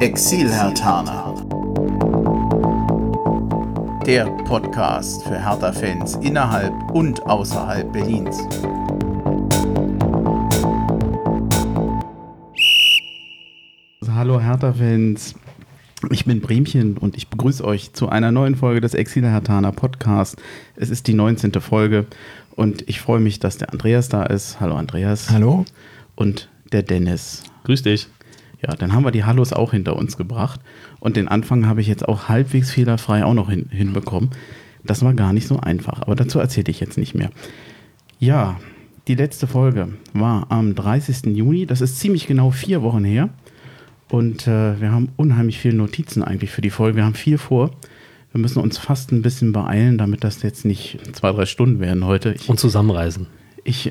Exil-Hertaner. Der Podcast für Hertha-Fans innerhalb und außerhalb Berlins. Hallo Hertha-Fans, ich bin Bremchen und ich begrüße euch zu einer neuen Folge des Exil-Hertaner Podcast. Es ist die 19. Folge und ich freue mich, dass der Andreas da ist. Hallo Andreas. Hallo. Und der Dennis. Grüß dich. Ja, dann haben wir die Hallos auch hinter uns gebracht. Und den Anfang habe ich jetzt auch halbwegs fehlerfrei auch noch hin, hinbekommen. Das war gar nicht so einfach, aber dazu erzähle ich jetzt nicht mehr. Ja, die letzte Folge war am 30. Juni. Das ist ziemlich genau vier Wochen her. Und äh, wir haben unheimlich viele Notizen eigentlich für die Folge. Wir haben viel vor. Wir müssen uns fast ein bisschen beeilen, damit das jetzt nicht zwei, drei Stunden werden heute. Ich, Und zusammenreisen. Ich,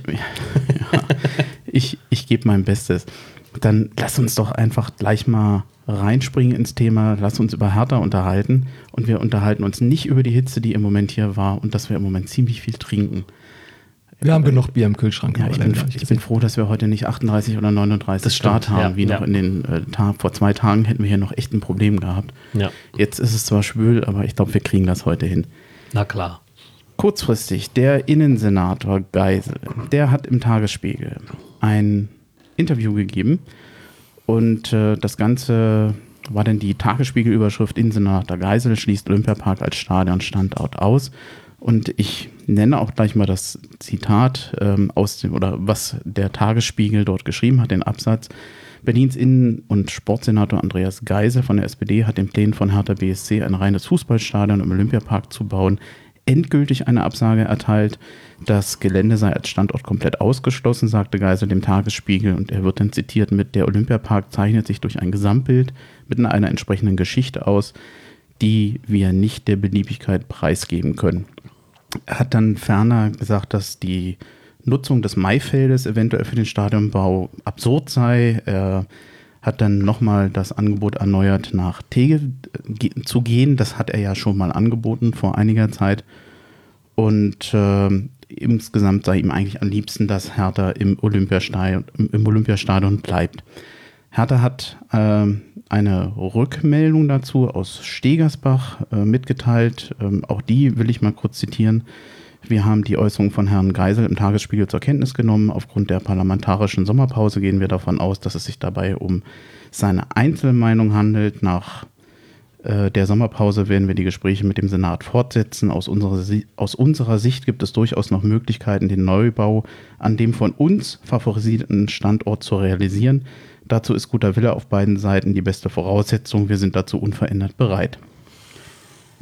ja, ich, ich gebe mein Bestes. Dann lass uns doch einfach gleich mal reinspringen ins Thema. Lass uns über Hertha unterhalten. Und wir unterhalten uns nicht über die Hitze, die im Moment hier war und dass wir im Moment ziemlich viel trinken. Wir haben genug Bier im Kühlschrank. Ja, ich, bin, ich bin, froh, dass wir heute nicht 38 oder 39 das Start stimmt, haben, ja, wie ja. noch in den äh, Tag, vor zwei Tagen hätten wir hier noch echt ein Problem gehabt. Ja. Jetzt ist es zwar schwül, aber ich glaube, wir kriegen das heute hin. Na klar. Kurzfristig, der Innensenator Geisel, der hat im Tagesspiegel ein Interview gegeben und äh, das Ganze war dann die Tagesspiegelüberschrift Innensenator Geisel schließt Olympiapark als Stadionstandort aus. Und ich nenne auch gleich mal das Zitat ähm, aus dem, oder was der Tagesspiegel dort geschrieben hat, den Absatz. Berlins Innen- und Sportsenator Andreas Geisel von der SPD hat den Plänen von Hertha BSC ein reines Fußballstadion im Olympiapark zu bauen endgültig eine Absage erteilt. Das Gelände sei als Standort komplett ausgeschlossen, sagte Geisel dem Tagesspiegel. Und er wird dann zitiert mit, der Olympiapark zeichnet sich durch ein Gesamtbild mit einer entsprechenden Geschichte aus, die wir nicht der Beliebigkeit preisgeben können. Er hat dann ferner gesagt, dass die Nutzung des Maifeldes eventuell für den Stadionbau absurd sei. Er hat dann nochmal das Angebot erneuert, nach Tegel zu gehen. Das hat er ja schon mal angeboten vor einiger Zeit. Und äh, insgesamt sei ihm eigentlich am liebsten, dass Hertha im Olympiastadion, im Olympiastadion bleibt. Hertha hat äh, eine Rückmeldung dazu aus Stegersbach äh, mitgeteilt. Ähm, auch die will ich mal kurz zitieren. Wir haben die Äußerung von Herrn Geisel im Tagesspiegel zur Kenntnis genommen. Aufgrund der parlamentarischen Sommerpause gehen wir davon aus, dass es sich dabei um seine Einzelmeinung handelt. Nach äh, der Sommerpause werden wir die Gespräche mit dem Senat fortsetzen. Aus unserer, aus unserer Sicht gibt es durchaus noch Möglichkeiten, den Neubau an dem von uns favorisierten Standort zu realisieren. Dazu ist guter Wille auf beiden Seiten die beste Voraussetzung. Wir sind dazu unverändert bereit.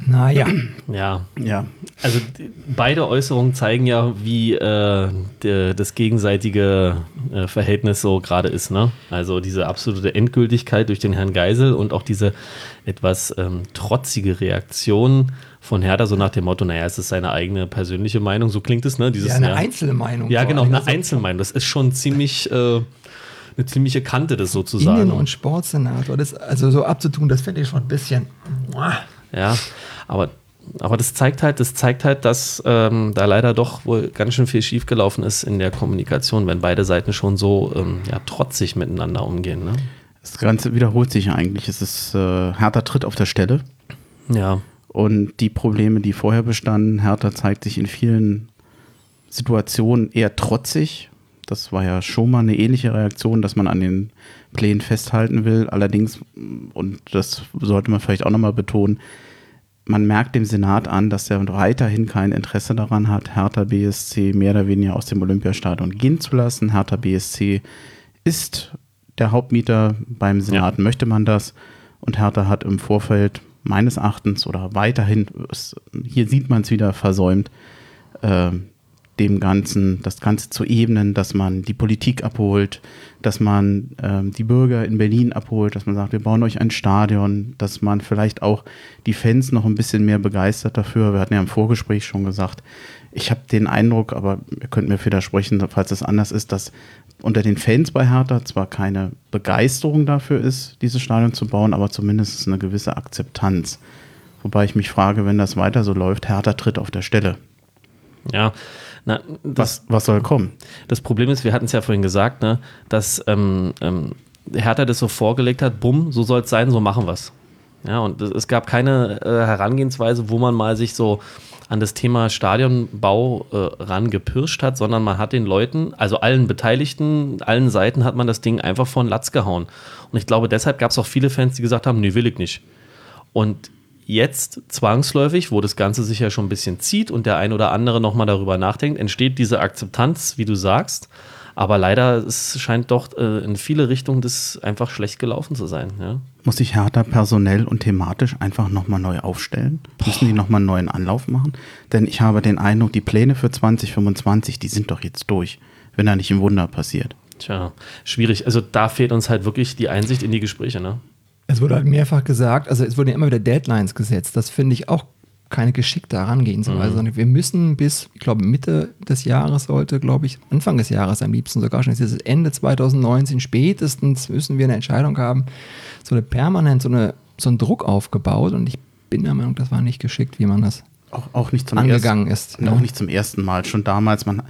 Naja. Ja. Ja. Also beide Äußerungen zeigen ja, wie äh, de, das gegenseitige äh, Verhältnis so gerade ist. Ne? Also diese absolute Endgültigkeit durch den Herrn Geisel und auch diese etwas ähm, trotzige Reaktion von Hertha, so nach dem Motto, naja, es ist seine eigene persönliche Meinung, so klingt es, ne? Dieses, ja, eine ja, Einzelmeinung. Ja, genau, eine Einzelmeinung. Das ist schon ziemlich äh, eine ziemliche Kante, das sozusagen. Innen- und Sportsenator, das also so abzutun, das finde ich schon ein bisschen. Ja, aber, aber das zeigt halt, das zeigt halt, dass ähm, da leider doch wohl ganz schön viel schiefgelaufen ist in der Kommunikation, wenn beide Seiten schon so ähm, ja, trotzig miteinander umgehen. Ne? Das Ganze wiederholt sich ja eigentlich. Es ist äh, Hertha tritt auf der Stelle. Ja. Und die Probleme, die vorher bestanden, Hertha zeigt sich in vielen Situationen eher trotzig das war ja schon mal eine ähnliche Reaktion, dass man an den Plänen festhalten will. Allerdings, und das sollte man vielleicht auch nochmal betonen, man merkt dem Senat an, dass er weiterhin kein Interesse daran hat, Hertha BSC mehr oder weniger aus dem Olympiastadion gehen zu lassen. Hertha BSC ist der Hauptmieter beim Senat, ja. möchte man das. Und Hertha hat im Vorfeld meines Erachtens oder weiterhin, hier sieht man es wieder versäumt, äh, dem Ganzen, das Ganze zu ebnen, dass man die Politik abholt, dass man ähm, die Bürger in Berlin abholt, dass man sagt, wir bauen euch ein Stadion, dass man vielleicht auch die Fans noch ein bisschen mehr begeistert dafür. Wir hatten ja im Vorgespräch schon gesagt, ich habe den Eindruck, aber ihr könnt mir widersprechen, falls es anders ist, dass unter den Fans bei Hertha zwar keine Begeisterung dafür ist, dieses Stadion zu bauen, aber zumindest eine gewisse Akzeptanz. Wobei ich mich frage, wenn das weiter so läuft, Hertha tritt auf der Stelle. Ja, na, was, was soll kommen? Das Problem ist, wir hatten es ja vorhin gesagt, ne, dass ähm, ähm, Hertha das so vorgelegt hat, bumm, so soll es sein, so machen wir es. Ja, und es gab keine äh, Herangehensweise, wo man mal sich so an das Thema Stadionbau äh, rangepirscht hat, sondern man hat den Leuten, also allen Beteiligten, allen Seiten hat man das Ding einfach von Latz gehauen. Und ich glaube, deshalb gab es auch viele Fans, die gesagt haben, nee, will ich nicht. Und jetzt zwangsläufig, wo das Ganze sich ja schon ein bisschen zieht und der ein oder andere nochmal darüber nachdenkt, entsteht diese Akzeptanz, wie du sagst. Aber leider, es scheint doch äh, in viele Richtungen das einfach schlecht gelaufen zu sein. Ja. Muss sich Hertha personell und thematisch einfach nochmal neu aufstellen? Boah. Müssen die nochmal einen neuen Anlauf machen? Denn ich habe den Eindruck, die Pläne für 2025, die sind doch jetzt durch, wenn da nicht ein Wunder passiert. Tja, schwierig. Also da fehlt uns halt wirklich die Einsicht in die Gespräche. Ne? Es wurde halt mehrfach gesagt, also es wurden ja immer wieder Deadlines gesetzt. Das finde ich auch keine geschickte Herangehensweise. Mhm. Wir müssen bis, ich glaube, Mitte des Jahres sollte, glaube ich, Anfang des Jahres am liebsten sogar schon, ist es Ende 2019 spätestens, müssen wir eine Entscheidung haben, so eine permanent, so, eine, so einen Druck aufgebaut und ich bin der Meinung, das war nicht geschickt, wie man das auch, auch nicht zum angegangen ersten, ist. Auch nicht zum ersten Mal. Schon damals, man,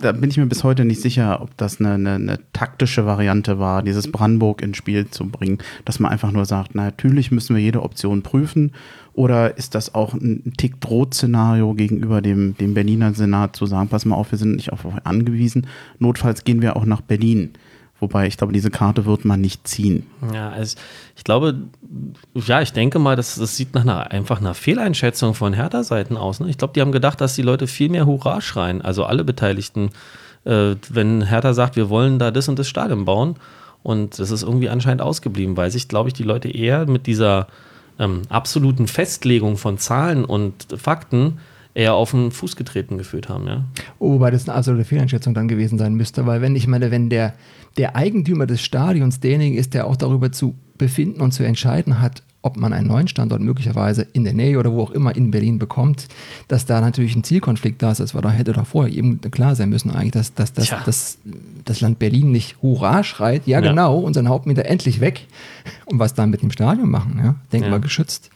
da bin ich mir bis heute nicht sicher, ob das eine, eine, eine, taktische Variante war, dieses Brandenburg ins Spiel zu bringen, dass man einfach nur sagt, na, natürlich müssen wir jede Option prüfen oder ist das auch ein Tick-Droht-Szenario gegenüber dem, dem Berliner Senat zu sagen, pass mal auf, wir sind nicht auf euch angewiesen. Notfalls gehen wir auch nach Berlin. Wobei ich glaube, diese Karte wird man nicht ziehen. Ja, also ich glaube, ja, ich denke mal, das, das sieht nach einer einfach einer Fehleinschätzung von Hertha-Seiten aus. Ne? Ich glaube, die haben gedacht, dass die Leute viel mehr Hurra schreien, also alle Beteiligten, äh, wenn Hertha sagt, wir wollen da das und das Stadion bauen. Und das ist irgendwie anscheinend ausgeblieben, weil sich, glaube ich, die Leute eher mit dieser ähm, absoluten Festlegung von Zahlen und Fakten eher auf den Fuß getreten gefühlt haben. Ja? Oh, wobei das eine absolute Fehleinschätzung dann gewesen sein müsste, weil wenn ich meine, wenn der, der Eigentümer des Stadions derjenige ist, der auch darüber zu befinden und zu entscheiden hat, ob man einen neuen Standort möglicherweise in der Nähe oder wo auch immer in Berlin bekommt, dass da natürlich ein Zielkonflikt da ist. Das war da hätte doch vorher eben klar sein müssen, eigentlich, dass, dass, dass, dass das Land Berlin nicht Hurra schreit, ja, ja, genau, unseren Hauptmieter endlich weg. Und was dann mit dem Stadion machen, ja? Denkmal ja. geschützt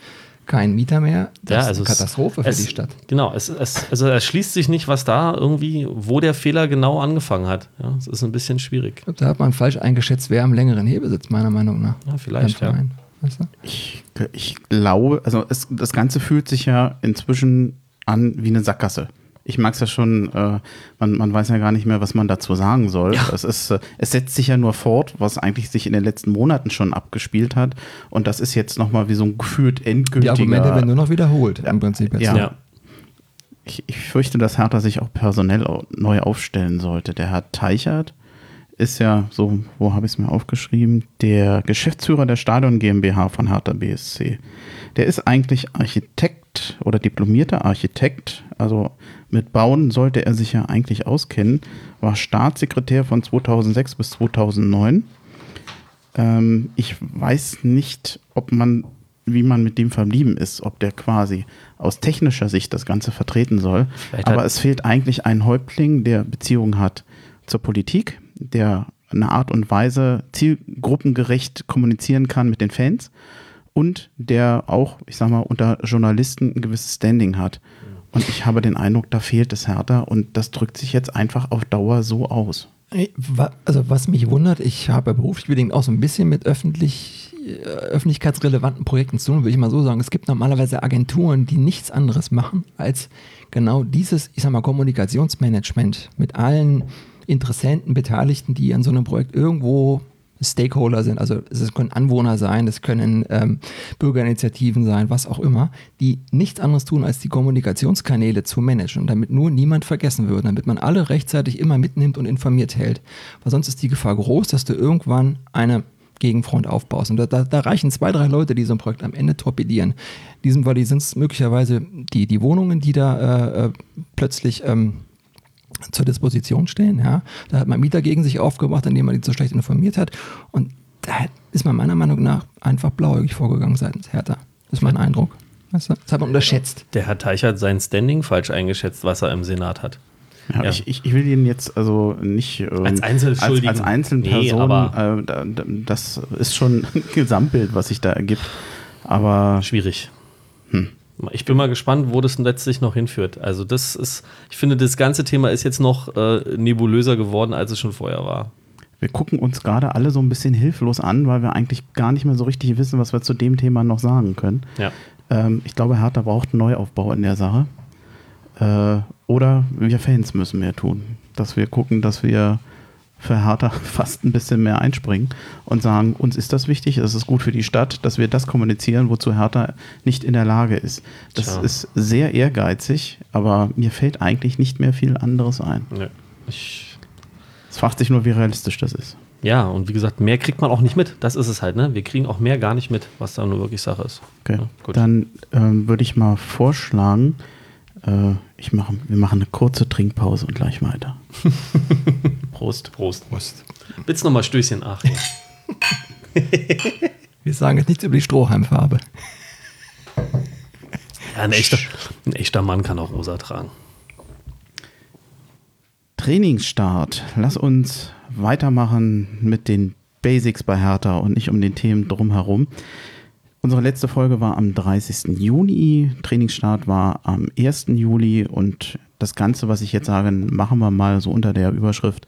kein Mieter mehr. Das ja, also ist eine Katastrophe es, für die Stadt. Genau, es, es, also es schließt sich nicht, was da irgendwie, wo der Fehler genau angefangen hat. Ja, das ist ein bisschen schwierig. Ich glaube, da hat man falsch eingeschätzt, wer am längeren Hebel sitzt, meiner Meinung nach. Ja, vielleicht. Ja. Weißt du? ich, ich glaube, also es, das Ganze fühlt sich ja inzwischen an wie eine Sackgasse ich mag es ja schon, äh, man, man weiß ja gar nicht mehr, was man dazu sagen soll. Ja. Es, ist, äh, es setzt sich ja nur fort, was eigentlich sich in den letzten Monaten schon abgespielt hat. Und das ist jetzt nochmal wie so ein gefühlt endgültiger... Die Argumente werden nur noch wiederholt ja. im Prinzip. Jetzt. Ja. ja. Ich, ich fürchte, dass Hertha sich auch personell neu aufstellen sollte. Der Herr Teichert ist ja, so, wo habe ich es mir aufgeschrieben, der Geschäftsführer der Stadion GmbH von Hertha BSC. Der ist eigentlich Architekt oder diplomierter Architekt, also mit Bauen sollte er sich ja eigentlich auskennen, war Staatssekretär von 2006 bis 2009. Ähm, ich weiß nicht, ob man, wie man mit dem verblieben ist, ob der quasi aus technischer Sicht das Ganze vertreten soll. Aber es fehlt eigentlich ein Häuptling, der Beziehungen hat zur Politik, der eine Art und Weise zielgruppengerecht kommunizieren kann mit den Fans und der auch, ich sag mal, unter Journalisten ein gewisses Standing hat. Und ich habe den Eindruck, da fehlt es härter und das drückt sich jetzt einfach auf Dauer so aus. Also was mich wundert, ich habe beruflich bedingt auch so ein bisschen mit öffentlich, äh, öffentlichkeitsrelevanten Projekten zu tun, würde ich mal so sagen. Es gibt normalerweise Agenturen, die nichts anderes machen, als genau dieses, ich sag mal, Kommunikationsmanagement mit allen Interessenten, Beteiligten, die an so einem Projekt irgendwo Stakeholder sind, also es können Anwohner sein, es können ähm, Bürgerinitiativen sein, was auch immer, die nichts anderes tun, als die Kommunikationskanäle zu managen, damit nur niemand vergessen wird, damit man alle rechtzeitig immer mitnimmt und informiert hält. Weil sonst ist die Gefahr groß, dass du irgendwann eine Gegenfront aufbaust. Und da, da, da, reichen zwei, drei Leute, die so ein Projekt am Ende torpedieren. In diesem Fall sind es möglicherweise die, die Wohnungen, die da äh, äh plötzlich ähm, zur Disposition stehen. Ja. Da hat man Mieter gegen sich aufgebracht, indem man die so schlecht informiert hat. Und da ist man meiner Meinung nach einfach blauäugig vorgegangen seitens Hertha. Das ist mein Eindruck. Weißt du? Das hat man unterschätzt. Der Herr Teich hat sein Standing falsch eingeschätzt, was er im Senat hat. Ja, ja. Ich, ich, will ihn jetzt also nicht ähm, als, Einzelschuldigen. als, als Einzelperson, nee, äh, das ist schon ein Gesamtbild, was sich da ergibt. Aber schwierig. Hm. Ich bin mal gespannt, wo das letztlich noch hinführt. Also, das ist, ich finde, das ganze Thema ist jetzt noch äh, nebulöser geworden, als es schon vorher war. wir gucken uns gerade alle so ein bisschen hilflos an, weil wir eigentlich gar nicht mehr so richtig wissen, was wir zu dem Thema noch sagen können. Ja. Ähm, ich glaube, Hertha braucht einen Neuaufbau in der Sache. Äh, oder wir Fans müssen mehr tun. Dass wir gucken, dass wir für Hertha fast ein bisschen mehr einspringen und sagen, uns ist das wichtig, es ist gut für die Stadt, dass wir das kommunizieren, wozu Hertha nicht in der Lage ist. Das Tja. ist sehr ehrgeizig, aber mir fällt eigentlich nicht mehr viel anderes ein. Nee. es fragt sich nur, wie realistisch das ist. Ja, und wie gesagt, mehr kriegt man auch nicht mit. Das ist es halt, ne? Wir kriegen auch mehr gar nicht mit, was da nur wirklich Sache ist. Okay. Ja, Dann ähm, würde ich mal vorschlagen, äh, ich mache, wir machen eine kurze Trinkpause und gleich weiter. Prost. Prost. Prost. Willst du nochmal Stößchen? Ach, ja. wir sagen jetzt nichts über die Strohhalmfarbe. Ja, ein echter, ein echter Mann kann auch rosa tragen. Trainingsstart. Lass uns weitermachen mit den Basics bei Hertha und nicht um den Themen drumherum. Unsere letzte Folge war am 30. Juni, Trainingsstart war am 1. Juli und das Ganze, was ich jetzt sage, machen wir mal so unter der Überschrift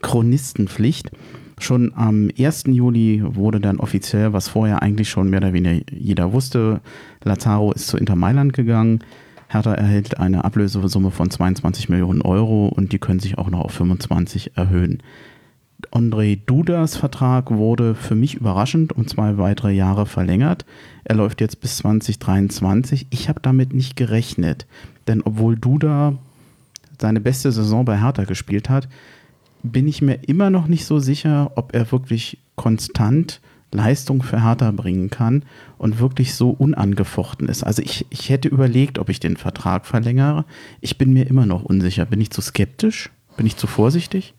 Chronistenpflicht. Schon am 1. Juli wurde dann offiziell, was vorher eigentlich schon mehr oder weniger jeder wusste, Lazaro ist zu Inter Mailand gegangen. Hertha erhält eine Ablösesumme von 22 Millionen Euro und die können sich auch noch auf 25 erhöhen. André Dudas Vertrag wurde für mich überraschend um zwei weitere Jahre verlängert. Er läuft jetzt bis 2023. Ich habe damit nicht gerechnet, denn obwohl Duda seine beste Saison bei Hertha gespielt hat, bin ich mir immer noch nicht so sicher, ob er wirklich konstant Leistung für Hertha bringen kann und wirklich so unangefochten ist. Also ich, ich hätte überlegt, ob ich den Vertrag verlängere. Ich bin mir immer noch unsicher. Bin ich zu skeptisch? Bin ich zu vorsichtig?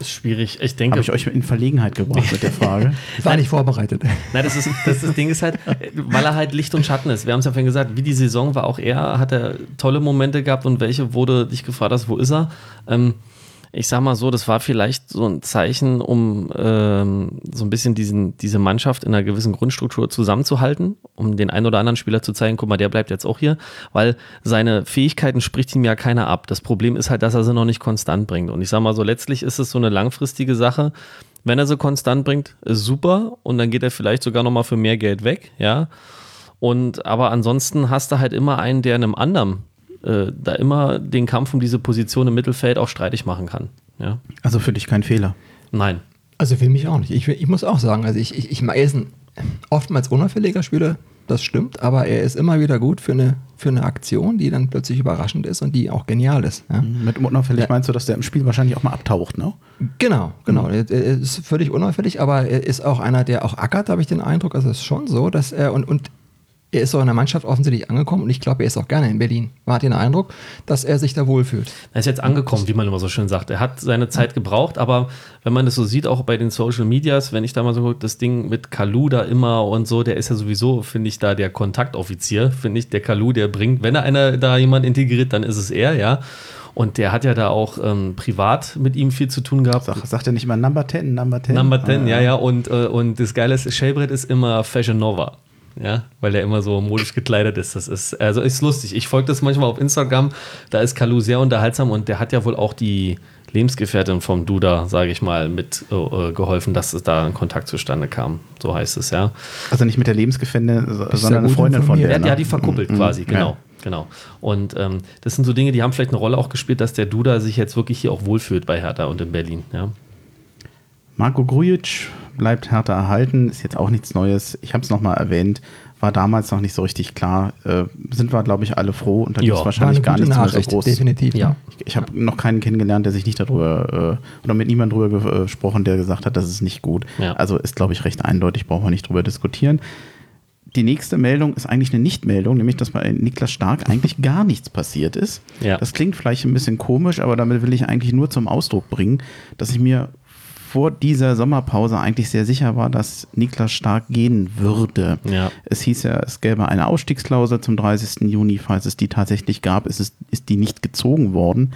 Ist schwierig. Ich denke. Habe ich euch in Verlegenheit gebracht mit der Frage? War nicht vorbereitet. Nein, das ist das, das Ding ist halt, weil er halt Licht und Schatten ist. Wir haben es ja vorhin gesagt, wie die Saison war auch er, hat er tolle Momente gehabt und welche wurde dich gefragt hast, wo ist er? Ähm, ich sag mal so, das war vielleicht so ein Zeichen, um ähm, so ein bisschen diesen, diese Mannschaft in einer gewissen Grundstruktur zusammenzuhalten, um den einen oder anderen Spieler zu zeigen, guck mal, der bleibt jetzt auch hier, weil seine Fähigkeiten spricht ihm ja keiner ab. Das Problem ist halt, dass er sie noch nicht konstant bringt. Und ich sag mal so, letztlich ist es so eine langfristige Sache. Wenn er sie konstant bringt, ist super und dann geht er vielleicht sogar nochmal für mehr Geld weg, ja. Und aber ansonsten hast du halt immer einen, der einem anderen äh, da immer den Kampf um diese Position im Mittelfeld auch streitig machen kann. Ja? Also für dich kein Fehler? Nein. Also für mich auch nicht. Ich, ich muss auch sagen, also ich, ich, ich er ist ein oftmals unauffälliger Spieler, das stimmt, aber er ist immer wieder gut für eine, für eine Aktion, die dann plötzlich überraschend ist und die auch genial ist. Ja. Mhm. Mit unauffällig ja. meinst du, dass der im Spiel wahrscheinlich auch mal abtaucht, ne? Genau, genau. Mhm. Er, er ist völlig unauffällig, aber er ist auch einer, der auch ackert, habe ich den Eindruck. Also es ist schon so, dass er und, und er ist auch in der Mannschaft offensichtlich angekommen und ich glaube, er ist auch gerne in Berlin. Man hat den Eindruck, dass er sich da wohlfühlt. Er ist jetzt angekommen, wie man immer so schön sagt. Er hat seine Zeit gebraucht, aber wenn man das so sieht, auch bei den Social Medias, wenn ich da mal so gucke, das Ding mit Kalu da immer und so, der ist ja sowieso, finde ich, da der Kontaktoffizier, finde ich, der Kalu, der bringt, wenn er einer da jemand integriert, dann ist es er, ja. Und der hat ja da auch ähm, privat mit ihm viel zu tun gehabt. Sag, sagt er nicht immer Number 10, Number 10? Number 10, ah, ja, ja. Und, äh, und das Geile ist, Shelbrett ist immer Fashion Nova ja, weil er immer so modisch gekleidet ist. Das ist, also ist lustig. Ich folge das manchmal auf Instagram, da ist Kalu sehr unterhaltsam und der hat ja wohl auch die Lebensgefährtin vom Duda, sage ich mal, mit äh, geholfen, dass es da ein Kontakt zustande kam. So heißt es, ja. Also nicht mit der Lebensgefährtin, sondern eine Freundin von, von der. Ne? Ja, die verkuppelt mhm. quasi, genau. Ja. Genau. Und ähm, das sind so Dinge, die haben vielleicht eine Rolle auch gespielt, dass der Duda sich jetzt wirklich hier auch wohlfühlt bei Hertha und in Berlin. Ja. Marco Grujic bleibt Hertha erhalten, ist jetzt auch nichts Neues. Ich habe es nochmal erwähnt, war damals noch nicht so richtig klar. Äh, sind wir, glaube ich, alle froh und da gibt es wahrscheinlich gar nichts mehr so groß. Definitiv. Ja. Ich, ich habe noch keinen kennengelernt, der sich nicht darüber äh, oder mit niemandem darüber äh, gesprochen, der gesagt hat, das ist nicht gut. Ja. Also ist, glaube ich, recht eindeutig, brauchen wir nicht drüber diskutieren. Die nächste Meldung ist eigentlich eine Nichtmeldung, nämlich dass bei Niklas Stark eigentlich gar nichts passiert ist. Ja. Das klingt vielleicht ein bisschen komisch, aber damit will ich eigentlich nur zum Ausdruck bringen, dass ich mir vor dieser Sommerpause eigentlich sehr sicher war, dass Niklas Stark gehen würde. Ja. Es hieß ja, es gäbe eine Ausstiegsklausel zum 30. Juni. Falls es die tatsächlich gab, ist, es, ist die nicht gezogen worden.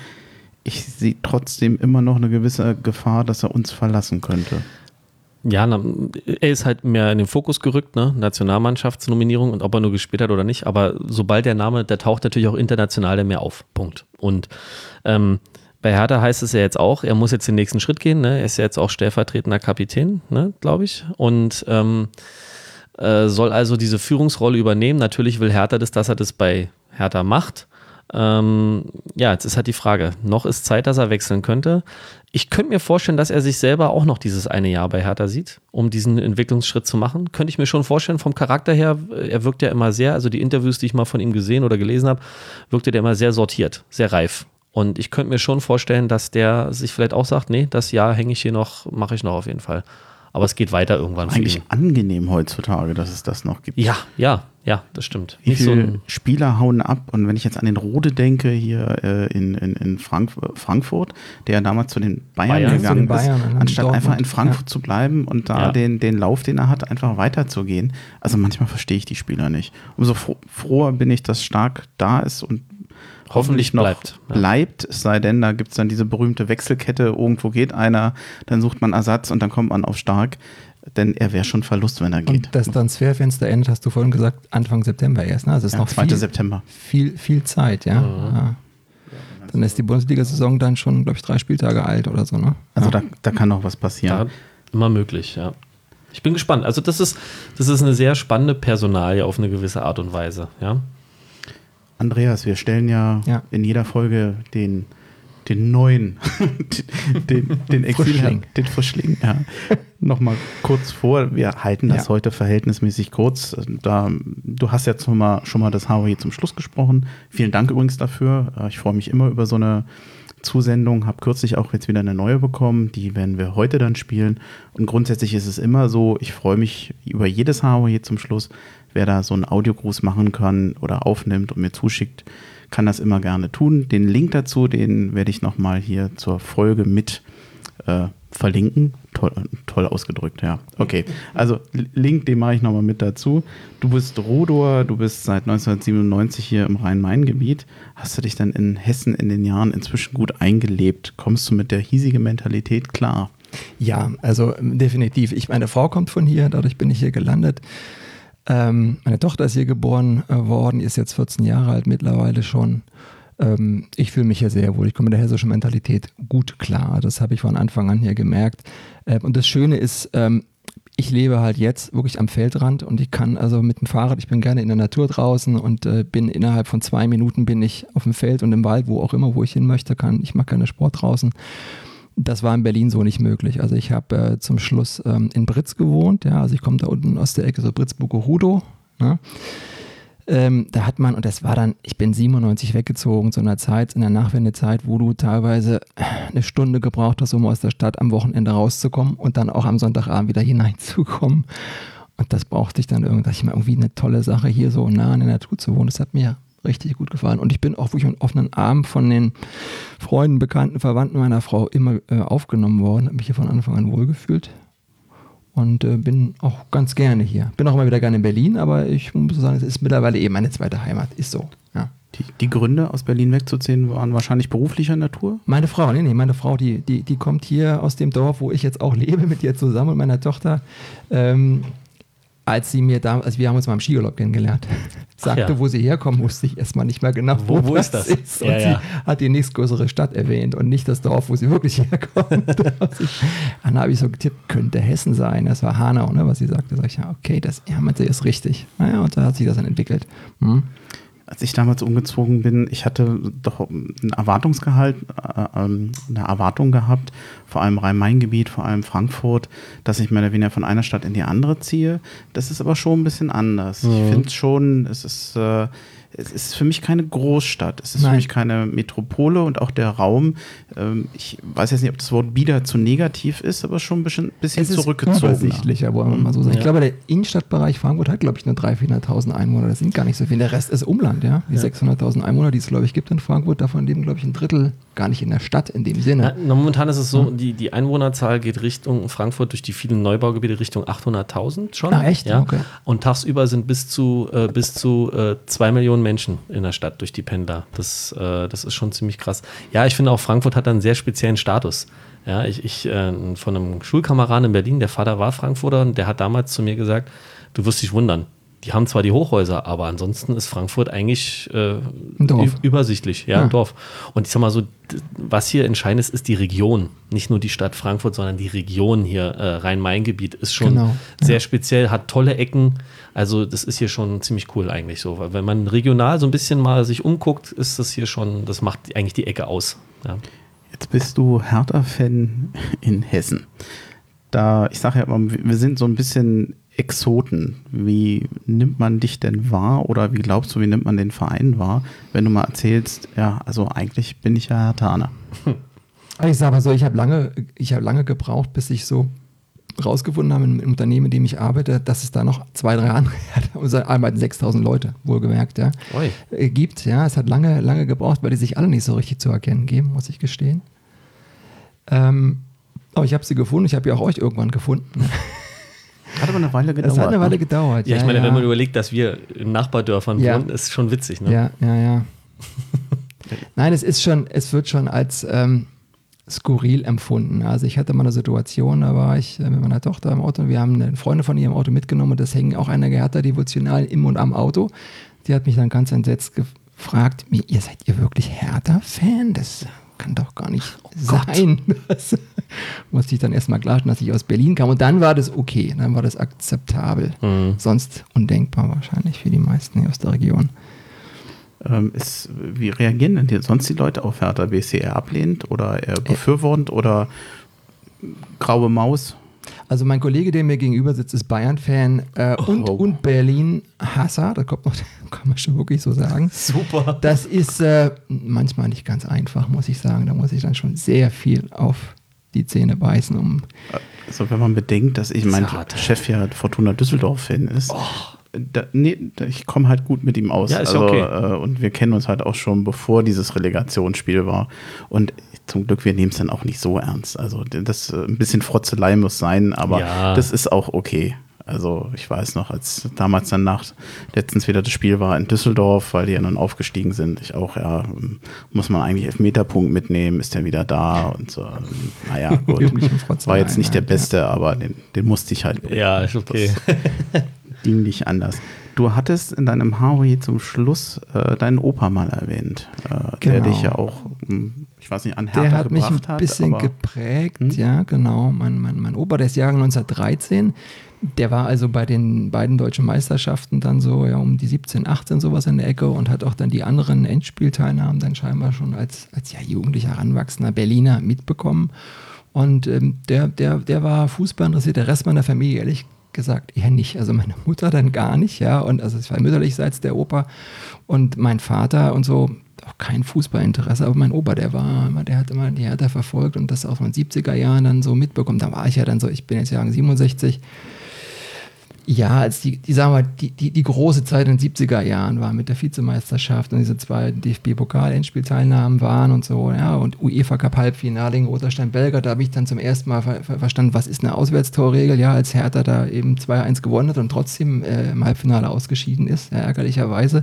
Ich sehe trotzdem immer noch eine gewisse Gefahr, dass er uns verlassen könnte. Ja, na, er ist halt mehr in den Fokus gerückt, ne? Nationalmannschaftsnominierung und ob er nur gespielt hat oder nicht. Aber sobald der Name, der taucht natürlich auch international mehr auf. Punkt. Und ähm, bei Hertha heißt es ja jetzt auch, er muss jetzt den nächsten Schritt gehen. Ne? Er ist ja jetzt auch stellvertretender Kapitän, ne? glaube ich. Und ähm, äh, soll also diese Führungsrolle übernehmen. Natürlich will Hertha das, dass er das bei Hertha macht. Ähm, ja, jetzt ist halt die Frage. Noch ist Zeit, dass er wechseln könnte. Ich könnte mir vorstellen, dass er sich selber auch noch dieses eine Jahr bei Hertha sieht, um diesen Entwicklungsschritt zu machen. Könnte ich mir schon vorstellen, vom Charakter her, er wirkt ja immer sehr, also die Interviews, die ich mal von ihm gesehen oder gelesen habe, wirkte der immer sehr sortiert, sehr reif. Und ich könnte mir schon vorstellen, dass der sich vielleicht auch sagt, nee, das Jahr hänge ich hier noch, mache ich noch auf jeden Fall. Aber es geht weiter irgendwann. Eigentlich angenehm heutzutage, dass es das noch gibt. Ja, ja, ja, das stimmt. Wie viele so Spieler hauen ab? Und wenn ich jetzt an den Rode denke, hier äh, in, in, in Frank Frankfurt, der damals zu den Bayern, Bayern gegangen Bayern, ist, anstatt Dortmund. einfach in Frankfurt ja. zu bleiben und da ja. den, den Lauf, den er hat, einfach weiterzugehen. Also manchmal verstehe ich die Spieler nicht. Umso froher bin ich, dass Stark da ist und hoffentlich noch bleibt. Ja. bleibt. Es sei denn, da gibt es dann diese berühmte Wechselkette, irgendwo geht einer, dann sucht man Ersatz und dann kommt man auf Stark. Denn er wäre schon Verlust, wenn er geht. Und das Transferfenster endet, hast du vorhin gesagt, Anfang September erst. Ne? Also es ist ja, noch 2. Viel, September. Viel, viel Zeit, ja. Mhm. ja. Dann ist die Bundesliga-Saison dann schon, glaube ich, drei Spieltage alt oder so. Ne? Also da, da kann noch was passieren. Da, immer möglich, ja. Ich bin gespannt. Also das ist, das ist eine sehr spannende Personalie auf eine gewisse Art und Weise, ja. Andreas, wir stellen ja, ja. in jeder Folge den, den neuen, den, den Exil, den Frischling, ja, nochmal kurz vor. Wir halten das ja. heute verhältnismäßig kurz. Da, du hast jetzt schon mal, schon mal das Hawaii zum Schluss gesprochen. Vielen Dank übrigens dafür. Ich freue mich immer über so eine Zusendung, habe kürzlich auch jetzt wieder eine neue bekommen. Die werden wir heute dann spielen. Und grundsätzlich ist es immer so, ich freue mich über jedes Hawaii zum Schluss wer da so einen Audiogruß machen kann oder aufnimmt und mir zuschickt, kann das immer gerne tun. Den Link dazu, den werde ich nochmal hier zur Folge mit äh, verlinken. Toll, toll ausgedrückt, ja. Okay, also Link, den mache ich nochmal mit dazu. Du bist Rodor, du bist seit 1997 hier im Rhein-Main-Gebiet. Hast du dich dann in Hessen in den Jahren inzwischen gut eingelebt? Kommst du mit der hiesigen Mentalität klar? Ja, also definitiv. Ich, meine Frau kommt von hier, dadurch bin ich hier gelandet. Ähm, meine Tochter ist hier geboren äh, worden, ist jetzt 14 Jahre alt mittlerweile schon. Ähm, ich fühle mich hier sehr wohl. Ich komme mit der hessischen Mentalität gut klar. Das habe ich von Anfang an hier gemerkt. Äh, und das Schöne ist, ähm, ich lebe halt jetzt wirklich am Feldrand und ich kann also mit dem Fahrrad, ich bin gerne in der Natur draußen und äh, bin innerhalb von zwei Minuten bin ich auf dem Feld und im Wald, wo auch immer, wo ich hin möchte, kann. Ich mache gerne Sport draußen. Das war in Berlin so nicht möglich. Also ich habe äh, zum Schluss ähm, in Britz gewohnt, ja, also ich komme da unten aus der Ecke, so Britzburger-Hudo. Ne? Ähm, da hat man, und das war dann, ich bin 97 weggezogen zu einer Zeit, in der Nachwendezeit, wo du teilweise eine Stunde gebraucht hast, um aus der Stadt am Wochenende rauszukommen und dann auch am Sonntagabend wieder hineinzukommen. Und das brauchte ich dann irgendwie, dachte ich mal, irgendwie eine tolle Sache, hier so nah in der Natur zu wohnen. Das hat mir richtig gut gefallen. Und ich bin auch wirklich mit offenen Armen von den Freunden, Bekannten, Verwandten meiner Frau immer äh, aufgenommen worden, habe mich hier von Anfang an wohlgefühlt und äh, bin auch ganz gerne hier. Bin auch immer wieder gerne in Berlin, aber ich muss sagen, es ist mittlerweile eben meine zweite Heimat. Ist so, ja. Die, die, Gründe, aus Berlin wegzuziehen, waren wahrscheinlich beruflicher Natur? Meine Frau, nee, nee, meine Frau, die, die, die kommt hier aus dem Dorf, wo ich jetzt auch lebe, mit ihr zusammen und meiner Tochter. Ähm, als sie mir da, also wir haben uns mal im Skiurlaub kennengelernt, sagte, ja. wo sie herkommen, wusste ich erstmal nicht mehr genau, wo, wo, wo ist das ist. Und ja, sie ja. hat die nächstgrößere Stadt erwähnt und nicht das Dorf, wo sie wirklich herkommt. dann habe ich so getippt, könnte Hessen sein. Das war Hanau, ne, was sie sagte. Sag ich, ja, okay, das ja, meinte, ist richtig. Naja, und da hat sich das dann entwickelt. Hm als ich damals umgezogen bin, ich hatte doch ein Erwartungsgehalt, äh, ähm, eine Erwartung gehabt, vor allem Rhein-Main-Gebiet, vor allem Frankfurt, dass ich mehr oder weniger von einer Stadt in die andere ziehe. Das ist aber schon ein bisschen anders. Mhm. Ich finde schon, es ist äh, es ist für mich keine Großstadt, es ist Nein. für mich keine Metropole und auch der Raum, ähm, ich weiß jetzt nicht, ob das Wort bieder zu negativ ist, aber schon ein bisschen, bisschen zurückgezogen. Wollen wir mal so sagen. Ja. Ich glaube, der Innenstadtbereich Frankfurt hat, glaube ich, nur 300.000, 400.000 Einwohner. Das sind gar nicht so viele. Der Rest ist Umland, ja. Die ja. 600.000 Einwohner, die es, glaube ich, gibt in Frankfurt, davon leben, glaube ich, ein Drittel gar nicht in der Stadt in dem Sinne. Na, momentan ist es so, die, die Einwohnerzahl geht Richtung Frankfurt durch die vielen Neubaugebiete Richtung 800.000 schon. Ah, echt? Ja? Okay. Und tagsüber sind bis zu, äh, bis zu äh, zwei Millionen Menschen in der Stadt durch die Pendler. Das, äh, das ist schon ziemlich krass. Ja, ich finde auch Frankfurt hat einen sehr speziellen Status. Ja, ich, ich äh, von einem Schulkameraden in Berlin, der Vater war Frankfurter und der hat damals zu mir gesagt, du wirst dich wundern, die haben zwar die Hochhäuser, aber ansonsten ist Frankfurt eigentlich äh, übersichtlich, ja, ja, Dorf. Und ich sag mal so, was hier entscheidend ist, ist die Region. Nicht nur die Stadt Frankfurt, sondern die Region hier, äh, Rhein-Main-Gebiet, ist schon genau. sehr ja. speziell, hat tolle Ecken. Also, das ist hier schon ziemlich cool eigentlich so. Weil wenn man regional so ein bisschen mal sich umguckt, ist das hier schon, das macht eigentlich die Ecke aus. Ja. Jetzt bist du Hertha-Fan in Hessen. Da, ich sage ja immer, wir sind so ein bisschen Exoten. Wie nimmt man dich denn wahr oder wie glaubst du, wie nimmt man den Verein wahr, wenn du mal erzählst, ja, also eigentlich bin ich ja Hertaner. Ich sage mal so, ich habe lange, ich habe lange gebraucht, bis ich so rausgefunden habe im, Unternehmen, in dem ich arbeite, dass es da noch zwei, drei andere, unser arbeiten 6000 Leute, wohlgemerkt, ja, Oi. Äh, gibt. Ja, es hat lange, lange gebraucht, weil die sich alle nicht so richtig zu erkennen geben, muss ich gestehen. Ähm, aber ich habe sie gefunden, ich habe ja auch euch irgendwann gefunden. Hat aber eine Weile gedauert. Es hat eine Weile ne? gedauert. Ja, ich meine, ja. wenn man überlegt, dass wir in Nachbardörfern ja. wohnen, ist schon witzig. Ne? Ja, ja, ja. Nein, es ist schon, es wird schon als ähm, skurril empfunden. Also ich hatte mal eine Situation, da war ich äh, mit meiner Tochter im Auto und wir haben eine Freundin von ihr im Auto mitgenommen und das hängen auch einige Hertha-Devotionalen im und am Auto. Die hat mich dann ganz entsetzt gefragt, ihr seid ihr wirklich Hertha-Fan? Das kann doch gar nicht oh sein. Das musste ich dann erstmal klarstellen, dass ich aus Berlin kam. Und dann war das okay, dann war das akzeptabel. Mhm. Sonst undenkbar wahrscheinlich für die meisten hier aus der Region. Ähm, ist, wie reagieren denn sonst die Leute auf Hertha BSC? Eher ablehnend oder eher befürwortend oder graue Maus? Also mein Kollege, der mir gegenüber sitzt, ist Bayern-Fan äh, oh. und, und Berlin-Hasser. Das kommt noch, kann man schon wirklich so sagen. Super. Das ist äh, manchmal nicht ganz einfach, muss ich sagen. Da muss ich dann schon sehr viel auf die Zähne beißen, um. Also wenn man bedenkt, dass ich mein Chef ja Fortuna Düsseldorf-Fan ist. Oh. Da, nee, ich komme halt gut mit ihm aus. Ja, ist also, okay. Äh, und wir kennen uns halt auch schon, bevor dieses Relegationsspiel war. Und zum Glück, wir nehmen es dann auch nicht so ernst. Also das äh, ein bisschen Frotzelei muss sein, aber ja. das ist auch okay. Also ich weiß noch, als damals dann nach letztens wieder das Spiel war in Düsseldorf, weil die ja nun aufgestiegen sind, ich auch, ja, muss man eigentlich Elfmeterpunkt mitnehmen, ist der wieder da und so. Naja, gut. War jetzt nicht der Beste, aber den, den musste ich halt. Ja, ist okay. ging nicht anders. Du hattest in deinem Haui zum Schluss äh, deinen Opa mal erwähnt, äh, genau. der dich ja auch hm, ich weiß nicht, an Hertha Der hat mich ein bisschen hat, geprägt, hm? ja, genau. Mein, mein, mein Opa, der ist Jahrgang 1913. Der war also bei den beiden deutschen Meisterschaften dann so ja, um die 17, 18 sowas in der Ecke und hat auch dann die anderen Endspielteilnahmen dann scheinbar schon als, als ja, jugendlicher heranwachsender Berliner mitbekommen. Und ähm, der, der, der war Fußball interessiert, der Rest meiner Familie ehrlich gesagt eher nicht. Also meine Mutter dann gar nicht, ja. Und also es war mütterlichseits der Opa und mein Vater und so, auch kein Fußballinteresse, aber mein Opa, der war, der hat immer die Hertha verfolgt und das auch in den 70er Jahren dann so mitbekommen. Da war ich ja dann so, ich bin jetzt Jahren 67. Ja, als die, die sagen wir, die, die, die große Zeit in den 70er Jahren war mit der Vizemeisterschaft und diese zwei DFB-Pokal-Endspielteilnahmen waren und so, ja, und UEFA Cup Halbfinale in Roterstein Belger, da habe ich dann zum ersten Mal ver ver verstanden, was ist eine Auswärtstorregel, ja, als Hertha da eben 2-1 gewonnen hat und trotzdem äh, im Halbfinale ausgeschieden ist, ja, ärgerlicherweise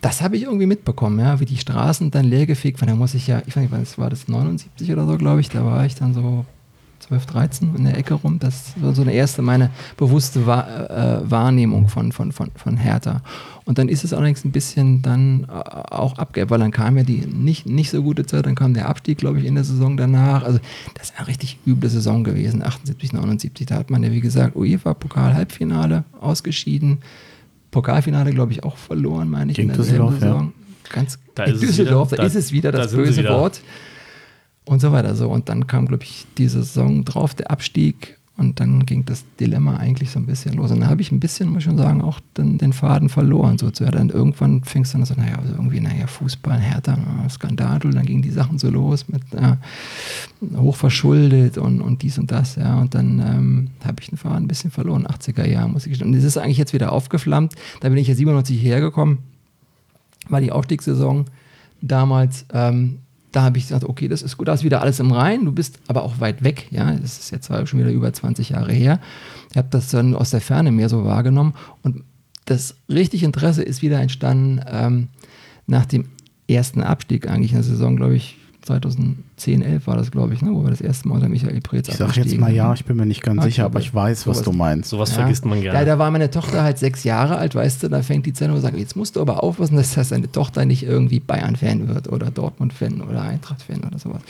das habe ich irgendwie mitbekommen, ja, wie die Straßen dann leergefegt waren. Da muss ich ja, ich weiß nicht, was war das, 79 oder so, glaube ich, da war ich dann so 12, 13 in der Ecke rum. Das war so eine erste meine bewusste Wahr, äh, Wahrnehmung von, von, von, von Hertha. Und dann ist es allerdings ein bisschen dann äh, auch abgeebbt, weil dann kam ja die nicht, nicht so gute Zeit, dann kam der Abstieg, glaube ich, in der Saison danach. Also das ist eine richtig üble Saison gewesen, 78, 79. Da hat man ja, wie gesagt, UEFA-Pokal-Halbfinale ausgeschieden. Pokalfinale, glaube ich, auch verloren, meine ich, Gegen in der Düsseldorf, Saison. Ja. Ganz da in Düsseldorf, wieder, da, ist es wieder das böse Wort. Und so weiter. So. Und dann kam, glaube ich, die Saison drauf, der Abstieg. Und dann ging das Dilemma eigentlich so ein bisschen los. Und dann habe ich ein bisschen, muss ich schon sagen, auch den, den Faden verloren. So, dann irgendwann fängst du dann so, naja, also irgendwie, naja, Fußball, härter, Skandal. Und dann gingen die Sachen so los mit äh, hochverschuldet und, und dies und das. Ja. Und dann ähm, habe ich den Faden ein bisschen verloren, 80er Jahre, muss ich gestehen. Und das ist eigentlich jetzt wieder aufgeflammt. Da bin ich ja 97 hergekommen, war die Aufstiegssaison damals. Ähm, da habe ich gesagt, okay, das ist gut, da ist wieder alles im Rhein, du bist aber auch weit weg, ja, das ist jetzt schon wieder über 20 Jahre her. Ich habe das dann aus der Ferne mehr so wahrgenommen. Und das richtige Interesse ist wieder entstanden ähm, nach dem ersten Abstieg eigentlich in der Saison, glaube ich, 2010, 11 war das, glaube ich, ne, wo wir das erste Mal unter Michael Preetz Ich sage jetzt mal ja, ich bin mir nicht ganz Ja, sicher, ich aber ich weiß, was du meinst. Sowas Ja. vergisst man gerne. Ja, da war meine Tochter halt sechs Jahre alt, weißt du, da fängt die an und sagt, jetzt musst du aber aufpassen, dass das deine Tochter nicht irgendwie Bayern-Fan wird oder Dortmund-Fan oder Eintracht-Fan oder sowas.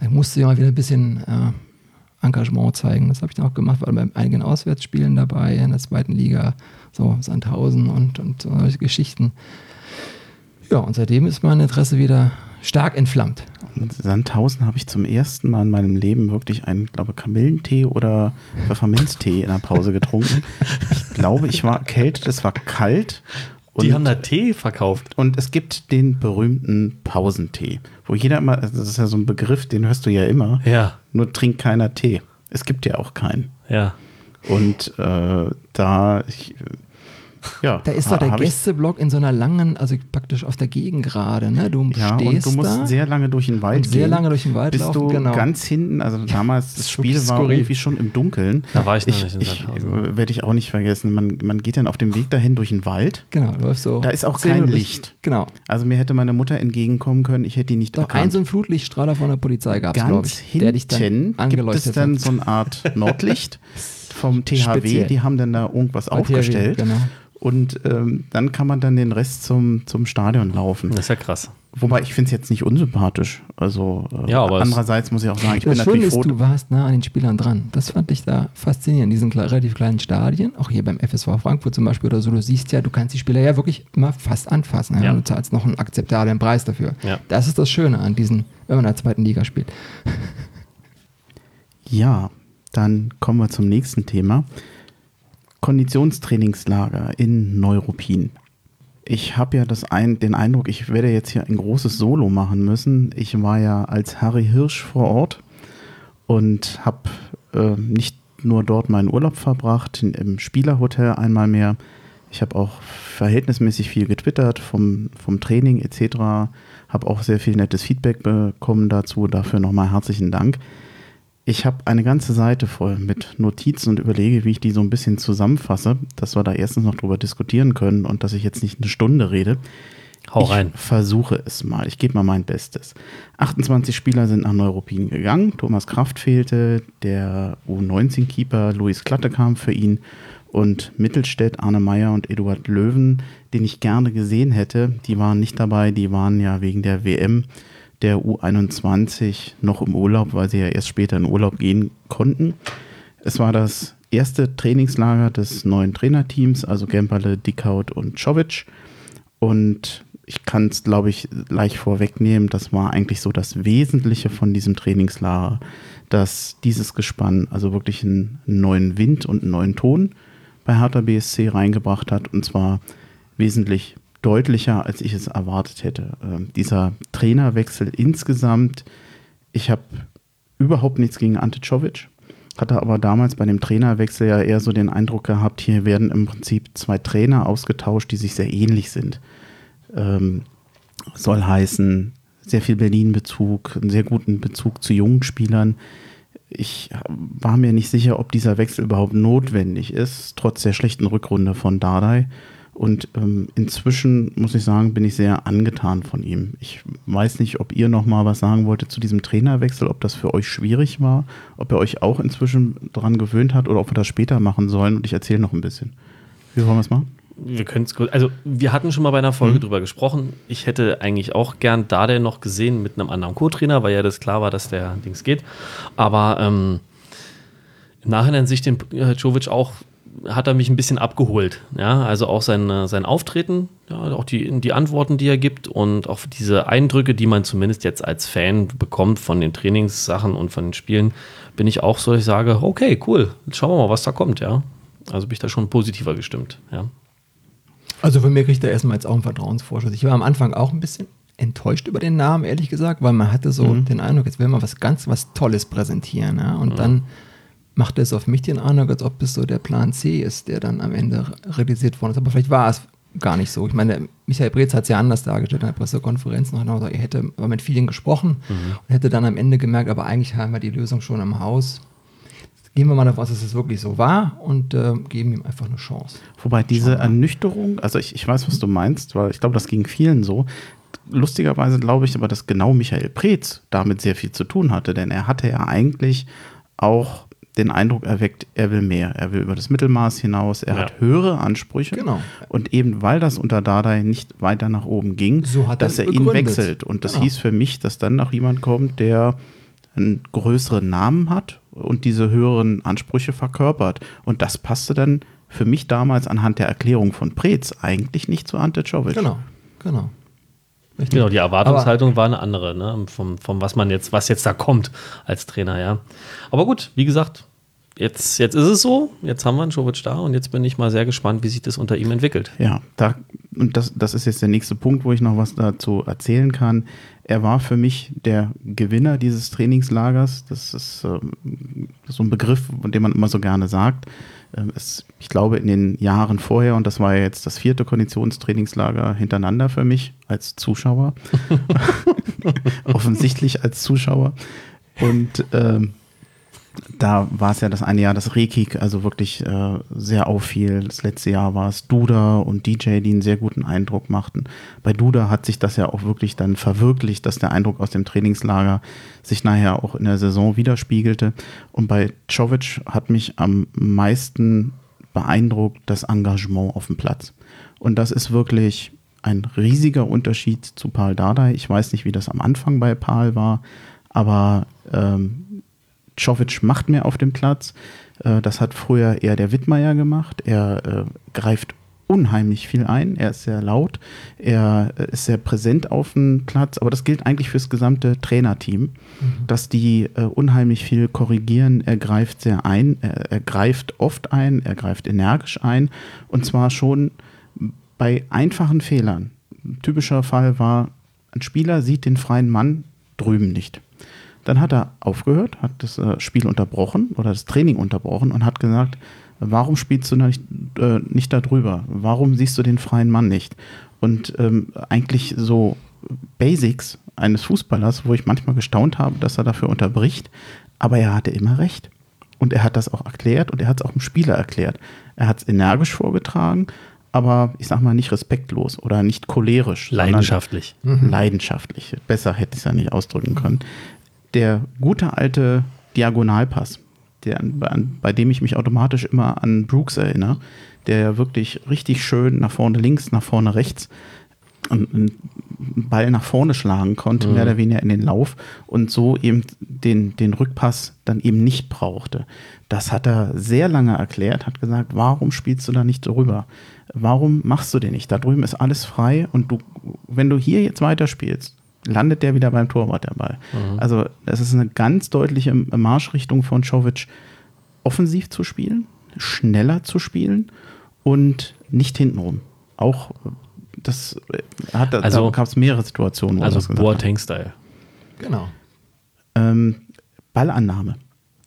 Dann musst du ja mal wieder ein bisschen äh, Engagement zeigen. Das habe ich dann auch gemacht, war bei einigen Auswärtsspielen dabei in der zweiten Liga, so Sandhausen und, und solche Geschichten. Ja, und seitdem ist mein Interesse wieder stark entflammt. In Sandhausen habe ich zum ersten Mal in meinem Leben wirklich einen, glaube Kamillentee oder Pfefferminztee in der Pause getrunken. Ich glaube, ich war erkältet, es war kalt. die haben da Tee verkauft. Und es gibt den berühmten Pausentee, wo jeder immer, also das ist ja so ein Begriff, den hörst du ja immer, Ja, nur trinkt keiner Tee. Es gibt ja auch keinen. ja. Und äh, da, ich, ja. Da ist doch der hab ich- Gästeblock in so einer langen, also praktisch auf der Gegengrade, ne? Du Ja, stehst und du musst da sehr lange durch den Wald und sehr gehen, lange durch den Wald bis laufen, du genau. ganz hinten, also damals, das ist Spiel wirklich war skurril. irgendwie schon im Dunkeln. Da war ich noch ich, nicht in ich. Werde ich auch nicht vergessen. Man, man geht dann auf dem Weg dahin durch den Wald. Genau, läufst so. Da ist auch kein Minuten- Licht. Genau. Also mir hätte meine Mutter entgegenkommen können, ich hätte die nicht Doch ein erkannt. so ein Flutlichtstrahler von der Polizei gab es, glaube Ganz ich. Der dich dann hinten gibt angeleuchtet es dann hat. so eine Art Nordlicht vom THW. Speziell. Die haben dann da irgendwas Bei THW, aufgestellt. Genau. Und ähm, dann kann man dann den Rest zum, zum Stadion laufen. Das ist ja krass. Wobei ich finde es jetzt nicht unsympathisch. Also äh, Ja, andererseits muss ich auch sagen, ich bin Das Schöne natürlich ist, froh. du warst nah an den Spielern dran. Das fand ich da faszinierend, in diesen relativ kleinen Stadien, auch hier beim FSV Frankfurt zum Beispiel oder so. Du siehst ja, du kannst die Spieler ja wirklich immer fast anfassen. Ja. Ja. Du zahlst noch einen akzeptablen Preis dafür. Ja. Das ist das Schöne an diesen, wenn man in der zweiten Liga spielt. Ja, dann kommen wir zum nächsten Thema. Konditionstrainingslager in Neuruppin. Ich habe ja das ein, den Eindruck, ich werde jetzt hier ein großes Solo machen müssen. Ich war ja als Harry Hirsch vor Ort und habe äh, nicht nur dort meinen Urlaub verbracht, im Spielerhotel einmal mehr. Ich habe auch verhältnismäßig viel getwittert vom, vom Training etc. Habe auch sehr viel nettes Feedback bekommen dazu. Dafür nochmal herzlichen Dank. Ich habe eine ganze Seite voll mit Notizen und überlege, wie ich die so ein bisschen zusammenfasse, dass wir da erstens noch drüber diskutieren können und dass ich jetzt nicht eine Stunde rede. Hau ich rein. versuche es mal. Ich gebe mal mein Bestes. 28 Spieler sind nach Neuruppin gegangen. Thomas Kraft fehlte, der U19-Keeper Luis Klatte kam für ihn und Mittelstädt, Arne Meyer und Eduard Löwen, den ich gerne gesehen hätte, die waren nicht dabei. Die waren ja wegen der WM der U21 noch im Urlaub, weil sie ja erst später in Urlaub gehen konnten. Es war das erste Trainingslager des neuen Trainerteams, also Gemperle, Dickhaut und Czovic. Und ich kann es, glaube ich, leicht vorwegnehmen, das war eigentlich so das Wesentliche von diesem Trainingslager, dass dieses Gespann also wirklich einen neuen Wind und einen neuen Ton bei Hertha BSC reingebracht hat und zwar wesentlich deutlicher, als ich es erwartet hätte. Ähm, dieser Trainerwechsel insgesamt, ich habe überhaupt nichts gegen Ante Czovic, hatte aber damals bei dem Trainerwechsel ja eher so den Eindruck gehabt, hier werden im Prinzip zwei Trainer ausgetauscht, die sich sehr ähnlich sind. Ähm, soll heißen, sehr viel Berlin-Bezug, einen sehr guten Bezug zu jungen Spielern. Ich war mir nicht sicher, ob dieser Wechsel überhaupt notwendig ist, trotz der schlechten Rückrunde von Dardai. Und ähm, inzwischen, muss ich sagen, bin ich sehr angetan von ihm. Ich weiß nicht, ob ihr noch mal was sagen wolltet zu diesem Trainerwechsel, ob das für euch schwierig war, ob ihr euch auch inzwischen daran gewöhnt habt oder ob wir das später machen sollen. Und ich erzähle noch ein bisschen. Wie wollen wir es machen? Wir können es kurz. Also, wir hatten schon mal bei einer Folge drüber gesprochen. Ich hätte eigentlich auch gern Dade noch gesehen mit einem anderen Co-Trainer, weil ja das klar war, dass der Dings geht. Aber ähm, im Nachhinein sich den äh, Jovic auch hat er mich ein bisschen abgeholt. Ja, also auch sein, äh, sein Auftreten, ja, auch die, die Antworten, die er gibt und auch diese Eindrücke, die man zumindest jetzt als Fan bekommt von den Trainingssachen und von den Spielen, bin ich auch so, ich sage, okay, cool, schauen wir mal, was da kommt, ja. Also bin ich da schon positiver gestimmt, ja. Also von mir kriegt er erstmal jetzt auch einen Vertrauensvorschuss. Ich war am Anfang auch ein bisschen enttäuscht über den Namen, ehrlich gesagt, weil man hatte so Mhm. den Eindruck, jetzt will man was ganz was Tolles präsentieren. Ja? Und dann macht es auf mich den Eindruck, als ob es so der Plan C ist, der dann am Ende realisiert worden ist. Aber vielleicht war es gar nicht so. Ich meine, Michael Breetz hat es ja anders dargestellt in der Pressekonferenz noch. Er hätte mit vielen gesprochen und hätte dann am Ende gemerkt, aber eigentlich haben wir die Lösung schon im Haus. Gehen wir mal davon aus, dass es wirklich so war und äh, geben ihm einfach eine Chance. Wobei diese Ernüchterung, also ich, ich weiß, was du meinst, weil ich glaube, das ging vielen so. lustigerweise glaube ich aber, dass genau Michael Preetz damit sehr viel zu tun hatte, denn er hatte ja eigentlich auch den Eindruck erweckt, er will mehr. Er will über das Mittelmaß hinaus, er ja. hat höhere Ansprüche. Genau. Und eben weil das unter Dardai nicht weiter nach oben ging, so dass er, er ihn wechselt. Und das genau. hieß für mich, dass dann noch jemand kommt, der einen größeren Namen hat und diese höheren Ansprüche verkörpert. Und das passte dann für mich damals anhand der Erklärung von Preetz eigentlich nicht zu Ante Czovic. Genau, genau. Genau, die Erwartungshaltung Aber war eine andere, ne? Vom, vom was man jetzt, was jetzt da kommt als Trainer, ja. Aber gut, wie gesagt, jetzt, jetzt ist es so, jetzt haben wir einen Jovic da und jetzt bin ich mal sehr gespannt, wie sich das unter ihm entwickelt. Ja, da, und das, das ist jetzt der nächste Punkt, wo ich noch was dazu erzählen kann. Er war für mich der Gewinner dieses Trainingslagers. Das ist, äh, so ein Begriff, dem man immer so gerne sagt. Ähm, es, ich glaube, in den Jahren vorher, und das war ja jetzt das vierte Konditionstrainingslager hintereinander für mich als Zuschauer, offensichtlich als Zuschauer. Und ähm, da war es ja das eine Jahr, das Rekik also wirklich äh, sehr auffiel. Das letzte Jahr war es Duda und DJ, die einen sehr guten Eindruck machten. Bei Duda hat sich das ja auch wirklich dann verwirklicht, dass der Eindruck aus dem Trainingslager sich nachher auch in der Saison widerspiegelte. Und bei Czovic hat mich am meisten beeindruckt das Engagement auf dem Platz. Und das ist wirklich ein riesiger Unterschied zu Paul Dardai. Ich weiß nicht, wie das am Anfang bei Paul war, aber ähm, Czovic macht mehr auf dem Platz. Äh, das hat früher eher der Wittmeier gemacht. Er äh, greift unheimlich viel ein. Er ist sehr laut. Er äh, ist sehr präsent auf dem Platz. Aber das gilt eigentlich fürs gesamte Trainerteam, mhm. dass die äh, unheimlich viel korrigieren. Er greift sehr ein. Er, er, greift oft ein. Er greift energisch ein. Und zwar schon bei einfachen Fehlern. Ein typischer Fall war, ein Spieler sieht den freien Mann drüben nicht. Dann hat er aufgehört, hat das äh, Spiel unterbrochen oder das Training unterbrochen und hat gesagt, warum spielst du nicht, äh, nicht darüber? Warum siehst du den freien Mann nicht? Und ähm, eigentlich so Basics eines Fußballers, wo ich manchmal gestaunt habe, dass er dafür unterbricht, aber er hatte immer recht. Und er hat das auch erklärt und er hat es auch dem Spieler erklärt. Er hat es energisch vorgetragen, aber ich sag mal nicht respektlos oder nicht cholerisch. Leidenschaftlich. Leidenschaftlich. Besser hätte ich es ja nicht ausdrücken können der gute alte Diagonalpass, der, bei dem ich mich automatisch immer an Brooks erinnere, der ja wirklich richtig schön nach vorne links, nach vorne rechts einen Ball nach vorne schlagen konnte, mhm. mehr oder weniger in den Lauf und so eben den, den Rückpass dann eben nicht brauchte. Das hat er sehr lange erklärt, hat gesagt, warum spielst du da nicht drüber? Warum machst du den nicht? Da drüben ist alles frei und du, wenn du hier jetzt weiterspielst, landet der wieder beim Torwart der Ball. Mhm. Also es ist eine ganz deutliche Marschrichtung von Czovic, offensiv zu spielen, schneller zu spielen und nicht hintenrum. Auch das hat also, da gab es mehrere Situationen. also Boateng-Style. Genau. Ähm, Ballannahme.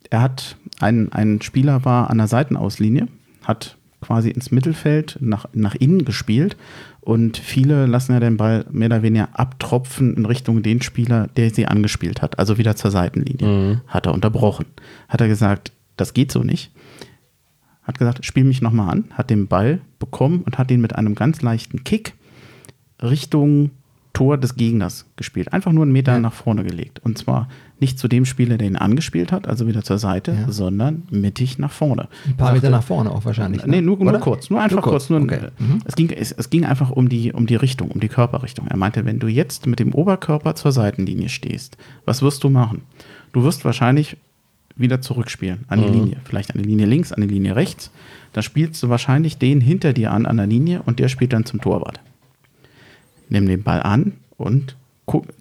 Er hat ein, ein Spieler war an der Seitenauslinie, hat quasi ins Mittelfeld nach, nach innen gespielt und viele lassen ja den Ball mehr oder weniger abtropfen in Richtung den Spieler, der sie angespielt hat, also wieder zur Seitenlinie. Mhm. Hat er unterbrochen. Hat er gesagt, das geht so nicht. Hat gesagt, spiel mich nochmal an, hat den Ball bekommen und hat ihn mit einem ganz leichten Kick Richtung Tor des Gegners gespielt. Einfach nur einen Meter ja. nach vorne gelegt. Und zwar nicht zu dem Spieler, der ihn angespielt hat, also wieder zur Seite, ja. sondern mittig nach vorne. Ein paar Meter nach vorne auch wahrscheinlich. Ne? Nee, nur, nur kurz. Nur einfach nur kurz. kurz nur, okay. mhm. es, ging, es, es, ging einfach um die, um die Richtung, um die Körperrichtung. Er meinte, wenn du jetzt mit dem Oberkörper zur Seitenlinie stehst, was wirst du machen? Du wirst wahrscheinlich wieder zurückspielen an die mhm. Linie. Vielleicht an die Linie links, an die Linie rechts. Da spielst du wahrscheinlich den hinter dir an, an der Linie und der spielt dann zum Torwart nimm den Ball an und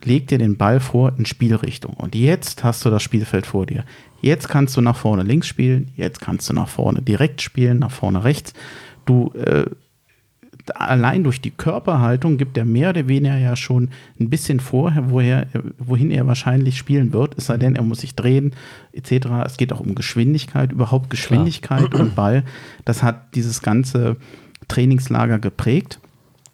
leg dir den Ball vor in Spielrichtung. Und jetzt hast du das Spielfeld vor dir. Jetzt kannst du nach vorne links spielen, jetzt kannst du nach vorne direkt spielen, nach vorne rechts. Du äh, allein durch die Körperhaltung gibt er mehr oder weniger ja schon ein bisschen vorher, woher, wohin er wahrscheinlich spielen wird, es sei denn, er muss sich drehen, etc. Es geht auch um Geschwindigkeit, überhaupt Geschwindigkeit Klar. und Ball. Das hat dieses ganze Trainingslager geprägt.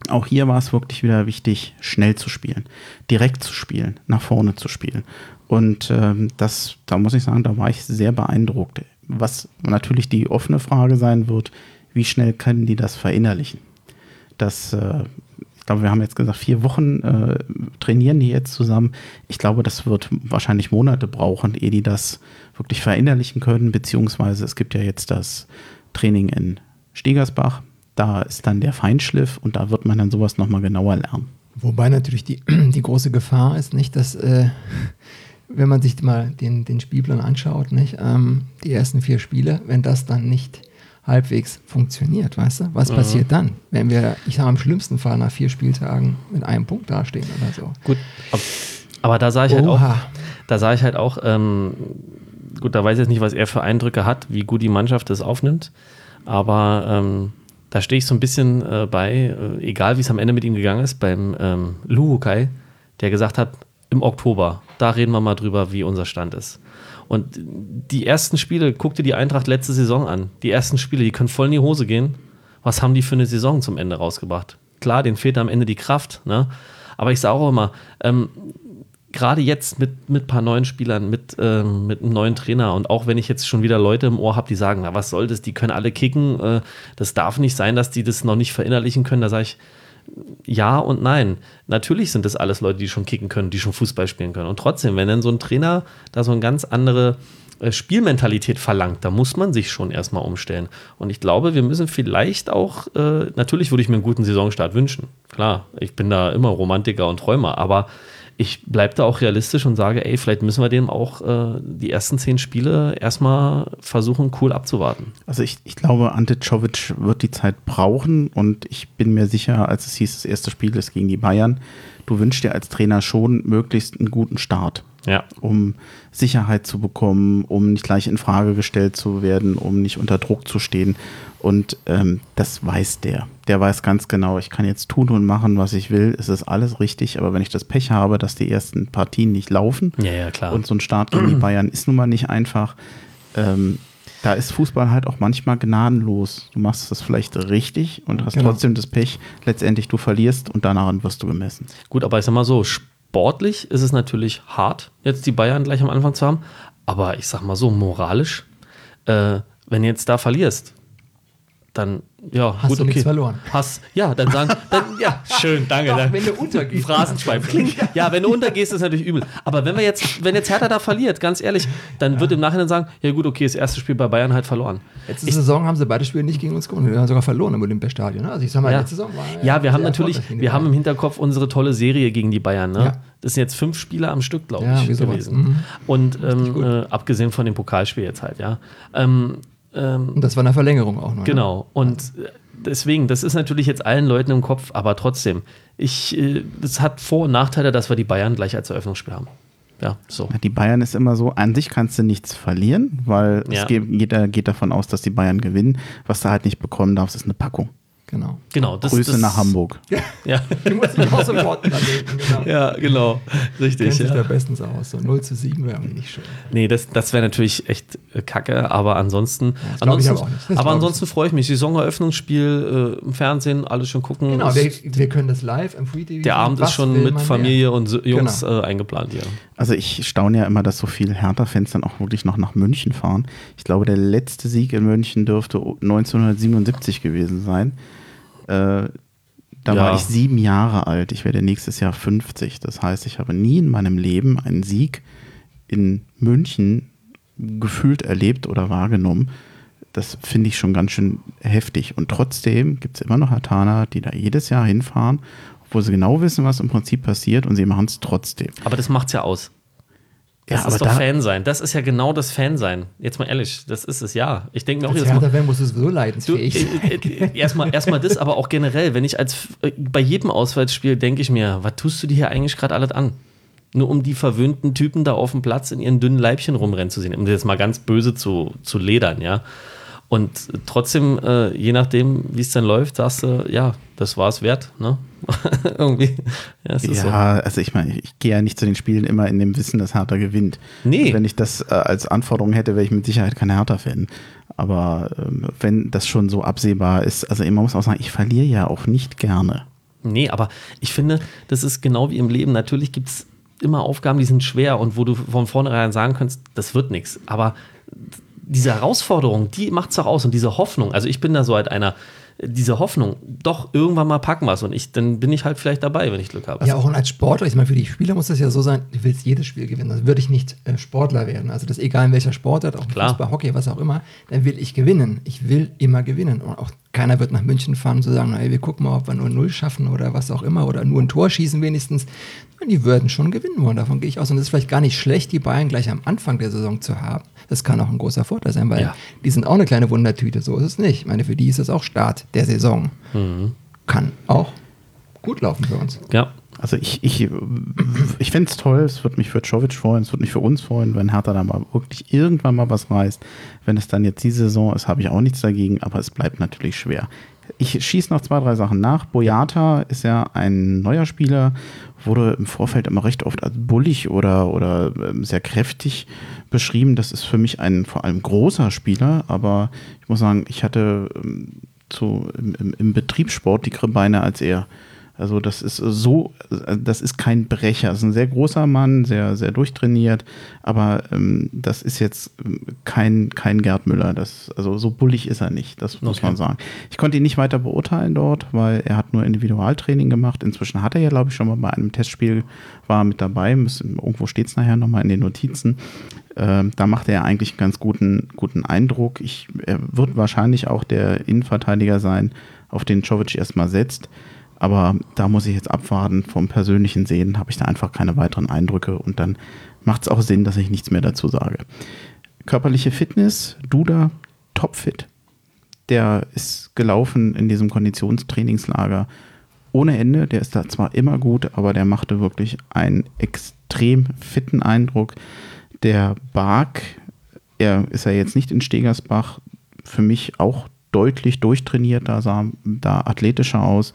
Auch hier war es wirklich wieder wichtig, schnell zu spielen, direkt zu spielen, nach vorne zu spielen. Und ähm, das, da muss ich sagen, da war ich sehr beeindruckt. Was natürlich die offene Frage sein wird, wie schnell können die das verinnerlichen? Das, äh, Ich glaube, wir haben jetzt gesagt, vier Wochen äh, trainieren die jetzt zusammen. Ich glaube, das wird wahrscheinlich Monate brauchen, ehe die das wirklich verinnerlichen können, beziehungsweise es gibt ja jetzt das Training in Stegersbach. Da ist dann der Feinschliff und da wird man dann sowas nochmal genauer lernen. Wobei natürlich die, die große Gefahr ist nicht, dass, äh, wenn man sich mal den, den Spielplan anschaut, nicht, ähm, die ersten vier Spiele, wenn das dann nicht halbwegs funktioniert, weißt du? Was mhm. passiert dann, wenn wir, ich sage im schlimmsten Fall nach vier Spieltagen mit einem Punkt dastehen oder so? Gut, aber da sah ich halt auch, da sah ich halt auch, ähm, gut, da weiß ich jetzt nicht, was er für Eindrücke hat, wie gut die Mannschaft das aufnimmt, aber ähm, da stehe ich so ein bisschen äh, bei, äh, egal wie es am Ende mit ihm gegangen ist, beim ähm, Luhukai, der gesagt hat, im Oktober, da reden wir mal drüber, wie unser Stand ist. Und die ersten Spiele, guck dir die Eintracht letzte Saison an. Die ersten Spiele, die können voll in die Hose gehen. Was haben die für eine Saison zum Ende rausgebracht? Klar, denen fehlt am Ende die Kraft, ne? Aber ich sage auch immer, ähm, gerade jetzt mit, ein paar neuen Spielern, mit, ähm, mit einem neuen Trainer und auch wenn ich jetzt schon wieder Leute im Ohr habe, die sagen, na was soll das, die können alle kicken, äh, das darf nicht sein, dass die das noch nicht verinnerlichen können, da sage ich, ja und nein. Natürlich sind das alles Leute, die schon kicken können, die schon Fußball spielen können. Und trotzdem, wenn dann so ein Trainer da so eine ganz andere äh, Spielmentalität verlangt, da muss man sich schon erstmal umstellen. Und ich glaube, wir müssen vielleicht auch, äh, natürlich würde ich mir einen guten Saisonstart wünschen. Klar, ich bin da immer Romantiker und Träumer, aber ich bleibe da auch realistisch und sage, ey, vielleicht müssen wir dem auch äh, die ersten zehn Spiele erstmal versuchen, cool abzuwarten. Also ich, ich glaube, Ante Czovic wird die Zeit brauchen und ich bin mir sicher, als es hieß, das erste Spiel ist gegen die Bayern, du wünschst dir als Trainer schon möglichst einen guten Start. Ja. Um Sicherheit zu bekommen, um nicht gleich in Frage gestellt zu werden, um nicht unter Druck zu stehen. Und ähm, das weiß der. Der weiß ganz genau, ich kann jetzt tun und machen, was ich will. Es ist alles richtig, aber wenn ich das Pech habe, dass die ersten Partien nicht laufen ja, ja, klar. und so ein Start gegen die Bayern ist nun mal nicht einfach, ähm, da ist Fußball halt auch manchmal gnadenlos. Du machst das vielleicht richtig und hast genau. trotzdem das Pech. Letztendlich du verlierst und danach wirst du gemessen. Gut, aber ich sag mal so, sportlich ist es natürlich hart, jetzt die Bayern gleich am Anfang zu haben. Aber ich sag mal so, moralisch, äh, wenn du jetzt da verlierst, dann ja, hast gut, du okay. nichts verloren. Hast, ja, dann sagen, dann, ja, schön, danke. Doch, dann, wenn du untergehst. Phrasenschweif. Ja, wenn du untergehst, ist natürlich übel. Aber wenn wir jetzt, wenn jetzt Hertha da verliert, ganz ehrlich, dann ja. wird im Nachhinein sagen, ja gut, okay, das erste Spiel bei Bayern halt verloren. Letzte ich, Saison haben sie beide Spiele nicht gegen uns gewonnen. Wir haben sogar verloren im Olympiastadion. Ne? Also ich sag mal, ja. letzte Saison war Ja, wir haben natürlich, wir haben im Hinterkopf unsere tolle Serie gegen die Bayern. Ne? Das sind jetzt fünf Spiele am Stück, glaube ich, gewesen. Mhm. Und ähm, äh, abgesehen von dem Pokalspiel jetzt halt, ja. Ähm, ähm, und das war eine Verlängerung auch noch. Ne? Genau. Ne? Und äh, deswegen, das ist natürlich jetzt allen Leuten im Kopf, aber trotzdem, ich, äh, das hat Vor- und Nachteile, dass wir die Bayern gleich als Eröffnungsspiel haben. Ja, so. Die Bayern ist immer so, an sich kannst du nichts verlieren, weil ja. geht, jeder geht davon aus, dass die Bayern gewinnen. Was du halt nicht bekommen darfst, ist eine Packung. Genau. genau das, Grüße das, nach Hamburg. Ja. ja. Du musst mich auch supporten genau. Ja, genau. Richtig. Kennt sich ja. da bestens aus. So 0 zu 7 wäre nicht schön. Nee, das, das wäre natürlich echt äh, kacke, aber ansonsten. Ja, ansonsten aber, aber ansonsten freue ich mich. Saisoneröffnungsspiel äh, im Fernsehen, alles schon gucken. Genau, wir, wir, können das live im Free TV. Der Abend ist schon mit Familie mehr? und Jungs genau. äh, eingeplant hier. Also ich staune ja immer, dass so viele Hertha-Fans dann auch wirklich noch nach München fahren. Ich glaube, der letzte Sieg in München dürfte 1977 gewesen sein. Äh, da ja. war ich sieben Jahre alt. Ich werde nächstes Jahr 50. Das heißt, ich habe nie in meinem Leben einen Sieg in München gefühlt erlebt oder wahrgenommen. Das finde ich schon ganz schön heftig. Und trotzdem gibt es immer noch Hatana, die da jedes Jahr hinfahren, obwohl sie genau wissen, was im Prinzip passiert und sie machen es trotzdem. Aber das macht es ja aus. Das ja, ist doch da, Fan sein. Das ist ja genau das Fan sein. Jetzt mal ehrlich, das ist es ja. Ich denke mir auch jetzt mal. Fan musst du sowieso leidensfähig äh, äh, Erstmal erst das, aber auch generell, wenn ich als äh, bei jedem Auswärtsspiel denke ich mir, was tust du dir hier eigentlich gerade alles an? Nur um die verwöhnten Typen da auf dem Platz in ihren dünnen Leibchen rumrennen zu sehen, um das jetzt mal ganz böse zu, zu ledern, ja. Und trotzdem, äh, je nachdem, wie es dann läuft, sagst du, ja, das war es wert, ne? Irgendwie. Ja, ja so. also ich meine, ich gehe ja nicht zu den Spielen immer in dem Wissen, dass Hertha gewinnt. Nee. Wenn ich das äh, als Anforderung hätte, wäre ich mit Sicherheit kein Hertha-Fan. Aber ähm, wenn das schon so absehbar ist, also man muss auch sagen, ich verliere ja auch nicht gerne. Nee, aber ich finde, das ist genau wie im Leben. Natürlich gibt es immer Aufgaben, die sind schwer und wo du von vornherein sagen kannst, das wird nichts. Aber diese Herausforderung, die macht es auch aus und diese Hoffnung. Also ich bin da so halt einer, diese Hoffnung, doch irgendwann mal packen was und ich, dann bin ich halt vielleicht dabei, wenn ich Glück habe. Ja, auch und als Sportler, ich meine, für die Spieler muss das ja so sein, du willst jedes Spiel gewinnen, dann würde ich nicht äh, Sportler werden. Also das egal in welcher Sportart, auch Klar. Fußball, Hockey, was auch immer, dann will ich gewinnen. Ich will immer gewinnen. Und auch keiner wird nach München fahren und zu sagen, hey, wir gucken mal, ob wir nur Null schaffen oder was auch immer oder nur ein Tor schießen wenigstens. Die würden schon gewinnen wollen, davon gehe ich aus. Und es ist vielleicht gar nicht schlecht, die Bayern gleich am Anfang der Saison zu haben. Das kann auch ein großer Vorteil sein, weil Ja. die sind auch eine kleine Wundertüte, so ist es nicht. Ich meine, für die ist es auch Start der Saison. Kann auch gut laufen für uns. Ja, Also ich, ich, ich fände es toll, es würde mich für Czovic freuen, es würde mich für uns freuen, wenn Hertha da mal wirklich irgendwann mal was reißt. Wenn es dann jetzt die Saison ist, habe ich auch nichts dagegen, aber es bleibt natürlich schwer. Ich schieße noch zwei, drei Sachen nach. Boyata ist ja ein neuer Spieler, wurde im Vorfeld immer recht oft als bullig oder, oder ähm, sehr kräftig beschrieben. Das ist für mich ein vor allem großer Spieler, aber ich muss sagen, ich hatte ähm, zu, im, im, Betriebssport dickere Beine als er. Also das ist so, das ist kein Brecher. Das ist ein sehr großer Mann, sehr, sehr durchtrainiert, aber ähm, das ist jetzt ähm, kein, kein Gerd Müller. Das, also so bullig ist er nicht, das muss Okay. man sagen. Ich konnte ihn nicht weiter beurteilen dort, weil er hat nur Individualtraining gemacht. Inzwischen hat er ja, glaube ich, schon mal bei einem Testspiel war mit dabei. Müssen, irgendwo steht es nachher nochmal in den Notizen. Ähm, da macht er eigentlich einen ganz guten, guten Eindruck. Ich, er wird wahrscheinlich auch der Innenverteidiger sein, auf den Czovic erstmal setzt. Aber da muss ich jetzt abwarten. Vom persönlichen Sehen habe ich da einfach keine weiteren Eindrücke und dann macht es auch Sinn, dass ich nichts mehr dazu sage. Körperliche Fitness, Duda, topfit. Der ist gelaufen in diesem Konditionstrainingslager ohne Ende. Der ist da zwar immer gut, aber der machte wirklich einen extrem fitten Eindruck. Der Bark, er ist ja jetzt nicht in Stegersbach, für mich auch deutlich durchtrainiert, da sah da athletischer aus.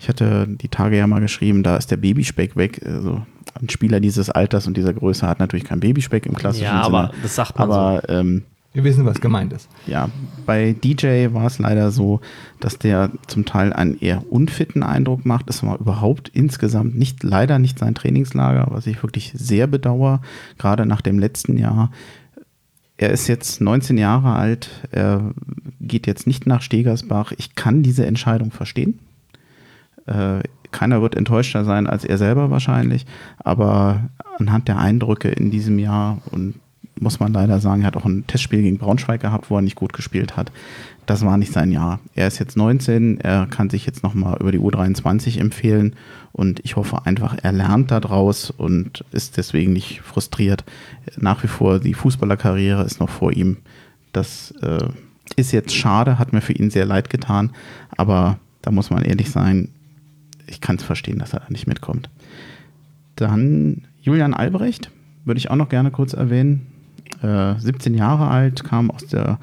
Ich hatte die Tage ja mal geschrieben, da ist der Babyspeck weg. Also ein Spieler dieses Alters und dieser Größe hat natürlich kein Babyspeck im klassischen ja Sinne. aber das sagt man Aber ähm, Wir wissen, was gemeint ist. ja, bei DJ war es leider so, dass der zum Teil einen eher unfitten Eindruck macht. Es war überhaupt insgesamt nicht, leider nicht sein Trainingslager, was ich wirklich sehr bedauere, gerade nach dem letzten Jahr. Er ist jetzt 19 Jahre alt, er geht jetzt nicht nach Stegersbach. Ich kann diese Entscheidung verstehen. Äh, keiner wird enttäuschter sein als er selber wahrscheinlich, aber anhand der Eindrücke in diesem Jahr und muss man leider sagen, er hat auch ein Testspiel gegen Braunschweig gehabt, wo er nicht gut gespielt hat. Das war nicht sein Jahr. Er ist jetzt 19, er kann sich jetzt nochmal über die U23 empfehlen und ich hoffe einfach, er lernt daraus und ist deswegen nicht frustriert. Nach wie vor, die Fußballerkarriere ist noch vor ihm. Das äh, ist jetzt schade, hat mir für ihn sehr leid getan, aber da muss man ehrlich sein, ich kann es verstehen, dass er da nicht mitkommt. Dann Julian Albrecht, würde ich auch noch gerne kurz erwähnen. Äh, 17 Jahre alt, kam aus der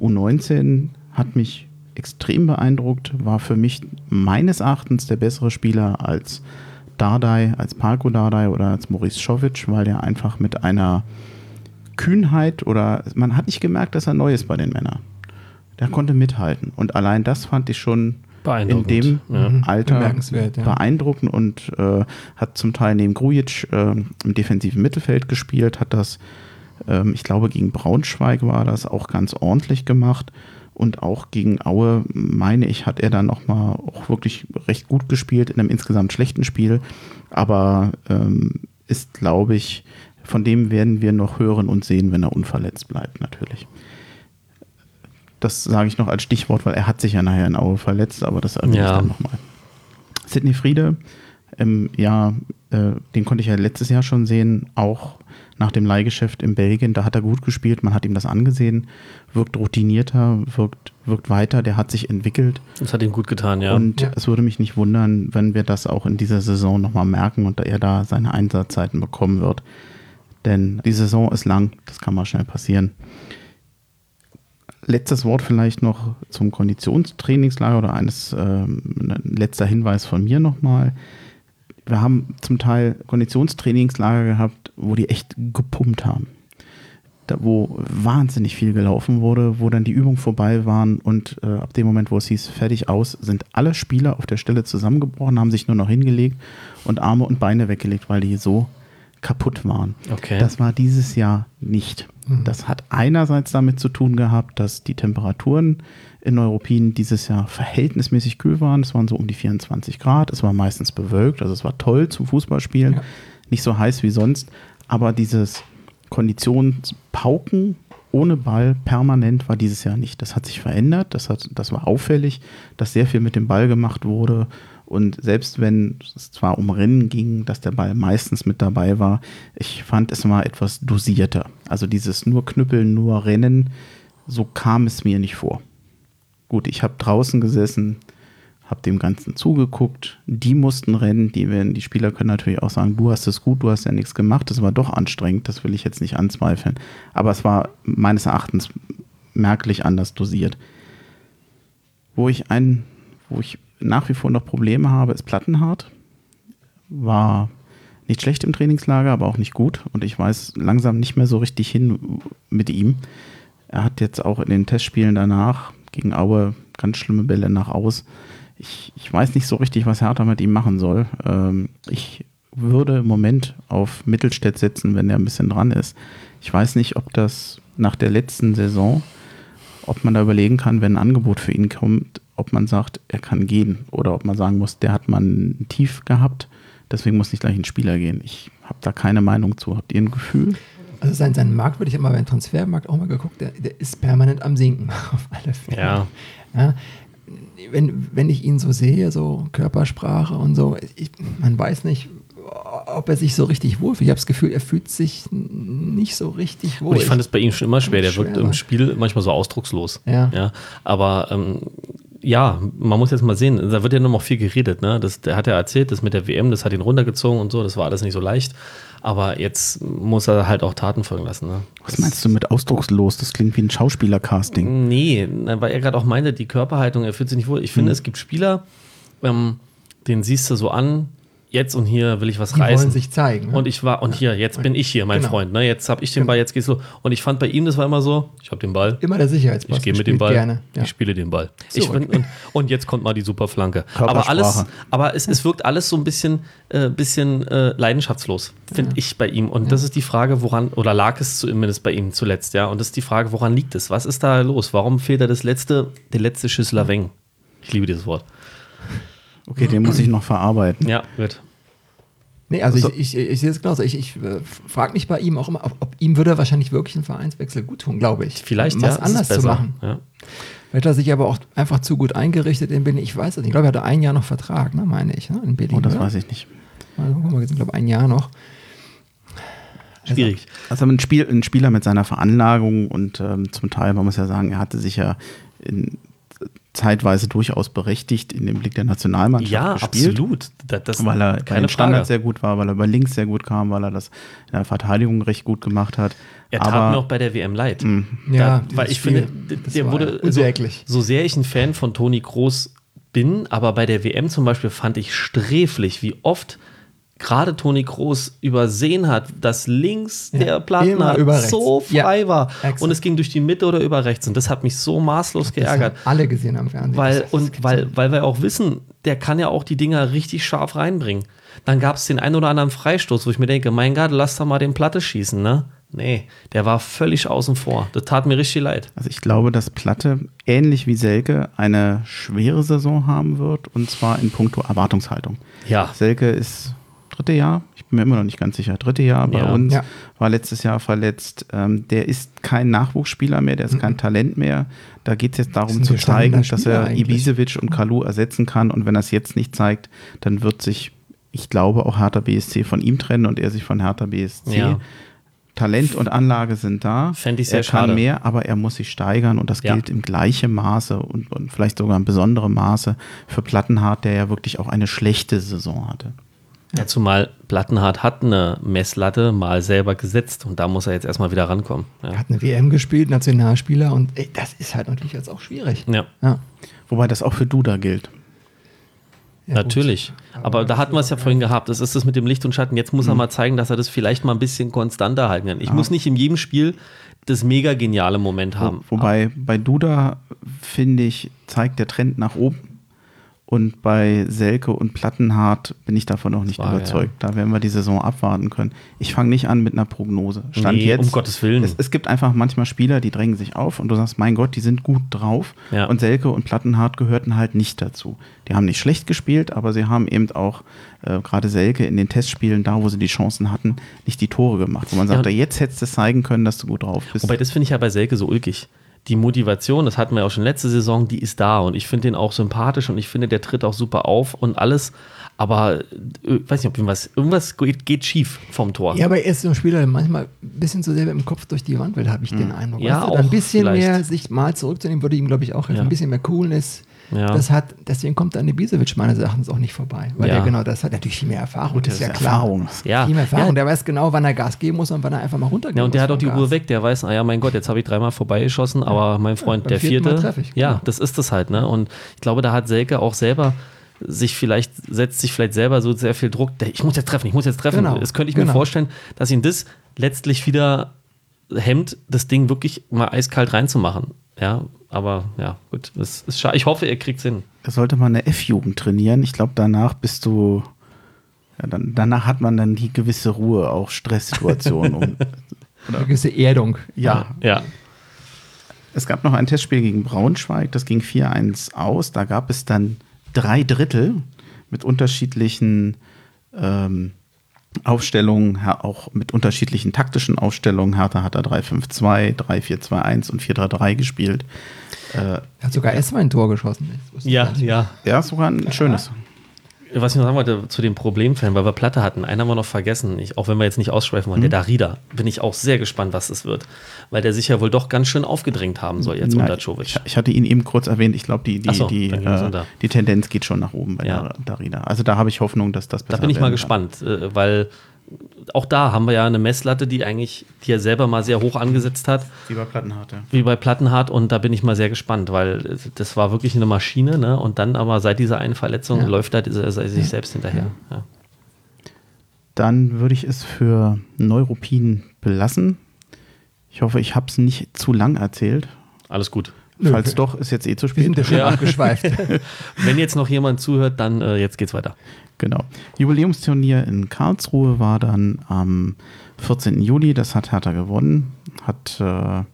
U19, hat mich extrem beeindruckt, war für mich meines Erachtens der bessere Spieler als Dardai, als Parko Dardai oder als Maurice Schovic, weil er einfach mit einer Kühnheit oder man hat nicht gemerkt, dass er neu ist bei den Männern. Der konnte mithalten. Und allein das fand ich schon in dem ja. Alter Bemerkenswert, ja. beeindruckend und äh, hat zum Teil neben Grujic äh, im defensiven Mittelfeld gespielt, hat das, ähm, ich glaube, gegen Braunschweig war das auch ganz ordentlich gemacht und auch gegen Aue, meine ich, hat er dann nochmal auch wirklich recht gut gespielt in einem insgesamt schlechten Spiel, aber ähm, ist, glaube ich, von dem werden wir noch hören und sehen, wenn er unverletzt bleibt, natürlich. Das sage ich noch als Stichwort, weil er hat sich ja nachher in Aue verletzt, aber das erwähne ich Ja. dann nochmal. Sidney Friede, im Jahr, äh, den konnte ich ja letztes Jahr schon sehen, auch nach dem Leihgeschäft in Belgien. Da hat er gut gespielt, man hat ihm das angesehen, wirkt routinierter, wirkt, wirkt weiter, der hat sich entwickelt. Das hat ihm gut getan, ja. Und Ja. es würde mich nicht wundern, wenn wir das auch in dieser Saison nochmal merken und er da seine Einsatzzeiten bekommen wird. Denn die Saison ist lang, das kann mal schnell passieren. Letztes Wort vielleicht noch zum Konditionstrainingslager oder eines ähm, ein letzter Hinweis von mir nochmal. Wir haben zum Teil Konditionstrainingslager gehabt, wo die echt gepumpt haben. Da, wo wahnsinnig viel gelaufen wurde, wo dann die Übungen vorbei waren und äh, ab dem Moment, wo es hieß, fertig aus, sind alle Spieler auf der Stelle zusammengebrochen, haben sich nur noch hingelegt und Arme und Beine weggelegt, weil die so kaputt waren. Okay. Das war dieses Jahr nicht. Mhm. Das hat einerseits damit zu tun gehabt, dass die Temperaturen in Europien dieses Jahr verhältnismäßig kühl waren. Es waren so um die 24 Grad. Es war meistens bewölkt, also es war toll zum Fußballspielen. Ja. Nicht so heiß wie sonst, aber dieses Konditionspauken ohne Ball permanent war dieses Jahr nicht. Das hat sich verändert. Das, hat, das war auffällig, dass sehr viel mit dem Ball gemacht wurde. Und selbst wenn es zwar um Rennen ging, dass der Ball meistens mit dabei war, ich fand es mal etwas dosierter. Also dieses nur Knüppeln, nur Rennen, so kam es mir nicht vor. Gut, ich habe draußen gesessen, habe dem Ganzen zugeguckt. Die mussten rennen. Die, werden, die Spieler können natürlich auch sagen, du hast es gut, du hast ja nichts gemacht. Das war doch anstrengend. Das will ich jetzt nicht anzweifeln. Aber es war meines Erachtens merklich anders dosiert. Wo ich ein, wo ich nach wie vor noch Probleme habe, ist Plattenhart. War nicht schlecht im Trainingslager, aber auch nicht gut. Und ich weiß langsam nicht mehr so richtig hin mit ihm. Er hat jetzt auch in den Testspielen danach gegen Aue ganz schlimme Bälle nach aus. Ich, ich weiß nicht so richtig, was Hertha mit ihm machen soll. Ähm, ich würde im Moment auf Mittelstädt setzen, wenn er ein bisschen dran ist. Ich weiß nicht, ob das nach der letzten Saison, ob man da überlegen kann, wenn ein Angebot für ihn kommt, ob man sagt, er kann gehen oder ob man sagen muss, der hat mal ein Tief gehabt, deswegen muss nicht gleich ein Spieler gehen. Ich habe da keine Meinung zu. Habt ihr ein Gefühl? Also sein, sein Markt würde ich immer beim Transfermarkt auch mal geguckt, der, der ist permanent am Sinken, auf alle Fälle. Ja. ja wenn, wenn ich ihn so sehe, so Körpersprache und so, ich, man weiß nicht, ob er sich so richtig wohlfühlt. Ich habe das Gefühl, er fühlt sich nicht so richtig wohl. Und ich fand es bei ihm schon immer schwer. Der Schwer, wirkt im ne? Spiel manchmal so ausdruckslos. Ja. ja aber ähm, ja, man muss jetzt mal sehen, da wird ja noch mal viel geredet. Ne? Das, der hat ja erzählt, das mit der WM, das hat ihn runtergezogen und so, das war alles nicht so leicht. Aber jetzt muss er halt auch Taten folgen lassen. Ne? Was meinst du mit ausdruckslos? Das klingt wie ein Schauspieler-Casting. Nee, na, weil er gerade auch meinte, die Körperhaltung, er fühlt sich nicht wohl. Ich finde, es gibt Spieler, ähm, den siehst du so an, jetzt und hier will ich was Die reißen. wollen sich zeigen. ne? Und ich war, und hier, jetzt bin ich hier, mein Genau. Freund. Ne? Jetzt habe ich den Ball, jetzt geht's los. Und ich fand bei ihm, das war immer so, ich habe den Ball, Immer der Sicherheitsposten. ich gehe mit dem Ball, Gerne. Ja. ich spiele den Ball. Ich find, und, und jetzt kommt mal die super Flanke. Aber alles, aber es, es wirkt alles so ein bisschen, äh, bisschen äh, leidenschaftslos, finde ich bei ihm. Und das ist die Frage, woran, oder lag es zumindest bei ihm zuletzt, ja. Und das ist die Frage, woran liegt es? Was ist da los? Warum fehlt da das letzte, der letzte Schüssel Weng? Ich liebe dieses Wort. Okay, den muss ich noch verarbeiten. Ja, wird. Nee, also So. ich, ich, ich sehe es genauso. Ich, ich äh, frage mich bei ihm auch immer, ob, ob ihm würde wahrscheinlich wirklich ein Vereinswechsel gut tun, glaube ich. Vielleicht, was ja, anders zu machen. Ja. Vielleicht hat er sich aber auch einfach zu gut eingerichtet in Berlin. Ich weiß es nicht. Ich glaube, er hatte ein Jahr noch Vertrag, ne, meine ich, ne, in Berlin. Oh, das oder? weiß ich nicht. Also, guck mal, sind, glaube ein Jahr noch. Schwierig. Also ein, Spiel, ein Spieler mit seiner Veranlagung und ähm, zum Teil, man muss ja sagen, er hatte sich ja in, zeitweise durchaus berechtigt in dem Blick der Nationalmannschaft Ja, gespielt. absolut. Das, das Weil er bei den Standards sehr gut war, weil er über links sehr gut kam, weil er das in der Verteidigung recht gut gemacht hat. Er tat Aber mir auch bei der WM leid. Ja, da, weil ich Spiel, finde, der wurde unsäglich. so sehr ich ein Fan von Toni Kroos bin, aber bei der WM zum Beispiel fand ich sträflich, wie oft gerade Toni Kroos übersehen hat, dass links Ja, der Plattenhardt so frei Ja, war exakt. und es ging durch die Mitte oder über rechts und das hat mich so maßlos Das geärgert. haben alle gesehen am Fernsehen. Weil, und weil, weil wir auch wissen, der kann ja auch die Dinger richtig scharf reinbringen. Dann gab es den einen oder anderen Freistoß, wo ich mir denke, mein Gott, lass da mal den Platte schießen, ne? Nee, der war völlig außen vor. Das tat mir richtig leid. Also ich glaube, dass Platte ähnlich wie Selke eine schwere Saison haben wird und zwar in puncto Erwartungshaltung. Ja. Selke ist dritte Jahr, ich bin mir immer noch nicht ganz sicher, dritte Jahr bei Ja. uns, Ja. war letztes Jahr verletzt. Ähm, der ist kein Nachwuchsspieler mehr, der ist kein Talent mehr. Da geht es jetzt darum zu zeigen, dass er eigentlich. Ibisevic und Kalu ersetzen kann und wenn er es jetzt nicht zeigt, dann wird sich, ich glaube, auch Hertha BSC von ihm trennen und er sich von Hertha BSC. Ja. Talent und Anlage sind da. Fänd ich sehr er kann schade. mehr, aber er muss sich steigern und das Ja. gilt im gleichen Maße und, und vielleicht sogar in besonderem Maße für Plattenhardt, der ja wirklich auch eine schlechte Saison hatte. Ja, zumal Plattenhardt hat eine Messlatte mal selber gesetzt und da muss er jetzt erstmal wieder rankommen. Er Ja. hat eine WM gespielt, Nationalspieler und ey, das ist halt natürlich jetzt auch schwierig. ja. Ja. Wobei das auch für Duda gilt. Ja, Natürlich. gut. Aber, da hatten wir es ja vorhin gehabt. Das ist das mit dem Licht und Schatten. Jetzt muss Mhm. er mal zeigen, dass er das vielleicht mal ein bisschen konstanter halten kann. Ich muss nicht in jedem Spiel das mega geniale Moment haben. Wo, wobei bei Duda, finde ich, zeigt der Trend nach oben. Und bei Selke und Plattenhardt bin ich davon noch nicht war, überzeugt. Ja. Da werden wir die Saison abwarten können. Ich fange nicht an mit einer Prognose. Stand nee, jetzt. Um Gottes Willen. Es, es, gibt einfach manchmal Spieler, die drängen sich auf und du sagst, mein Gott, die sind gut drauf. Ja. Und Selke und Plattenhardt gehörten halt nicht dazu. Die haben nicht schlecht gespielt, aber sie haben eben auch äh, gerade Selke in den Testspielen, da wo sie die Chancen hatten, nicht die Tore gemacht. Wo man sagt, ja, jetzt hättest du zeigen können, dass du gut drauf bist. Wobei, das finde ich ja bei Selke so ulkig die Motivation, das hatten wir ja auch schon letzte Saison, die ist da und ich finde den auch sympathisch und ich finde, der tritt auch super auf und alles. Aber ich äh, weiß nicht, ob irgendwas, irgendwas geht, schief vom Tor. Ja, aber er ist so ein Spieler, der manchmal ein bisschen zu sehr im Kopf durch die Wand will, habe ich hm. den Eindruck. Ja, weißt du, ein bisschen vielleicht. mehr sich mal zurückzunehmen, würde ihm, glaube ich, auch helfen. Ja. Ein bisschen mehr Coolness ja. Das hat, deswegen kommt dann Ibisevic meines Erachtens auch nicht vorbei. Weil ja. der genau, das hat natürlich viel mehr Erfahrung. Gut, das ist ja klar. Erfahrung. Ja. Viel mehr Erfahrung. Ja. Der weiß genau, wann er Gas geben muss und wann er einfach mal runtergeht. Ja, und der hat auch die Gas. Uhr weg. Der weiß, ah ja, mein Gott, jetzt habe ich dreimal vorbeigeschossen, aber mein Freund, der vierte. Ich, ja, genau. das ist das halt. Ne? Und ich glaube, da hat Selke auch selber sich vielleicht, setzt sich vielleicht selber so sehr viel Druck. Ich muss jetzt treffen, ich muss jetzt treffen. Genau. Das könnte ich genau. mir vorstellen, dass ihn das letztlich wieder hemmt, das Ding wirklich mal eiskalt reinzumachen. Ja, aber ja, gut. Es ist schade. Ich hoffe, ihr kriegt es hin. Da sollte man eine F-Jugend trainieren. Ich glaube, danach bist du. Ja, dann, danach hat man dann die gewisse Ruhe, auch Stresssituationen. um, Eine gewisse Erdung. Ja. ja. Es gab noch ein Testspiel gegen Braunschweig, das ging 4-1 aus. Da gab es dann drei Drittel mit unterschiedlichen ähm, Aufstellungen, auch mit unterschiedlichen taktischen Aufstellungen. Hertha hat da 3-5-2, 3-4-2-1 und 4-3-3 gespielt. Äh, er hat sogar erstmal ein Tor geschossen. Ja, ja. Ja, sogar ein schönes was ich noch sagen wollte zu den Problemfällen, weil wir Platte hatten, einen haben wir noch vergessen, ich, auch wenn wir jetzt nicht ausschweifen wollen, mhm. der Darida. Bin ich auch sehr gespannt, was es wird. Weil der sich ja wohl doch ganz schön aufgedrängt haben soll jetzt unter Czovic. Ich, ich, hatte ihn eben kurz erwähnt, ich glaube, die, die, so, die, äh, die Tendenz geht schon nach oben bei ja. Darida. Also da habe ich Hoffnung, dass das besser Da bin ich mal gespannt, äh, weil auch da haben wir ja eine Messlatte, die eigentlich, die er selber mal sehr hoch angesetzt hat. Wie bei Plattenhardt, ja. Wie bei Plattenhardt und da bin ich mal sehr gespannt, weil das war wirklich eine Maschine, ne? Und dann aber seit dieser einen Verletzung ja. läuft er sich selbst hinterher. Ja. Dann würde ich es für Neuropin belassen. Ich hoffe, ich habe es nicht zu lang erzählt. Alles gut. Falls Nö. doch, ist jetzt eh zu spät. Wir sind ja schon abgeschweift. Wenn jetzt noch jemand zuhört, dann äh, jetzt geht's weiter. Genau. Jubiläumsturnier in Karlsruhe war dann am 14. Juli. Das hat Hertha gewonnen. Hat äh,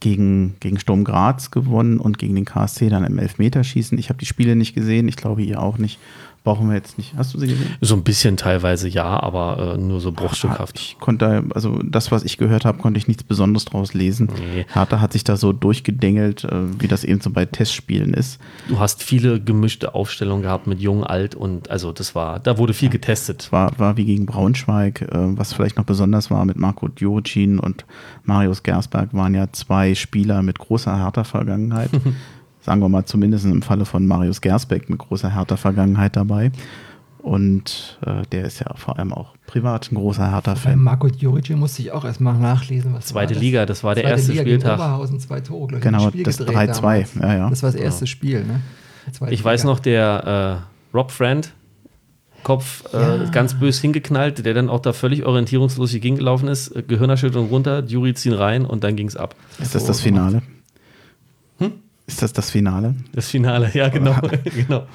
gegen, gegen Sturm Graz gewonnen und gegen den KSC dann im Elfmeterschießen. Ich habe die Spiele nicht gesehen. Ich glaube, ihr auch nicht brauchen wir jetzt nicht. Hast du sie gesehen? So ein bisschen teilweise ja, aber äh, nur so bruchstückhaft. Ich konnte, also das, was ich gehört habe, konnte ich nichts Besonderes draus lesen. Nee. Hertha hat sich da so durchgedengelt, äh, wie das eben so bei Testspielen ist. Du hast viele gemischte Aufstellungen gehabt mit jung, alt und also das war, da wurde viel ja. getestet. War, war wie gegen Braunschweig, äh, was vielleicht noch besonders war mit Marco Diocin und Marius Gersberg waren ja zwei Spieler mit großer Hertha-Vergangenheit. sagen wir mal zumindest im Falle von Marius Gersbeck mit großer Hertha-Vergangenheit dabei. Und äh, der ist ja vor allem auch privat ein großer Hertha-Fan. Marco Juric musste ich auch erstmal nachlesen. Was Zweite war Liga, das war der erste Liga Spieltag. Oberhausen, zwei Tore, ich, Genau, das 3-2. Ja, ja. Das war das erste ja. Spiel. Ne? Ich Liga. weiß noch, der äh, Rob Friend, Kopf äh, ja. ganz bös hingeknallt, der dann auch da völlig orientierungslos hier gelaufen ist, Gehirnerschütterung runter, Juri ziehen rein und dann ging es ab. Ist das das Finale? Ist das das Finale? Das Finale, ja, genau. genau.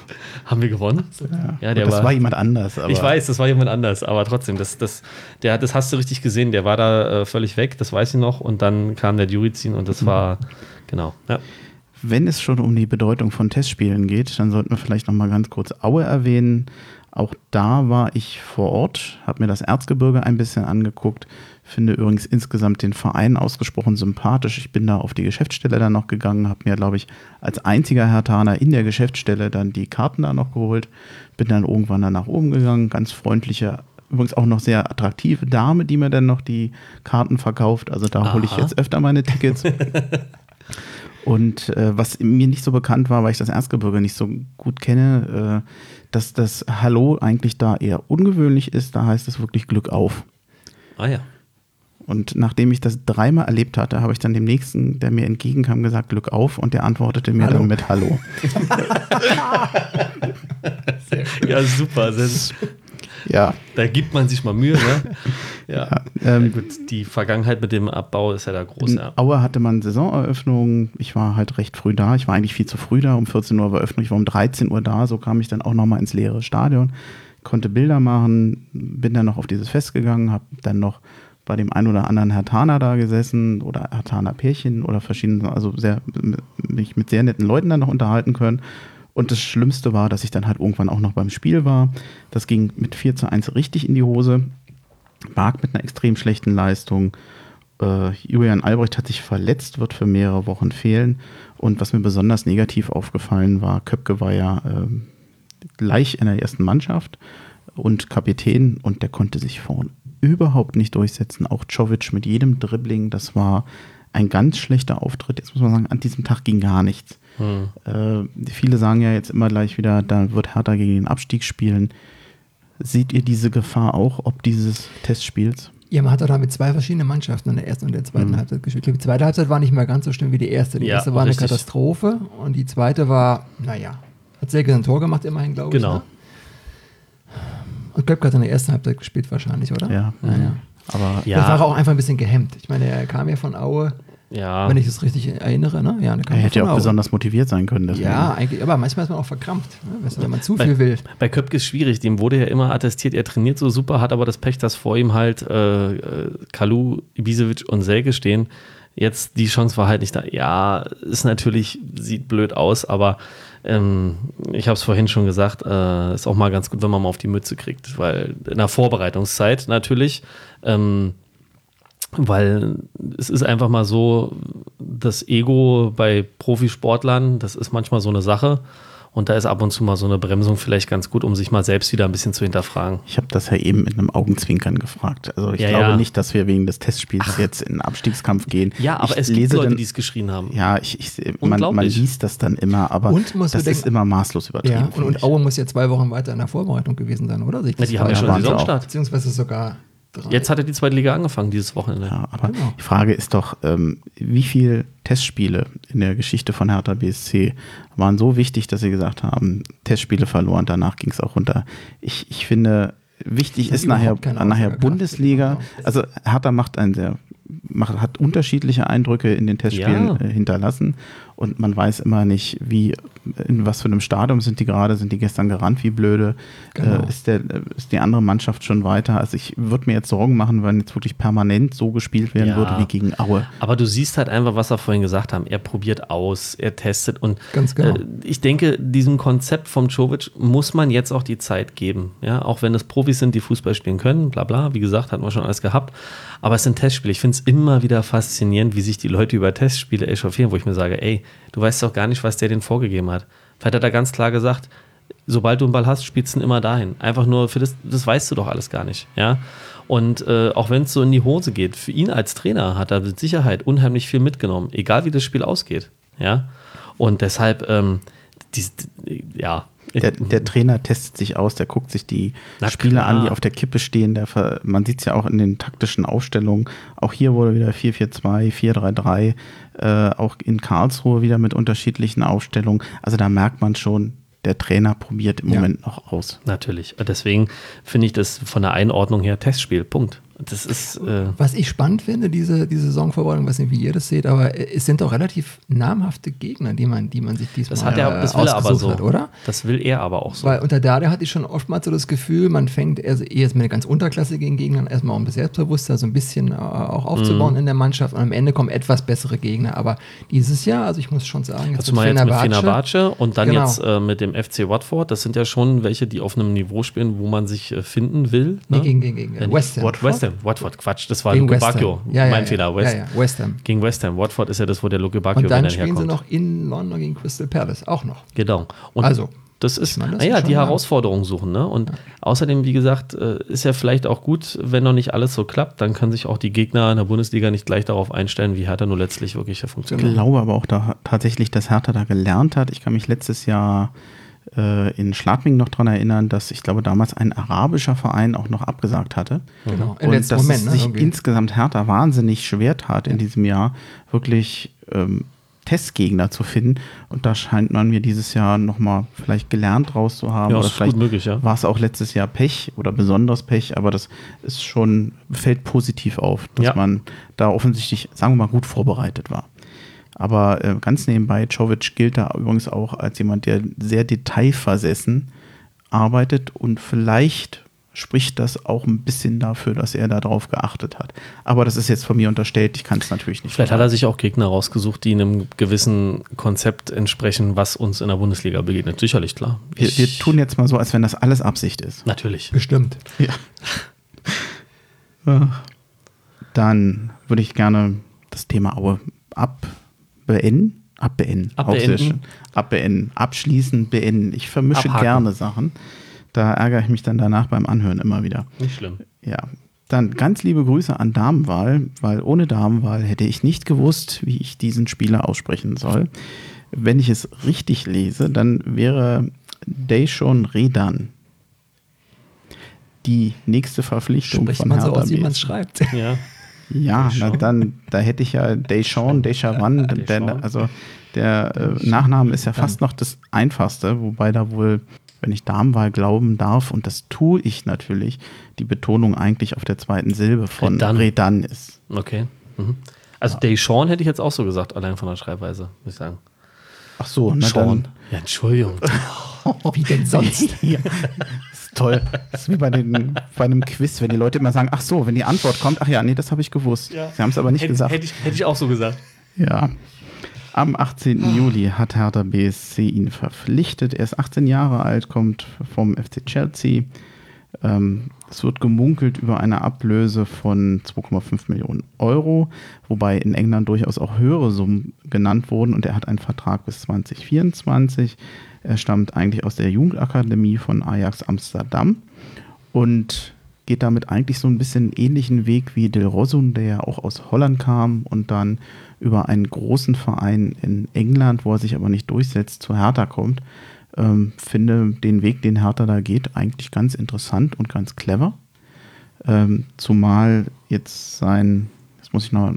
Haben wir gewonnen? Ja, ja der das war, war jemand anders. ich weiß, das war jemand anders, aber trotzdem, das, das, der, das hast du richtig gesehen. Der war da äh, völlig weg, das weiß ich noch. Und dann kam der Jurizin und das mhm. war, genau. Ja. Wenn es schon um die Bedeutung von Testspielen geht, dann sollten wir vielleicht noch mal ganz kurz Aue erwähnen. Auch da war ich vor Ort, habe mir das Erzgebirge ein bisschen angeguckt. Finde übrigens insgesamt den Verein ausgesprochen sympathisch. Ich bin da auf die Geschäftsstelle dann noch gegangen, habe mir, glaube ich, als einziger Hertaner in der Geschäftsstelle dann die Karten da noch geholt. Bin dann irgendwann dann nach oben gegangen. Ganz freundliche, übrigens auch noch sehr attraktive Dame, die mir dann noch die Karten verkauft. Also da hole ich jetzt öfter meine Tickets. Und äh, was mir nicht so bekannt war, weil ich das Erzgebirge nicht so gut kenne, äh, dass das Hallo eigentlich da eher ungewöhnlich ist. Da heißt es wirklich Glück auf. Ah ja. Und nachdem ich das dreimal erlebt hatte, habe ich dann dem nächsten, der mir entgegenkam, gesagt, Glück auf und der antwortete mir Hallo. dann mit Hallo. ja, super. Ja. Da gibt man sich mal Mühe, ne? Ja. ja, ähm, ja gut, die Vergangenheit mit dem Abbau ist ja da groß. In ja. Aue hatte man Saisoneröffnung. Ich war halt recht früh da. Ich war eigentlich viel zu früh da. Um 14 Uhr war Eröffnung. Ich war um 13 Uhr da. So kam ich dann auch nochmal ins leere Stadion. Konnte Bilder machen. Bin dann noch auf dieses Fest gegangen. Habe dann noch bei dem einen oder anderen Hertaner da gesessen oder Hertaner Pärchen oder verschiedene, also sehr, mich mit sehr netten Leuten dann noch unterhalten können. Und das Schlimmste war, dass ich dann halt irgendwann auch noch beim Spiel war. Das ging mit 4 zu 1 richtig in die Hose. Bark mit einer extrem schlechten Leistung. Äh, Julian Albrecht hat sich verletzt, wird für mehrere Wochen fehlen. Und was mir besonders negativ aufgefallen war, Köpke war ja äh, gleich in der ersten Mannschaft und Kapitän und der konnte sich vorn überhaupt nicht durchsetzen. Auch Czovic mit jedem Dribbling, das war ein ganz schlechter Auftritt. Jetzt muss man sagen, an diesem Tag ging gar nichts. Hm. Äh, viele sagen ja jetzt immer gleich wieder, da wird Hertha gegen den Abstieg spielen. Seht ihr diese Gefahr auch, ob dieses Testspiels? Ja, man hat da mit zwei verschiedenen Mannschaften in der ersten und der zweiten mhm. Halbzeit gespielt. Die zweite Halbzeit war nicht mehr ganz so schlimm wie die erste. Die ja, erste war richtig. eine Katastrophe und die zweite war, naja, hat Selke ein Tor gemacht, immerhin, glaube genau. ich. Genau. Ne? Und Köpke hat in der ersten Halbzeit gespielt wahrscheinlich, oder? Ja. Naja. Aber ja. Das war auch einfach ein bisschen gehemmt. Ich meine, er kam ja von Aue ja. Wenn ich es richtig erinnere, ne? Ja, er hätte ja auch besonders motiviert sein können. Deswegen. Ja, eigentlich, aber manchmal ist man auch verkrampft, ne? wenn man zu viel will. Bei Köpke ist schwierig, dem wurde ja immer attestiert, er trainiert so super, hat aber das Pech, dass vor ihm halt äh, äh Kalu, Ibisevic und Selke stehen. Jetzt die Chance war halt nicht da. Ja, ist natürlich, sieht blöd aus, aber ähm, ich habe es vorhin schon gesagt, äh, ist auch mal ganz gut, wenn man mal auf die Mütze kriegt, weil in der Vorbereitungszeit natürlich. Ähm, weil es ist einfach mal so, das Ego bei Profisportlern, das ist manchmal so eine Sache. Und da ist ab und zu mal so eine Bremsung vielleicht ganz gut, um sich mal selbst wieder ein bisschen zu hinterfragen. Ich habe das ja eben mit einem Augenzwinkern gefragt. Also ich ja, glaube ja. nicht, dass wir wegen des Testspiels Ach. jetzt in den Abstiegskampf gehen. Ja, aber ich es gibt Leute, die es geschrien haben. Ja, ich, ich man, man, liest das dann immer, aber das denken, ist immer maßlos übertrieben. Ja, und, und Aue muss ja zwei Wochen weiter in der Vorbereitung gewesen sein, oder? Ja, die haben ja schon Saisonstart. Beziehungsweise sogar Drei. Jetzt hat er die zweite Liga angefangen dieses Wochenende. Ja, aber genau. die Frage ist doch, ähm, wie viele Testspiele in der Geschichte von Hertha BSC waren so wichtig, dass sie gesagt haben, Testspiele verloren, danach ging es auch runter. Ich, ich finde, wichtig ist nachher, nachher Bundesliga. Genau. Also Hertha macht einen sehr macht, hat unterschiedliche Eindrücke in den Testspielen ja. äh, hinterlassen und man weiß immer nicht, wie, in was für einem Stadium sind die gerade, sind die gestern gerannt, wie blöde, genau. äh, ist, der, ist die andere Mannschaft schon weiter. Also ich würde mir jetzt Sorgen machen, wenn jetzt wirklich permanent so gespielt werden ja. würde wie gegen Aue. Aber du siehst halt einfach, was wir vorhin gesagt haben. Er probiert aus, er testet und Ganz genau. Äh, ich denke, diesem Konzept vom Jovic muss man jetzt auch die Zeit geben. Ja, auch wenn es Profis sind, die Fußball spielen können, bla bla, wie gesagt, hatten wir schon alles gehabt. Aber es sind Testspiele. Ich finde es immer wieder faszinierend, wie sich die Leute über Testspiele echauffieren, wo ich mir sage, ey, du weißt doch gar nicht, was der denen vorgegeben hat. Vielleicht hat er ganz klar gesagt, sobald du einen Ball hast, spielst du ihn immer dahin. Einfach nur für das, das weißt du doch alles gar nicht. Ja. Und äh, auch wenn es so in die Hose geht, für ihn als Trainer hat er mit Sicherheit unheimlich viel mitgenommen, egal wie das Spiel ausgeht. Ja. Und deshalb, ähm, die, ja, der, der, Trainer testet sich aus, der guckt sich die Na Spiele klar. an, die auf der Kippe stehen. Der, man sieht es ja auch in den taktischen Aufstellungen. Auch hier wurde wieder 4-4-2, 4-3-3, äh, auch in Karlsruhe wieder mit unterschiedlichen Aufstellungen. Also da merkt man schon, der Trainer probiert im ja. Moment noch aus. Natürlich. Deswegen finde ich das von der Einordnung her Testspiel. Punkt. Das ist, äh Was ich spannend finde, diese, diese Saisonvorbereitung, weiß nicht, wie ihr das seht, aber es sind doch relativ namhafte Gegner, die man, die man sich diesmal das hat er, das will er aber so. hat, oder? Das will er aber auch so. Weil unter Dada hatte ich schon oftmals so das Gefühl, man fängt erst, erst mit einer ganz unterklassigen Gegnern erstmal um das Selbstbewusstsein so ein bisschen äh, auch aufzubauen mm. in der Mannschaft und am Ende kommen etwas bessere Gegner. Aber dieses Jahr, also ich muss schon sagen, jetzt, also mit, jetzt mit Fenerbahce und dann genau. jetzt äh, mit dem FC Watford, das sind ja schon welche, die auf einem Niveau spielen, wo man sich äh, finden will. Ne? Nee, gegen, gegen, gegen West Ham. West Ham. Watford, Quatsch, das war Luke Bacchio. Ja, mein ja, Fehler. West, ja, West Ham. Gegen West Ham. Watford ist ja das, wo der Luke Bacchio Und dann spielen herkommt. sie noch in London gegen Crystal Palace, auch noch. Genau. Und also. Das ist, meine, das naja, die Herausforderung suchen. Ne? Und ja. außerdem, wie gesagt, äh, ist ja vielleicht auch gut, wenn noch nicht alles so klappt, dann können sich auch die Gegner in der Bundesliga nicht gleich darauf einstellen, wie Hertha nur letztlich wirklich funktioniert. Ich glaube aber auch da, tatsächlich, dass Hertha da gelernt hat. Ich kann mich letztes Jahr äh, in Schladming noch daran erinnern, dass ich glaube damals ein arabischer Verein auch noch abgesagt hatte. Genau. Und dass Moment, es ne? sich okay. insgesamt härter wahnsinnig schwer tat in diesem Jahr, wirklich ähm, Testgegner zu finden. Und da scheint man mir dieses Jahr nochmal vielleicht gelernt draus zu haben. Ja, oder ist vielleicht gut möglich, ja. war es auch letztes Jahr Pech oder besonders Pech, aber das ist schon, fällt positiv auf, dass Ja. man da offensichtlich, sagen wir mal, gut vorbereitet war. Aber äh, ganz nebenbei, Jovic gilt da übrigens auch als jemand, der sehr detailversessen arbeitet und vielleicht spricht das auch ein bisschen dafür, dass er darauf geachtet hat. Aber das ist jetzt von mir unterstellt, ich kann es natürlich nicht. Vielleicht hat er sich auch Gegner rausgesucht, die einem gewissen Konzept entsprechen, was uns in der Bundesliga begegnet. Sicherlich, klar. wir, wir tun jetzt mal so, als wenn das alles Absicht ist. Natürlich. Bestimmt. Dann würde ich gerne das Thema Aue abbeenden. Abbeenden. Auch Abbeenden. sehr schön. Abbeenden. Abschließen, beenden. Ich vermische Abhaken. gerne Sachen. Da ärgere ich mich dann danach beim Anhören immer wieder. Nicht schlimm. Ja. Dann ganz liebe Grüße an Damenwahl, weil ohne Damenwahl hätte ich nicht gewusst, wie ich diesen Spieler aussprechen soll. Wenn ich es richtig lese, dann wäre Deishon Redan die nächste Verpflichtung Spricht von man so Hertha aus, wie man es BSC. schreibt. Ja. Ja, na dann, da hätte ich ja der, Deschamps. also der äh, Nachname ist ja fast noch das einfachste, wobei da wohl, wenn ich Damenwahl glauben darf, und das tue ich natürlich, die Betonung eigentlich auf der zweiten Silbe von Redan. Redan ist. Okay. Mhm. Also Deshaun hätte ich jetzt auch so gesagt, allein von der Schreibweise, muss ich sagen. Ach so, na Sean. Ja, Entschuldigung. Wie denn sonst? dann. Ja, ist toll. Das ist wie bei, den, bei einem Quiz, wenn die Leute immer sagen, ach so, wenn die Antwort kommt, ach ja, nee, das habe ich gewusst. Sie haben es aber nicht hätte, gesagt. Hätte ich, hätte ich auch so gesagt. Ja. Am 18. Juli hat Hertha BSC ihn verpflichtet. Er ist 18 Jahre alt, kommt vom FC Chelsea. Ähm, es wird gemunkelt über eine Ablöse von 2,5 Millionen Euro, wobei in England durchaus auch höhere Summen genannt wurden und er hat einen Vertrag bis 2024. Er stammt eigentlich aus der Jugendakademie von Ajax Amsterdam und geht damit eigentlich so ein bisschen einen ähnlichen Weg wie Del Rosun, der ja auch aus Holland kam und dann über einen großen Verein in England, wo er sich aber nicht durchsetzt, zu Hertha kommt. Ähm, finde den Weg, den Hertha da geht, eigentlich ganz interessant und ganz clever. Ähm, zumal jetzt sein, muss ich noch,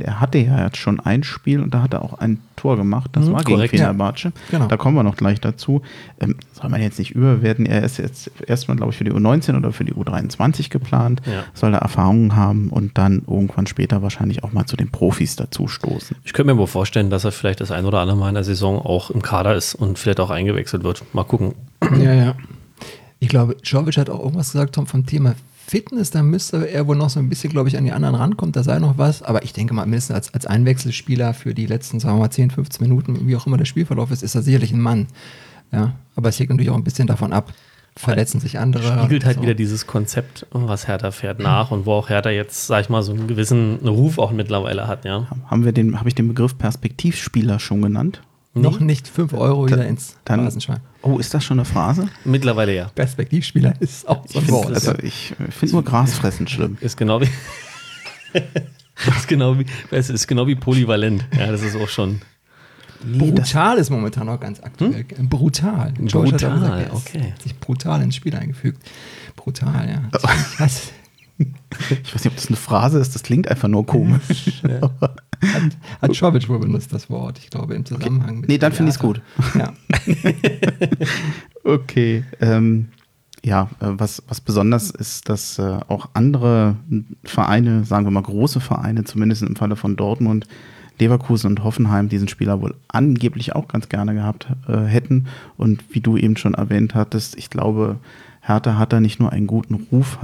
er hatte ja jetzt schon ein Spiel und da hat er auch ein Tor gemacht. Das Mhm, war korrekt, gegen ja. Fenerbahce. Genau. Da kommen wir noch gleich dazu. Ähm, soll man jetzt nicht überwerten. Er ist jetzt erstmal, glaube ich, für die U19 oder für die U23 geplant. Ja. Soll da Erfahrungen haben und dann irgendwann später wahrscheinlich auch mal zu den Profis dazu stoßen. Ich könnte mir wohl vorstellen, dass er vielleicht das ein oder andere Mal in der Saison auch im Kader ist und vielleicht auch eingewechselt wird. Mal gucken. Ja, ja. Ich glaube, Jovic hat auch irgendwas gesagt Tom, vom Thema Fitness. Da müsste er wohl noch so ein bisschen, glaube ich, an die anderen rankommen. Da sei noch was. Aber ich denke mal, mindestens als, als Einwechselspieler für die letzten, sagen wir mal, 10, 15 Minuten, wie auch immer der Spielverlauf ist, ist er sicherlich ein Mann. Ja, aber es hängt natürlich auch ein bisschen davon ab. Verletzen sich andere. Spiegelt halt So. wieder dieses Konzept, was Hertha fährt, nach und wo auch Hertha jetzt, sag ich mal, so einen gewissen Ruf auch mittlerweile hat, ja. Haben wir den, habe ich den Begriff Perspektivspieler schon genannt? Noch nicht 5 Euro wieder ins Dann, Phrasenschwein. oh, ist das schon eine Phrase? Mittlerweile ja. Perspektivspieler ist auch so Ich ein finde Wort. also, ich finde nur Grasfressen schlimm. Ist genau wie. ist genau wie, ist genau wie polyvalent. Ja, das ist auch schon. Brutal ist momentan auch ganz aktuell. Brutal. Hm? Brutal, gesagt, er ist- okay. hat sich brutal ins Spiel eingefügt. Brutal, ja. Ich weiß, Ich weiß nicht, ob das eine Phrase ist, das klingt einfach nur komisch. hat, hat Schwabic wohl benutzt, das Wort. Ich glaube, im Zusammenhang mit. Nee, dann finde ich's Theater. Ja. Okay. Ähm, ja, äh, was, was besonders ist, dass äh, auch andere Vereine, sagen wir mal große Vereine, zumindest im Falle von Dortmund, Leverkusen und Hoffenheim diesen Spieler wohl angeblich auch ganz gerne gehabt äh, hätten. Und wie du eben schon erwähnt hattest, ich glaube, Hertha hat da nicht nur einen guten Ruf,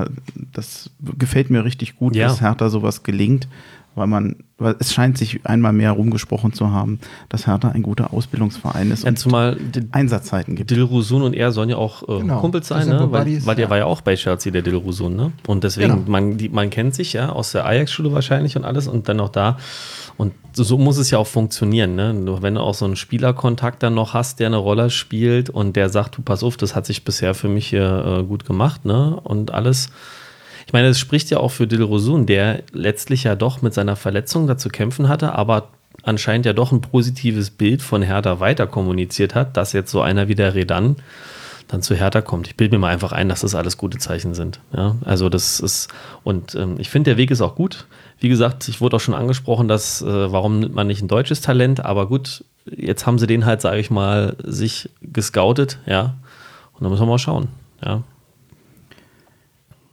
das gefällt mir richtig gut, Ja. dass Hertha sowas gelingt, weil man, weil es scheint sich einmal mehr rumgesprochen zu haben, dass Hertha ein guter Ausbildungsverein ist Ja, und zumal Einsatzzeiten gibt. Dilrosun und er sollen ja auch äh, Genau. Kumpels sein, ne? weil, Buddies, weil der ja. war ja auch bei Chelsea, der Dilrosun, ne? Und deswegen, Genau. man, die, man kennt sich ja aus der Ajax-Schule wahrscheinlich und alles und dann auch da. Und so, so muss es ja auch funktionieren, ne? Nur Wenn du auch so einen Spielerkontakt dann noch hast, der eine Rolle spielt und der sagt, du pass auf, das hat sich bisher für mich hier äh, gut gemacht, ne? Und alles. Ich meine, es spricht ja auch für Dilrosun, der letztlich ja doch mit seiner Verletzung dazu kämpfen hatte, aber anscheinend ja doch ein positives Bild von Hertha weiter kommuniziert hat, dass jetzt so einer wie der Redan dann zu Hertha kommt. Ich bilde mir mal einfach ein, dass das alles gute Zeichen sind. Ja, also das ist, und ähm, ich finde, der Weg ist auch gut. Wie gesagt, ich wurde auch schon angesprochen, dass, äh, warum nimmt man nicht ein deutsches Talent, aber gut, jetzt haben sie den halt, sage ich mal, sich gescoutet, ja. Und dann müssen wir mal schauen, ja.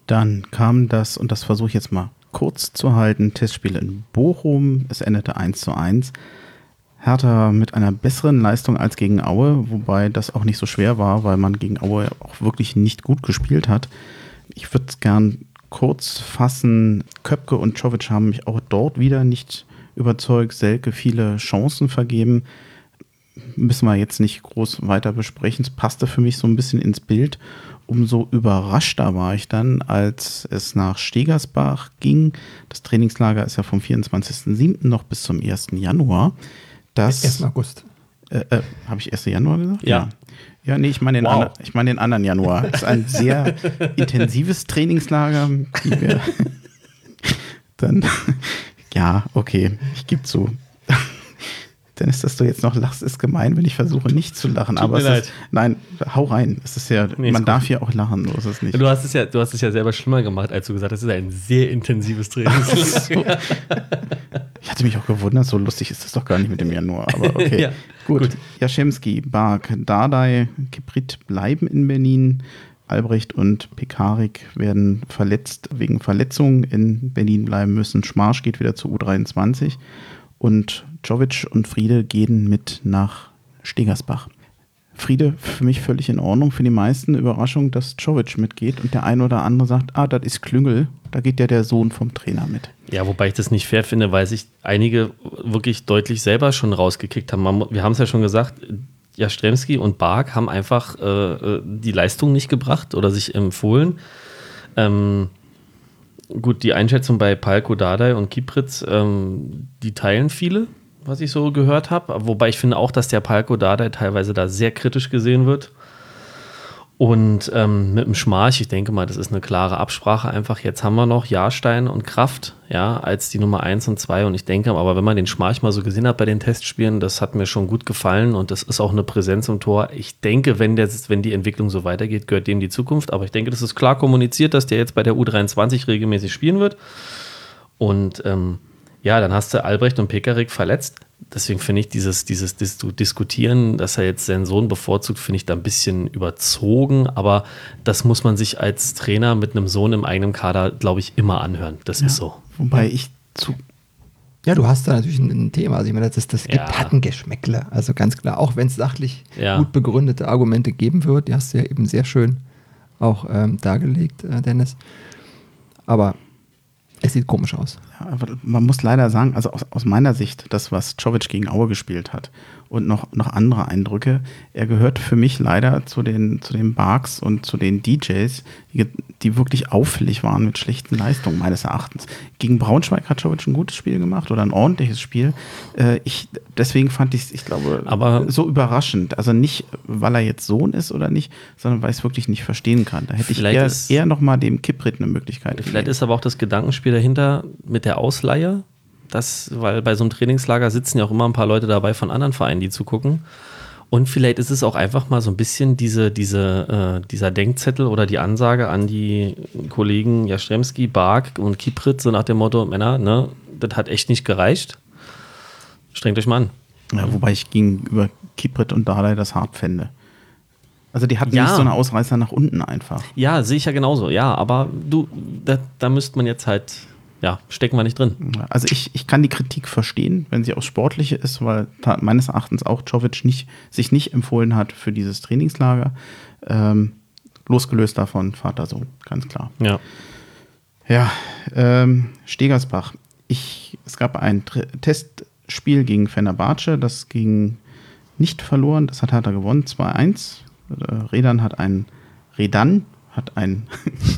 Dann kam das, und das versuche ich jetzt mal kurz zu halten, Testspiel in Bochum. Es endete 1 zu 1. Hertha mit einer besseren Leistung als gegen Aue, wobei das auch nicht so schwer war, weil man gegen Aue auch wirklich nicht gut gespielt hat. Ich würde es gern kurz fassen. Köpke und Czovic haben mich auch dort wieder nicht überzeugt. Selke viele Chancen vergeben. Müssen wir jetzt nicht groß weiter besprechen. Es passte für mich so ein bisschen ins Bild. Umso überraschter war ich dann, als es nach Stegersbach ging. Das Trainingslager ist ja vom 24.07. noch bis zum 1. Januar dass. 1. August. Äh, äh, Habe ich 1. Januar gesagt? Ja. Ja, nee, ich meine den, wow. ich mein den anderen Januar. Es ist ein sehr intensives Trainingslager. Wir dann, ja, okay, ich gebe zu. Dennis, dass du jetzt noch lachst, ist gemein, wenn ich versuche nicht zu lachen. Tut aber es ist, nein, hau rein. Es ist ja, nee, man darf hier auch lachen, so ist es nicht. Du hast es ja, du hast es ja selber schlimmer gemacht, als du gesagt hast, es ist ein sehr intensives Trainingslager. ich hatte mich auch gewundert, so lustig ist das doch gar nicht mit dem Januar. Aber okay, ja, gut. gut. Jaschemski, Bark, Dardai, Kiprit bleiben in Berlin. Albrecht und Pekarik werden verletzt wegen Verletzungen in Berlin bleiben müssen. Schmarsch geht wieder zu U23 und Jovic und Friede gehen mit nach Stegersbach. Friede für mich völlig in Ordnung. Für die meisten Überraschung, dass Jovic mitgeht und der eine oder andere sagt, ah, das ist Klüngel, da geht ja der Sohn vom Trainer mit. Ja, wobei ich das nicht fair finde, weil sich einige wirklich deutlich selber schon rausgekickt haben. Wir haben es ja schon gesagt, Jastremski und Bark haben einfach äh, äh, die Leistung nicht gebracht oder sich empfohlen. Ähm, gut, die Einschätzung bei Palko Dardai und Kipritz, ähm, die teilen viele was ich so gehört habe. Wobei ich finde auch, dass der Palko Dardai teilweise da sehr kritisch gesehen wird. Und ähm, mit dem Schmarch, ich denke mal, das ist eine klare Absprache einfach. Jetzt haben wir noch Jahrstein und Kraft, ja, als die Nummer 1 und 2. Und ich denke, aber wenn man den Schmarch mal so gesehen hat bei den Testspielen, das hat mir schon gut gefallen und das ist auch eine Präsenz im Tor. Ich denke, wenn, der, wenn die Entwicklung so weitergeht, gehört dem die Zukunft. Aber ich denke, das ist klar kommuniziert, dass der jetzt bei der U23 regelmäßig spielen wird. Und ähm, ja, dann hast du Albrecht und Pekarik verletzt. Deswegen finde ich dieses, dieses Dis Diskutieren, dass er jetzt seinen Sohn bevorzugt, finde ich da ein bisschen überzogen. Aber das muss man sich als Trainer mit einem Sohn im eigenen Kader, glaube ich, immer anhören. Das ja, ist so. Wobei ich zu. Ja, du hast da natürlich ein, Thema. Also ich meine, das, das gibt, ja. hat ein Geschmäckle. Also ganz klar, auch wenn es sachlich ja. gut begründete Argumente geben wird, die hast du ja eben sehr schön auch ähm, dargelegt, äh, Dennis. Aber es sieht komisch aus. Ja, man muss leider sagen, also aus, aus meiner Sicht, das, was Czovic gegen Aue gespielt hat und noch, noch andere Eindrücke, er gehört für mich leider zu den, zu den Barks und zu den DJs, die, die wirklich auffällig waren mit schlechten Leistungen, meines Erachtens. Gegen Braunschweig hat Czovic ein gutes Spiel gemacht oder ein ordentliches Spiel. Äh, ich, deswegen fand ich es, ich glaube, Aber so überraschend. Also nicht, weil er jetzt Sohn ist oder nicht, sondern weil ich es wirklich nicht verstehen kann. Da hätte ich eher, ist, eher noch mal dem Kiprit eine Möglichkeit Vielleicht gegeben. ist aber auch das Gedankenspiel dahinter mit der Ausleihe das, weil bei so einem Trainingslager sitzen ja auch immer ein paar Leute dabei von anderen Vereinen, die zugucken. Und vielleicht ist es auch einfach mal so ein bisschen diese, diese, äh, dieser Denkzettel oder die Ansage an die Kollegen Jastremski, Bark und Kiprit, so nach dem Motto, Männer, ne, das hat echt nicht gereicht. Strengt euch mal an. Ja, wobei ich gegenüber Kiprit und Dardai das hart fände. Also die hatten ja. nicht so eine Ausreißer nach unten einfach. Ja, sehe ich ja genauso, ja, aber du, da, da müsste man jetzt halt ja, stecken wir nicht drin. Also ich, ich kann die Kritik verstehen, wenn sie aus Sportliche ist, weil meines Erachtens auch Jovic nicht, sich nicht empfohlen hat für dieses Trainingslager. Ähm, losgelöst davon Vater Sohn, ganz klar. Ja. Ja, ähm, Stegersbach. Ich, es gab ein Tr Testspiel gegen Fenerbahce, das ging nicht verloren, das hat Hertha gewonnen, 2-1. Äh, Redan hat einen Redan hat einen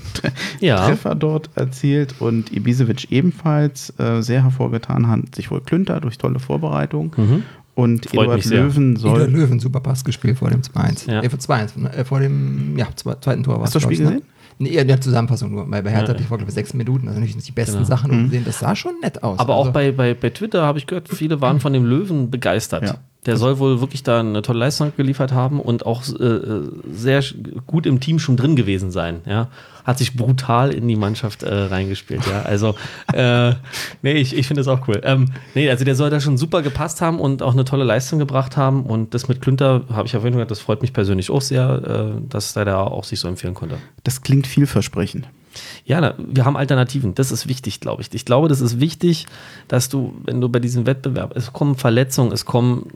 ja. Treffer dort erzielt und Ibisevic ebenfalls äh, sehr hervorgetan hat sich wohl Klünter durch tolle Vorbereitung. Mhm. Und Freut Eduard Löwen soll. Eduard Löwen, super Pass gespielt vor dem 2-1. Ja. Äh, vor 2-1, äh, vor dem ja, zweiten Tor war Hast du das Spiel ne? gesehen? Nee, in der Zusammenfassung nur, weil bei Hertha ja. hatte ich vor, glaube ich, sechs Minuten, also nicht die besten genau. Sachen mhm. gesehen. Das sah schon nett aus. Aber also. auch bei, bei, bei Twitter habe ich gehört, viele waren von dem Löwen begeistert. Ja. Der soll wohl wirklich da eine tolle Leistung geliefert haben und auch äh, sehr gut im Team schon drin gewesen sein. Ja, hat sich brutal in die Mannschaft äh, reingespielt. Ja, also äh, nee, ich, ich finde das auch cool. Ähm, nee, also der soll da schon super gepasst haben und auch eine tolle Leistung gebracht haben. Und das mit Klünter habe ich auf jeden Fall, das freut mich persönlich auch sehr, äh, dass er da auch sich so empfehlen konnte. Das klingt vielversprechend. Ja, wir haben Alternativen. Das ist wichtig, glaube ich. Ich glaube, das ist wichtig, dass du, wenn du bei diesem Wettbewerb, es kommen Verletzungen, es kommen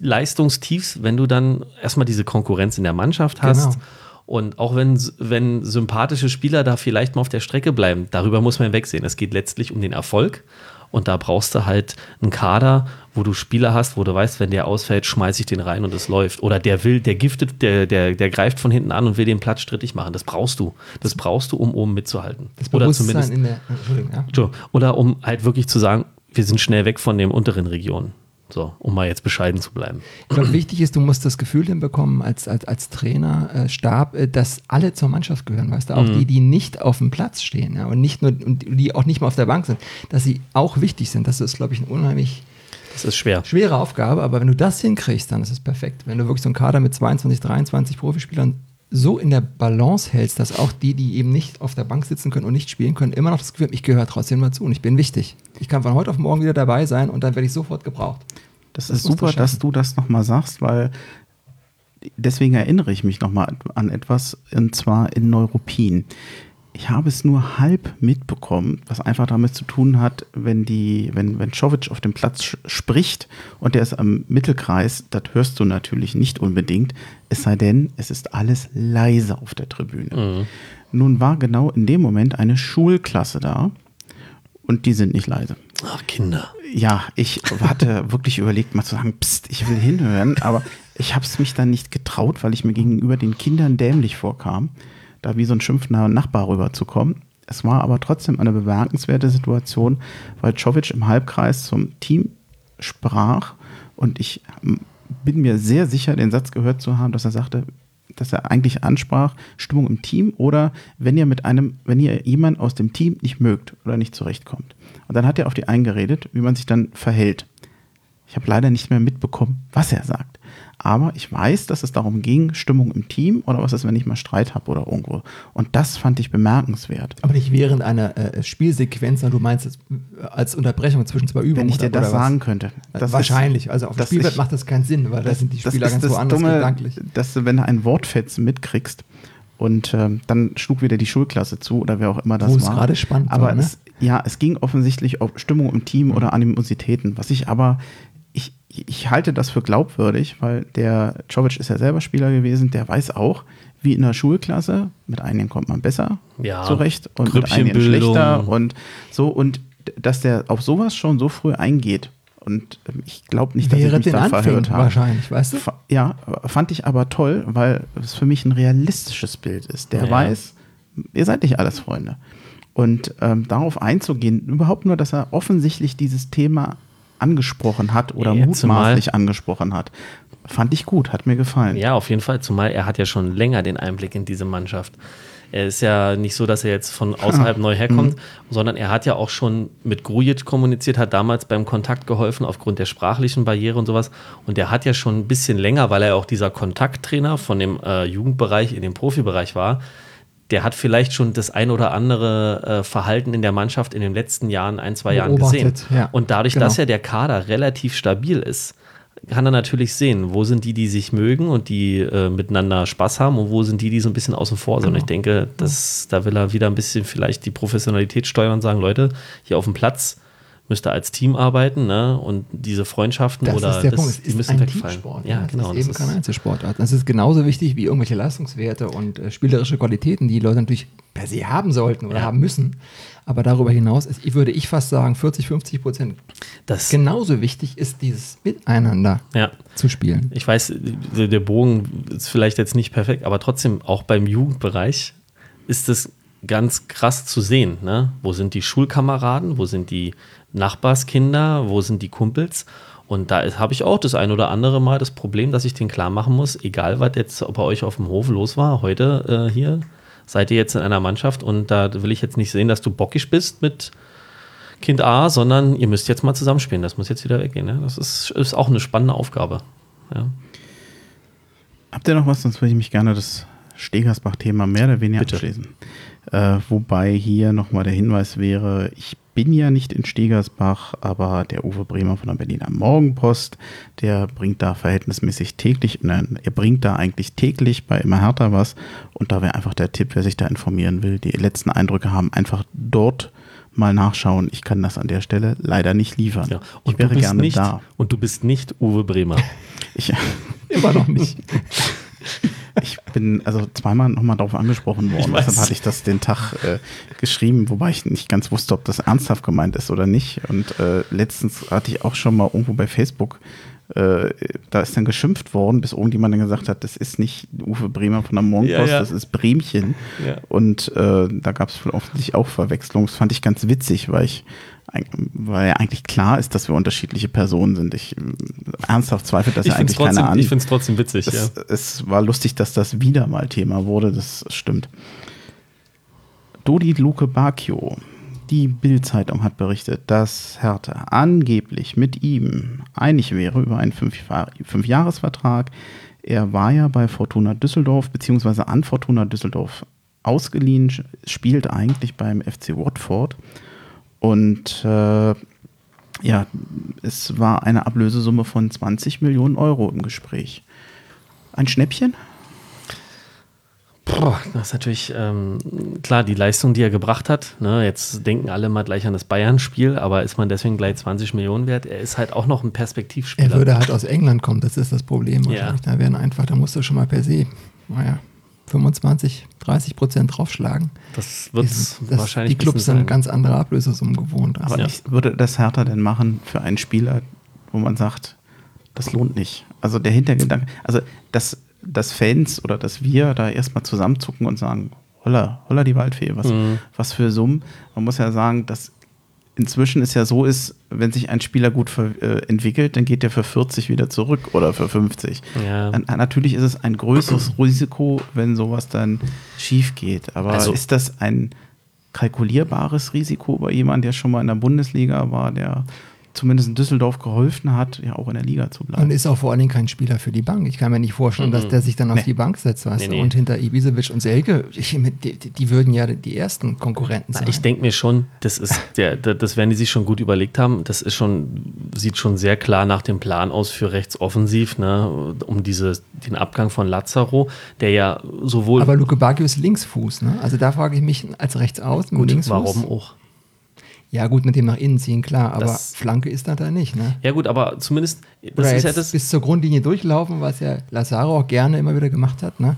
Leistungstiefs, wenn du dann erstmal diese Konkurrenz in der Mannschaft hast. Genau. Und auch wenn, wenn sympathische Spieler da vielleicht mal auf der Strecke bleiben, darüber muss man wegsehen. Es geht letztlich um den Erfolg. Und da brauchst du halt einen Kader, wo du Spieler hast, wo du weißt, wenn der ausfällt, schmeiße ich den rein und es läuft. Oder der will, der giftet, der, der, der greift von hinten an und will den Platz strittig machen. Das brauchst du. Das brauchst du, um oben mitzuhalten. Das oder zumindest. In der, ja. Oder um halt wirklich zu sagen, wir sind schnell weg von den unteren Regionen. So, um mal jetzt bescheiden zu bleiben. Ich glaube, wichtig ist, du musst das Gefühl hinbekommen als, als, als Trainer, äh, Stab, äh, dass alle zur Mannschaft gehören, weißt du, auch mhm. die, die nicht auf dem Platz stehen, ja, und nicht nur, und die auch nicht mal auf der Bank sind, dass sie auch wichtig sind. Das ist, glaube ich, ein unheimlich das ist schwer. Schwere Aufgabe, aber wenn du das hinkriegst, dann ist es perfekt. Wenn du wirklich so einen Kader mit 22, 23 Profispielern so in der Balance hältst, dass auch die, die eben nicht auf der Bank sitzen können und nicht spielen können, immer noch das Gefühl haben, ich gehöre trotzdem mal zu und ich bin wichtig. Ich kann von heute auf morgen wieder dabei sein und dann werde ich sofort gebraucht. Das, das ist super, dass du das nochmal sagst, weil deswegen erinnere ich mich nochmal an etwas, und zwar in Neuropin. Ich habe es nur halb mitbekommen, was einfach damit zu tun hat, wenn die, wenn, wenn Czovic auf dem Platz spricht und der ist am Mittelkreis, das hörst du natürlich nicht unbedingt, es sei denn, es ist alles leise auf der Tribüne. Mhm. Nun war genau in dem Moment eine Schulklasse da und die sind nicht leise. Ach, Kinder. Ja, ich hatte wirklich überlegt, mal zu sagen, pst, ich will hinhören, aber ich habe es mich dann nicht getraut, weil ich mir gegenüber den Kindern dämlich vorkam, da wie so ein schimpfender Nachbar rüberzukommen. Es war aber trotzdem eine bemerkenswerte Situation, weil Czovic im Halbkreis zum Team sprach und ich bin mir sehr sicher, den Satz gehört zu haben, dass er sagte, dass er eigentlich ansprach, Stimmung im Team oder wenn ihr mit einem, wenn ihr jemanden aus dem Team nicht mögt oder nicht zurechtkommt. Und dann hat er auf die eingeredet, wie man sich dann verhält. Ich habe leider nicht mehr mitbekommen, was er sagt. Aber ich weiß, dass es darum ging, Stimmung im Team oder was ist, wenn ich mal Streit habe oder irgendwo. Und das fand ich bemerkenswert. Aber nicht während einer äh, Spielsequenz, sondern du meinst es äh, als Unterbrechung zwischen zwei Übungen. Wenn ich dir das sagen könnte. Das Wahrscheinlich. Ist, also auf dem Spielfeld ich, macht das keinen Sinn, weil da sind die Spieler ganz woanders Dumme, gedanklich. Dass du, wenn du ein Wortfetzen mitkriegst, und ähm, dann schlug wieder die Schulklasse zu oder wer auch immer das Wo war. Gerade spannend aber war, ne? es, ja, es ging offensichtlich auf Stimmung im Team oder Animositäten, was ich aber ich, halte das für glaubwürdig, weil der Czovic ist ja selber Spieler gewesen, der weiß auch, wie in der Schulklasse, mit einigen kommt man besser ja, zurecht und mit einigen schlechter und so und dass der auf sowas schon so früh eingeht und ähm, ich glaube nicht, dass Wäre ich mich da verhört habe. Wahrscheinlich, weißt du? Ja, fand ich aber toll, weil es für mich ein realistisches Bild ist. Der ja. weiß, ihr seid nicht alles Freunde. Und ähm, darauf einzugehen, überhaupt nur, dass er offensichtlich dieses Thema angesprochen hat oder ja, mutmaßlich angesprochen hat. Fand ich gut, hat mir gefallen. Ja, auf jeden Fall, zumal er hat ja schon länger den Einblick in diese Mannschaft. Er ist ja nicht so, dass er jetzt von außerhalb neu herkommt, mhm. sondern er hat ja auch schon mit Grujic kommuniziert, hat damals beim Kontakt geholfen aufgrund der sprachlichen Barriere und sowas. Und er hat ja schon ein bisschen länger, weil er auch dieser Kontakttrainer von dem äh, Jugendbereich in den Profibereich war, der hat vielleicht schon das ein oder andere äh, Verhalten in der Mannschaft in den letzten Jahren, ein, zwei Jahren gesehen. Ja, und dadurch, genau. dass ja der Kader relativ stabil ist, kann er natürlich sehen, wo sind die, die sich mögen und die äh, miteinander Spaß haben und wo sind die, die so ein bisschen außen vor sind. Genau. Und ich denke, das, da will er wieder ein bisschen vielleicht die Professionalität steuern und sagen, Leute, hier auf dem Platz müsste als Team arbeiten ne? und diese Freundschaften das oder ist der das, Punkt. Es die ist müssen ein wegfallen. Teamsport. Ja, ja genau. Das ist eben kein Einzelsportart. Das ist genauso wichtig wie irgendwelche Leistungswerte und äh, spielerische Qualitäten, die Leute natürlich per se haben sollten oder ja. haben müssen. Aber darüber hinaus ist, ich würde ich fast sagen, 40, 50 Prozent. Das genauso wichtig ist dieses Miteinander ja. zu spielen. Ich weiß, der Bogen ist vielleicht jetzt nicht perfekt, aber trotzdem auch beim Jugendbereich ist es ganz krass zu sehen. Ne? Wo sind die Schulkameraden? Wo sind die Nachbarskinder, wo sind die Kumpels? Und da habe ich auch das ein oder andere Mal das Problem, dass ich den klar machen muss, egal was jetzt bei euch auf dem Hof los war, heute äh, hier seid ihr jetzt in einer Mannschaft und da will ich jetzt nicht sehen, dass du bockig bist mit, Kind A, sondern ihr müsst jetzt mal zusammenspielen. Das muss jetzt wieder weggehen. Ne? Das ist, ist auch eine spannende Aufgabe. Ja. Habt ihr noch was? Sonst würde ich mich gerne das Stegersbach-Thema mehr oder weniger Bitte. abschließen. Äh, wobei hier nochmal der Hinweis wäre, ich bin ja nicht in Stegersbach, aber der Uwe Bremer von der Berliner Morgenpost, der bringt da verhältnismäßig täglich, nein, er bringt da eigentlich täglich bei immer härter was. Und da wäre einfach der Tipp, wer sich da informieren will, die letzten Eindrücke haben, einfach dort mal nachschauen. Ich kann das an der Stelle leider nicht liefern. Ja, ich wäre gerne nicht, da. Und du bist nicht Uwe Bremer. ich, Immer noch nicht. Ich bin also zweimal nochmal darauf angesprochen worden. Deshalb hatte ich das den Tag äh, geschrieben, wobei ich nicht ganz wusste, ob das ernsthaft gemeint ist oder nicht. Und äh, letztens hatte ich auch schon mal irgendwo bei Facebook, äh, da ist dann geschimpft worden, bis irgendjemand dann gesagt hat, das ist nicht Uwe Bremer von der Morgenpost, ja, ja. das ist Bremchen. Ja. Und äh, da gab es offensichtlich auch Verwechslungen. Das fand ich ganz witzig, weil ich weil eigentlich klar ist, dass wir unterschiedliche Personen sind. Ich äh, ernsthaft zweifle das ja eigentlich trotzdem, keiner an. Ich finde es trotzdem witzig, es. Es war lustig, dass das wieder mal Thema wurde, das stimmt. Dodi Luke Bacchio, die Bild-Zeitung hat berichtet, dass Hertha angeblich mit ihm einig wäre über einen Fünfjahresvertrag. Er war ja bei Fortuna Düsseldorf, beziehungsweise an Fortuna Düsseldorf ausgeliehen, spielt eigentlich beim FC Watford und äh, ja, es war eine Ablösesumme von 20 Millionen Euro im Gespräch. Ein Schnäppchen? Boah, das ist natürlich ähm, klar, die Leistung, die er gebracht hat. Ne, jetzt denken alle mal gleich an das Bayern-Spiel, aber ist man deswegen gleich 20 Millionen wert? Er ist halt auch noch ein Perspektivspieler. Er würde halt aus England kommen, das ist das Problem. Ja. Da wären einfach, da musst du schon mal per se, naja, 25, 30 Prozent draufschlagen. Das wird wahrscheinlich. Die Clubs sind ganz andere Ablösesummen gewohnt. Aber ja. würde das Hertha denn machen für einen Spieler, wo man sagt, das lohnt nicht? Also der Hintergedanke, also dass, dass Fans oder dass wir da erstmal zusammenzucken und sagen, holla, holla die Waldfee, was, mhm. was für Summen. Man muss ja sagen, dass inzwischen es ja so ist, wenn sich ein Spieler gut äh, entwickelt, dann geht der für 40 wieder zurück oder für 50. Ja. An, natürlich ist es ein größeres Risiko, wenn sowas dann schief geht. Aber also, ist das ein kalkulierbares Risiko bei jemandem, der schon mal in der Bundesliga war, der zumindest in Düsseldorf geholfen hat, ja auch in der Liga zu bleiben. Und ist auch vor allen Dingen kein Spieler für die Bank. Ich kann mir nicht vorstellen, mhm. dass der sich dann auf nee. die Bank setzt, weißt nee, nee. Und hinter Ibisevic und Selke, ich, die, die, würden ja die ersten Konkurrenten sein. Ich denke mir schon, das ist der, das werden die sich schon gut überlegt haben. Das ist schon, sieht schon sehr klar nach dem Plan aus für rechtsoffensiv, ne, um diese, den Abgang von Lazaro, der ja sowohl. Aber Luke Bacchio ist Linksfuß, ne? Also da frage ich mich als Rechtsaußen. Gut, Linksfuß, warum auch? Ja, gut, mit dem nach innen ziehen, klar, aber das, Flanke ist da nicht, ne? Ja, gut, aber zumindest. Das ist ja das bis zur Grundlinie durchlaufen, was ja Lazaro auch gerne immer wieder gemacht hat, ne?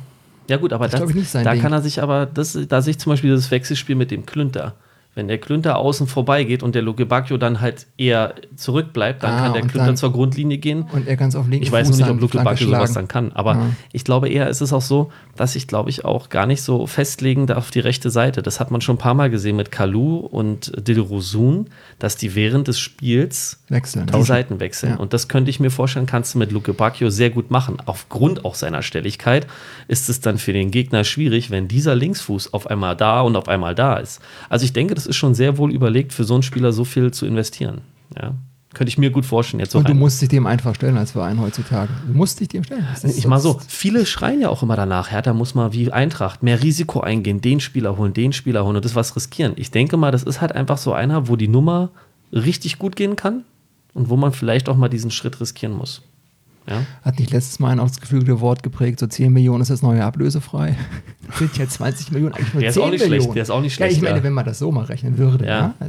Ja, gut, aber das, das da Ding. kann er sich aber, das, da sehe ich zum Beispiel das Wechselspiel mit dem Klünter. Wenn der Klünter außen vorbeigeht und der Luke Bacchio dann halt eher zurückbleibt, dann ah, kann der Klünter dann, zur Grundlinie gehen. Und er ganz auf links Ich weiß nicht, ob Luke Bacchio sowas dann kann, aber ja. ich glaube eher ist es auch so, dass ich glaube ich auch gar nicht so festlegen darf auf die rechte Seite. Das hat man schon ein paar Mal gesehen mit Kalu und Dilrosun, dass die während des Spiels wechseln. die Seiten wechseln. Ja. Und das könnte ich mir vorstellen, kannst du mit Luke Bacchio sehr gut machen. Aufgrund auch seiner Stelligkeit ist es dann für den Gegner schwierig, wenn dieser Linksfuß auf einmal da und auf einmal da ist. Also ich denke, das ist schon sehr wohl überlegt, für so einen Spieler so viel zu investieren. Ja. Könnte ich mir gut vorstellen. Jetzt so und du musst dich dem einfach stellen als Verein heutzutage. Du musst dich dem stellen. ich mal so, viele schreien ja auch immer danach, Hertha muss mal wie Eintracht mehr Risiko eingehen, den Spieler holen, den Spieler holen und das was riskieren. Ich denke mal, das ist halt einfach so einer, wo die Nummer richtig gut gehen kann und wo man vielleicht auch mal diesen Schritt riskieren muss. Ja. Hat nicht letztes Mal ein das geflügelte Wort geprägt, so 10 Millionen ist das neue ablösefrei. sind jetzt 20 Millionen, eigentlich nur der 10 ist auch nicht Millionen. Schlecht, der ist auch nicht schlecht. Ja, ich meine, wenn man das so mal rechnen würde. Ja. ja.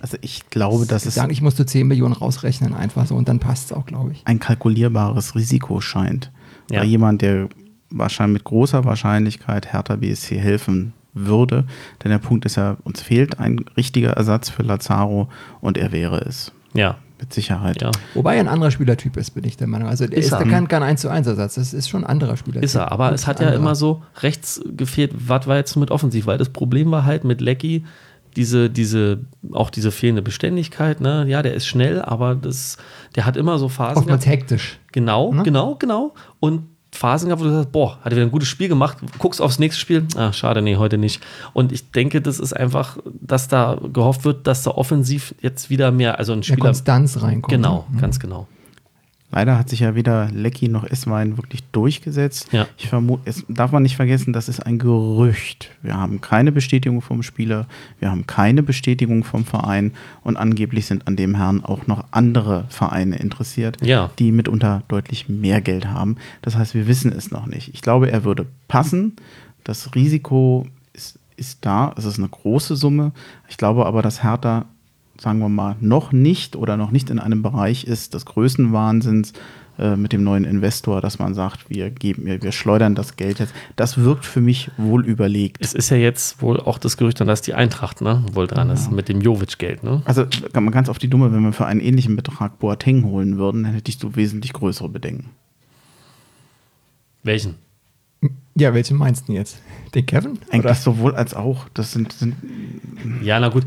Also ich glaube, das ist. Sagen, ich musste 10 Millionen rausrechnen, einfach so, und dann passt es auch, glaube ich. Ein kalkulierbares Risiko scheint. Ja. Bei jemand, der wahrscheinlich mit großer Wahrscheinlichkeit Hertha BSC helfen würde. Denn der Punkt ist ja, uns fehlt ein richtiger Ersatz für Lazaro und er wäre es. Ja, mit Sicherheit. Ja. Wobei er ein anderer Spielertyp ist, bin ich der Meinung. Also der, ist, ist, der kann kein 1 zu 1 Ersatz. Das ist schon ein anderer Spielertyp. Ist er, aber es hat ja immer so rechts gefehlt, was war jetzt mit offensiv, weil das Problem war halt mit Lecky, diese, diese, auch diese fehlende Beständigkeit, ne? Ja, der ist schnell, aber das, der hat immer so Phasen. Oftmals hektisch. Genau, ne? genau, genau. Und Phasen gehabt, wo du sagst, boah, hat er wieder ein gutes Spiel gemacht, guckst aufs nächste Spiel, ah, schade, nee, heute nicht. Und ich denke, das ist einfach, dass da gehofft wird, dass da offensiv jetzt wieder mehr, also ein Spieler. Mehr Konstanz reinkommt. Genau, mhm. ganz genau. Leider hat sich ja weder Lecky noch Esswein wirklich durchgesetzt. Ja. Ich vermute, es darf man nicht vergessen, das ist ein Gerücht. Wir haben keine Bestätigung vom Spieler, wir haben keine Bestätigung vom Verein und angeblich sind an dem Herrn auch noch andere Vereine interessiert, ja. die mitunter deutlich mehr Geld haben. Das heißt, wir wissen es noch nicht. Ich glaube, er würde passen. Das Risiko ist, ist da. Es ist eine große Summe. Ich glaube aber, dass Hertha sagen wir mal, noch nicht oder noch nicht in einem Bereich ist des Größenwahnsinns äh, mit dem neuen Investor, dass man sagt, wir geben, wir, wir schleudern das Geld jetzt. Das wirkt für mich wohl überlegt. Es ist ja jetzt wohl auch das Gerücht, dass die Eintracht ne, wohl dran ja. ist mit dem Jovic-Geld. Ne? Also man ganz auf die Dumme, wenn wir für einen ähnlichen Betrag Boateng holen würden, dann hätte ich so wesentlich größere Bedenken. Welchen? Ja, welchen meinst du jetzt? Den Kevin? Eigentlich oder? sowohl als auch. Das sind, sind ja, na gut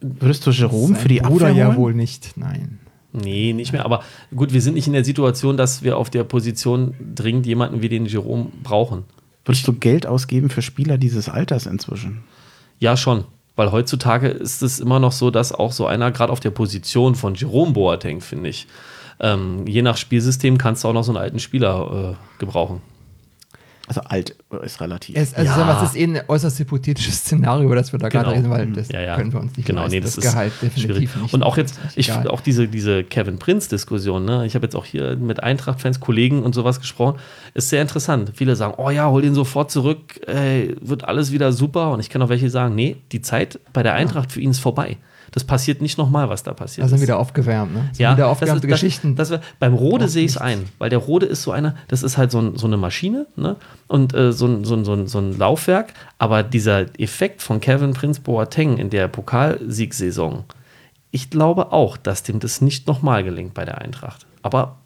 Würdest du Jerome für die Bruder Abwehr holen? ja wohl nicht, nein. Nee, nicht mehr. Aber gut, wir sind nicht in der Situation, dass wir auf der Position dringend jemanden wie den Jerome brauchen. Würdest du Geld ausgeben für Spieler dieses Alters inzwischen? Ja, schon. Weil heutzutage ist es immer noch so, dass auch so einer gerade auf der Position von Jerome Boateng, finde ich, ähm, je nach Spielsystem kannst du auch noch so einen alten Spieler äh, gebrauchen. Also alt ist relativ. Es, also ja. das ist eh ein äußerst hypothetisches Szenario, über das wir da genau. gerade reden, weil das ja, ja. können wir uns nicht genau, leisten. Nee, das, das ist Gehalt definitiv schwierig. nicht. Und auch jetzt, ich auch diese, diese Kevin Prince-Diskussion, ne? ich habe jetzt auch hier mit Eintracht-Fans, Kollegen und sowas gesprochen, ist sehr interessant. Viele sagen, oh ja, hol ihn sofort zurück, ey, wird alles wieder super. Und ich kann auch welche sagen, nee, die Zeit bei der Eintracht für ihn ist vorbei. Das passiert nicht nochmal, was da passiert. Da sind wieder aufgewärmt, ne? Das ja, wieder aufgewärmte das Geschichten. Das, das, beim Rode sehe ich es ein, weil der Rode ist so einer, das ist halt so, ein, so eine Maschine ne? und äh, so, ein, so, ein, so, ein, so ein Laufwerk. Aber dieser Effekt von Kevin Prince Boateng in der Pokalsiegsaison, ich glaube auch, dass dem das nicht nochmal gelingt bei der Eintracht. Aber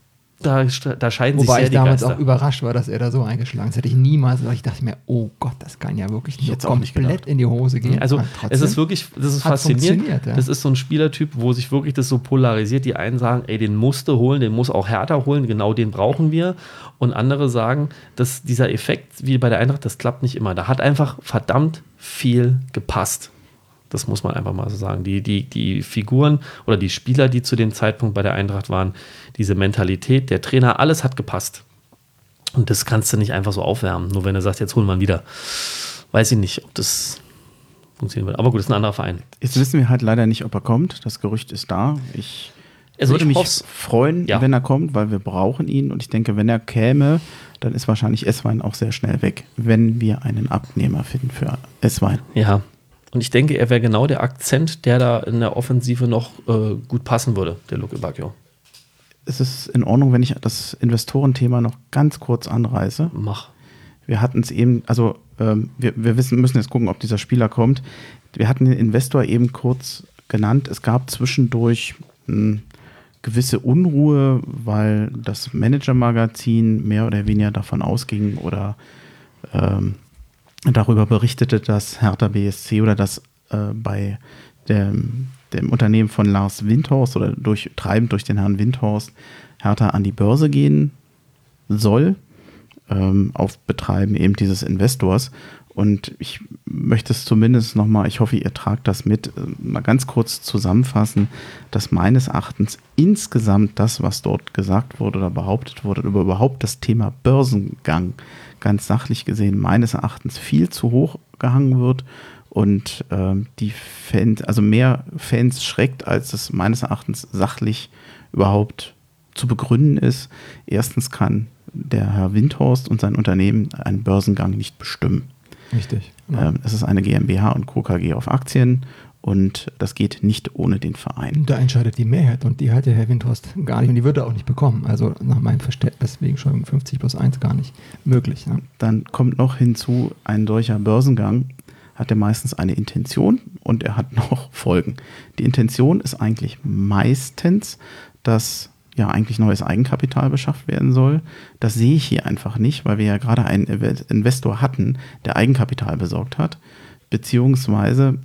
da, da scheiden Wobei sich sehr ich damals Geister. auch überrascht war, dass er da so eingeschlagen ist. Hätte ich niemals, ich dachte mir, oh Gott, das kann ja wirklich nicht so komplett in die Hose gehen. Also es ist wirklich, das ist faszinierend. Ja. Das ist so ein Spielertyp, wo sich wirklich das so polarisiert. Die einen sagen, ey, den musste holen, den muss auch härter holen, genau den brauchen wir. Und andere sagen, dass dieser Effekt, wie bei der Eintracht, das klappt nicht immer. Da hat einfach verdammt viel gepasst. Das muss man einfach mal so sagen. Die, die, die Figuren oder die Spieler, die zu dem Zeitpunkt bei der Eintracht waren, diese Mentalität, der Trainer, alles hat gepasst. Und das kannst du nicht einfach so aufwärmen, nur wenn er sagt, jetzt holen wir ihn wieder. Weiß ich nicht, ob das funktionieren wird. Aber gut, das ist ein anderer Verein. Jetzt wissen wir halt leider nicht, ob er kommt. Das Gerücht ist da. Ich also würde ich mich freuen, ja. wenn er kommt, weil wir brauchen ihn. Und ich denke, wenn er käme, dann ist wahrscheinlich Esswein auch sehr schnell weg, wenn wir einen Abnehmer finden für Esswein. Ja, und ich denke, er wäre genau der Akzent, der da in der Offensive noch äh, gut passen würde, der Luke Bacchio. Ist es in Ordnung, wenn ich das Investorenthema noch ganz kurz anreiße? Mach. Wir hatten es eben, also ähm, wir, wir wissen, müssen jetzt gucken, ob dieser Spieler kommt. Wir hatten den Investor eben kurz genannt. Es gab zwischendurch eine hm, gewisse Unruhe, weil das Manager-Magazin mehr oder weniger davon ausging oder ähm, darüber berichtete, dass Hertha BSC oder dass äh, bei dem, dem, Unternehmen von Lars Windhorst oder durch, treibend durch den Herrn Windhorst Hertha an die Börse gehen soll, ähm, auf Betreiben eben dieses Investors. Und ich möchte es zumindest nochmal, ich hoffe, ihr tragt das mit, äh, mal ganz kurz zusammenfassen, dass meines Erachtens insgesamt das, was dort gesagt wurde oder behauptet wurde, über überhaupt das Thema Börsengang ganz sachlich gesehen meines Erachtens viel zu hoch gehangen wird und ähm, die Fans, also mehr Fans schreckt, als es meines Erachtens sachlich überhaupt zu begründen ist. Erstens kann der Herr Windhorst und sein Unternehmen einen Börsengang nicht bestimmen. Richtig. Ja. Ähm, es ist eine GmbH und Co. KG auf Aktien und das geht nicht ohne den Verein. Da entscheidet die Mehrheit und die hat der Herr Windhorst gar nicht und die würde er auch nicht bekommen. Also nach meinem Verständnis wegen schon 50 plus 1 gar nicht möglich. Ne? Dann kommt noch hinzu, ein solcher Börsengang hat er meistens eine Intention und er hat noch Folgen. Die Intention ist eigentlich meistens, dass ja eigentlich neues Eigenkapital beschafft werden soll. Das sehe ich hier einfach nicht, weil wir ja gerade einen Investor hatten, der Eigenkapital besorgt hat, beziehungsweise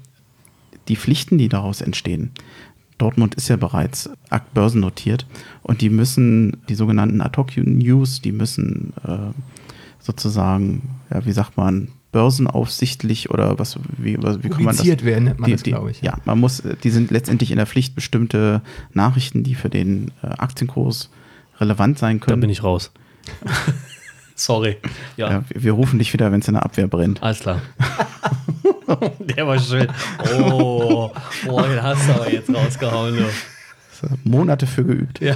die Pflichten, die daraus entstehen, Dortmund ist ja bereits börsennotiert und die müssen die sogenannten Ad-Hoc-News, die müssen äh, sozusagen, ja, wie sagt man, börsenaufsichtlich oder was, wie, wie kann man das? werden, nennt man die, das, glaube ich. Ja, man muss, die sind letztendlich in der Pflicht, bestimmte Nachrichten, die für den äh, Aktienkurs relevant sein können. Da bin ich raus. Sorry. Ja. ja wir, wir, rufen dich wieder, wenn es in der Abwehr brennt. Alles klar. der war schön. Oh, boah, den hast du aber jetzt rausgehauen, du. Monate für geübt. Ja.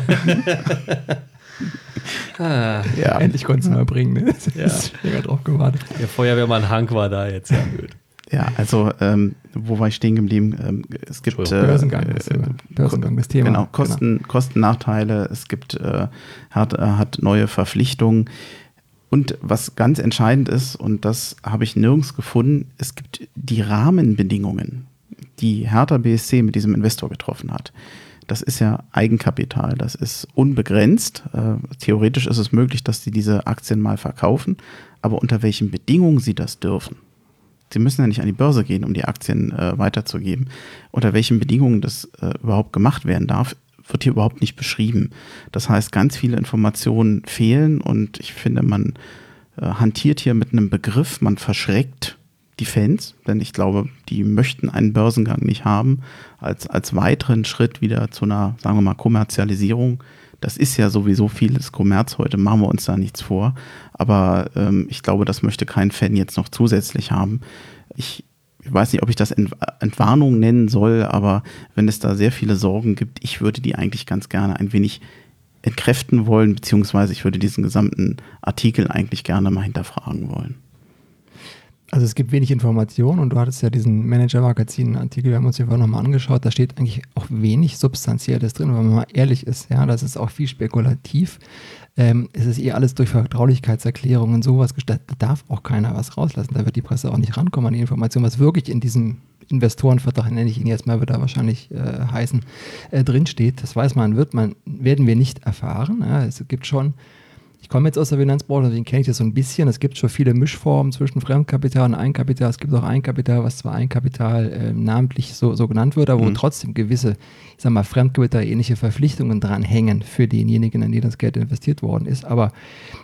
ah, ja. Endlich konntest du mal bringen. Ne? Ja. länger drauf gewartet. Der Feuerwehrmann Hank war da jetzt. Ja, gut. Ja, also ähm, wo war ich stehen geblieben? Ähm, es gibt äh, Börsengang, das, äh, Börsengang, das Thema. Genau, Kosten, genau. Kosten Nachteile. Es gibt äh, hat, äh, hat neue Verpflichtungen. Und was ganz entscheidend ist, und das habe ich nirgends gefunden, es gibt die Rahmenbedingungen, die Hertha BSC mit diesem Investor getroffen hat. Das ist ja Eigenkapital, das ist unbegrenzt. Äh, theoretisch ist es möglich, dass sie diese Aktien mal verkaufen, aber unter welchen Bedingungen sie das dürfen. Sie müssen ja nicht an die Börse gehen, um die Aktien äh, weiterzugeben. Unter welchen Bedingungen das äh, überhaupt gemacht werden darf, wird hier überhaupt nicht beschrieben. Das heißt, ganz viele Informationen fehlen und ich finde, man äh, hantiert hier mit einem Begriff, man verschreckt die Fans, denn ich glaube, die möchten einen Börsengang nicht haben, als, als weiteren Schritt wieder zu einer, sagen wir mal, Kommerzialisierung. Das ist ja sowieso vieles Kommerz heute, machen wir uns da nichts vor. Aber ähm, ich glaube, das möchte kein Fan jetzt noch zusätzlich haben. Ich ich weiß nicht, ob ich das Entwarnung nennen soll, aber wenn es da sehr viele Sorgen gibt, ich würde die eigentlich ganz gerne ein wenig entkräften wollen, beziehungsweise ich würde diesen gesamten Artikel eigentlich gerne mal hinterfragen wollen. Also es gibt wenig Informationen und du hattest ja diesen Manager-Magazin-Artikel, wir haben uns den vorhin nochmal angeschaut, da steht eigentlich auch wenig Substanzielles drin, wenn man mal ehrlich ist, ja, das ist auch viel spekulativ. Ähm, es ist eh alles durch Vertraulichkeitserklärungen sowas gestellt, da darf auch keiner was rauslassen, da wird die Presse auch nicht rankommen an die Information, was wirklich in diesem Investorenvertrag, nenne ich ihn jetzt mal, wird da wahrscheinlich äh, heißen, äh, drinsteht. Das weiß man, wird man, werden wir nicht erfahren. Ja, es gibt schon ich komme jetzt aus der Finanzbranche, deswegen kenne ich das so ein bisschen. Es gibt schon viele Mischformen zwischen Fremdkapital und Eigenkapital. Es gibt auch Eigenkapital, was zwar Eigenkapital äh, namentlich so, so genannt wird, aber mhm. wo trotzdem gewisse, ich sag mal, Fremdkapital-ähnliche Verpflichtungen dran hängen für denjenigen, in die das Geld investiert worden ist. Aber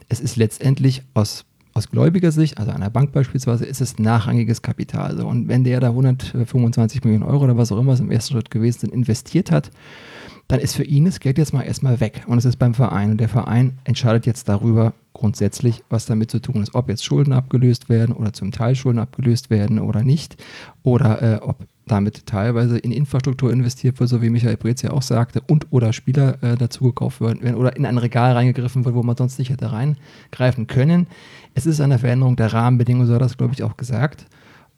es ist letztendlich aus aus gläubiger Sicht, also einer Bank beispielsweise, ist es nachrangiges Kapital. So. Und wenn der da 125 Millionen Euro oder was auch immer es im ersten Schritt gewesen sind, investiert hat, dann ist für ihn das Geld jetzt mal erstmal weg. Und es ist beim Verein. Und der Verein entscheidet jetzt darüber grundsätzlich, was damit zu tun ist. Ob jetzt Schulden abgelöst werden oder zum Teil Schulden abgelöst werden oder nicht. Oder äh, ob damit teilweise in Infrastruktur investiert wird, so wie Michael Breetz ja auch sagte, und oder Spieler äh, dazu gekauft werden oder in ein Regal reingegriffen wird, wo man sonst nicht hätte reingreifen können. Es ist eine Veränderung der Rahmenbedingungen, so hat er das, glaube ich, auch gesagt.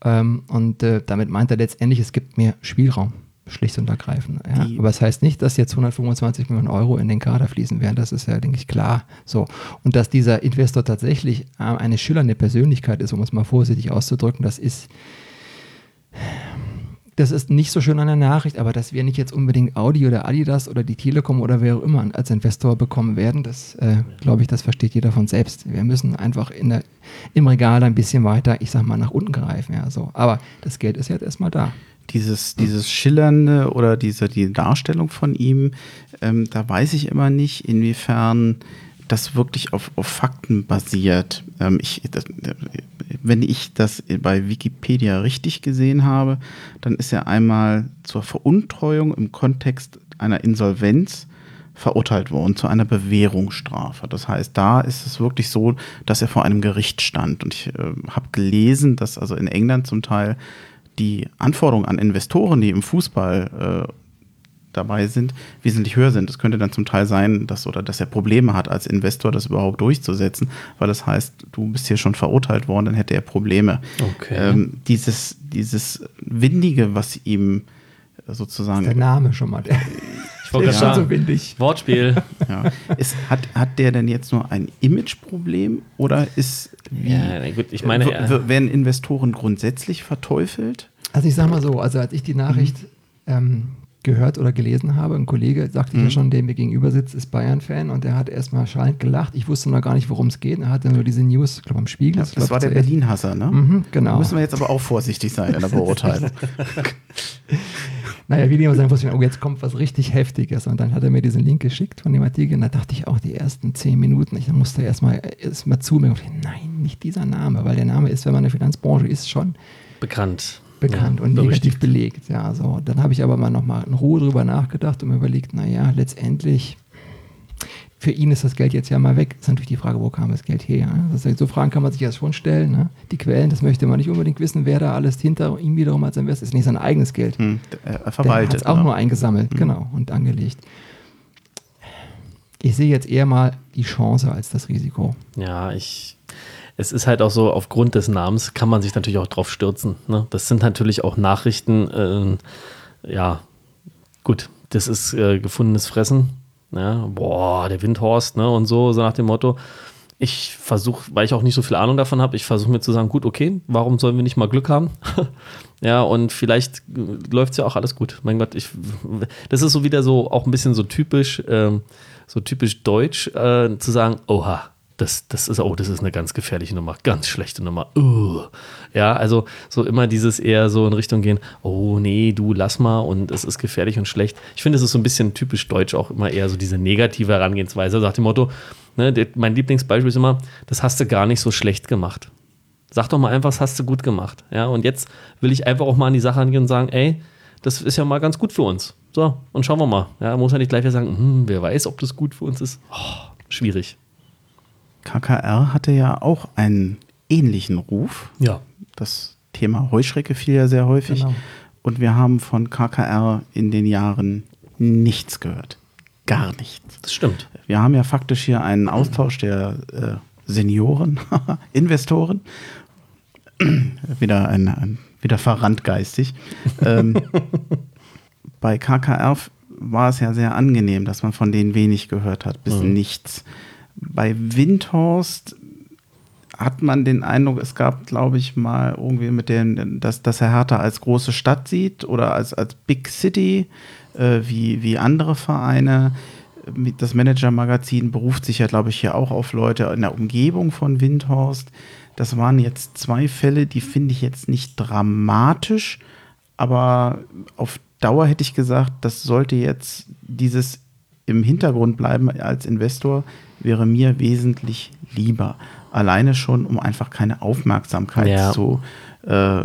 Ähm, und äh, damit meint er letztendlich, es gibt mehr Spielraum schlicht und ergreifend. Ja. Aber es das heißt nicht, dass jetzt 125 Millionen Euro in den Kader fließen werden. Das ist ja, denke ich, klar. So. Und dass dieser Investor tatsächlich äh, eine schillernde Persönlichkeit ist, um es mal vorsichtig auszudrücken, das ist, das ist nicht so schön an der Nachricht, aber dass wir nicht jetzt unbedingt Audi oder Adidas oder die Telekom oder wer auch immer als Investor bekommen werden, das äh, glaube ich, das versteht jeder von selbst. Wir müssen einfach in der, im Regal ein bisschen weiter, ich sag mal, nach unten greifen. Ja, so. Aber das Geld ist jetzt erstmal da dieses, dieses Schillernde oder diese, die Darstellung von ihm, ähm, da weiß ich immer nicht, inwiefern das wirklich auf, auf Fakten basiert. Ähm, ich, das, wenn ich das bei Wikipedia richtig gesehen habe, dann ist er einmal zur Veruntreuung im Kontext einer Insolvenz verurteilt worden zu einer Bewährungsstrafe. Das heißt, da ist es wirklich so, dass er vor einem Gericht stand. Und ich äh, habe gelesen, dass also in England zum Teil die Anforderungen an Investoren, die im Fußball äh, dabei sind, wesentlich höher sind. Es könnte dann zum Teil sein, dass oder dass er Probleme hat als Investor, das überhaupt durchzusetzen, weil das heißt, du bist hier schon verurteilt worden, dann hätte er Probleme. Okay. Ähm, dieses, dieses Windige, was ihm sozusagen. der Name schon mal. Ich wollte gerade sagen, so windig. Wortspiel. Ja. Ist, hat, hat der denn jetzt nur ein Imageproblem oder ist wie, ja, gut, ich meine, werden Investoren grundsätzlich verteufelt? Also ich sage mal so, also als ich die Nachricht mhm. ähm, gehört oder gelesen habe, ein Kollege, sagte mhm. ja schon, der mir gegenüber sitzt, ist Bayern-Fan und der hat erstmal schallend gelacht. Ich wusste noch gar nicht, worum es geht. Er hatte nur diese News, ich glaube am Spiegel. Ja, das glaub, war der Berlin-Hasser, ne? Mhm, genau. Da müssen wir jetzt aber auch vorsichtig sein in der Beurteilung. naja, wie dem sagen, wusste ich, oh, jetzt kommt was richtig Heftiges. Und dann hat er mir diesen Link geschickt von dem Artikel. Und da dachte ich auch die ersten zehn Minuten, ich musste erstmal erst mal zu mir. Nein, nicht dieser Name, weil der Name ist, wenn man in der Finanzbranche ist, schon bekannt. Bekannt ja, und negativ belegt. Ja, so. Dann habe ich aber mal nochmal in Ruhe drüber nachgedacht und mir überlegt, naja, letztendlich für ihn ist das Geld jetzt ja mal weg. Das ist natürlich die Frage, wo kam das Geld her? Das so Fragen kann man sich ja schon stellen. Ne? Die Quellen, das möchte man nicht unbedingt wissen, wer da alles hinter ihm wiederum als Investor ist. Nicht sein eigenes Geld. Hm, er verwaltet. Er hat auch ja. nur eingesammelt, hm. genau, und angelegt. Ich sehe jetzt eher mal die Chance als das Risiko. Ja, ich. Es ist halt auch so, aufgrund des Namens kann man sich natürlich auch drauf stürzen. Ne? Das sind natürlich auch Nachrichten, äh, ja, gut, das ist äh, gefundenes Fressen Ne? Boah, der Windhorst, ne? Und so, so nach dem Motto. Ich versuche, weil ich auch nicht so viel Ahnung davon habe, ich versuche mir zu sagen, gut, okay, warum sollen wir nicht mal Glück haben? ja, und vielleicht läuft es ja auch alles gut. Mein Gott, ich, das ist so wieder so, auch ein bisschen so typisch, ähm, so typisch deutsch, äh, zu sagen, oha, das, das ist, oh, das ist eine ganz gefährliche Nummer, ganz schlechte Nummer. Uh. Ja, also so immer dieses eher so in Richtung gehen, oh nee, du lass mal und es ist gefährlich und schlecht. Ich finde, es ist so ein bisschen typisch deutsch auch immer eher so diese negative Herangehensweise. Sagt dem Motto, ne, der, mein Lieblingsbeispiel ist immer, das hast du gar nicht so schlecht gemacht. Sag doch mal einfach, das hast du gut gemacht. Ja, und jetzt will ich einfach auch mal an die Sache angehen und sagen, ey, das ist ja mal ganz gut für uns. So, und schauen wir mal. Ja, muss ja nicht gleich wieder sagen, hm, wer weiß, ob das gut für uns ist. Oh, schwierig. KKR hatte ja auch einen ähnlichen Ruf. Ja. Das Thema Heuschrecke fiel ja sehr häufig. Genau. Und wir haben von KKR in den Jahren nichts gehört. Gar nichts. Das stimmt. Wir haben ja faktisch hier einen Austausch der äh, Senioren, Investoren. wieder, ein, ein, wieder verrannt geistig. ähm, bei KKR war es ja sehr angenehm, dass man von denen wenig gehört hat, bis mhm. nichts. Bei Windhorst hat man den Eindruck, es gab, glaube ich, mal irgendwie mit dem, dass, dass er Hertha als große Stadt sieht oder als, als Big City, äh, wie, wie andere Vereine. Das Manager-Magazin beruft sich ja, glaube ich, hier auch auf Leute in der Umgebung von Windhorst. Das waren jetzt zwei Fälle, die finde ich jetzt nicht dramatisch, aber auf Dauer hätte ich gesagt, das sollte jetzt dieses im Hintergrund bleiben als Investor wäre mir wesentlich lieber. Alleine schon, um einfach keine Aufmerksamkeit ja. zu, äh,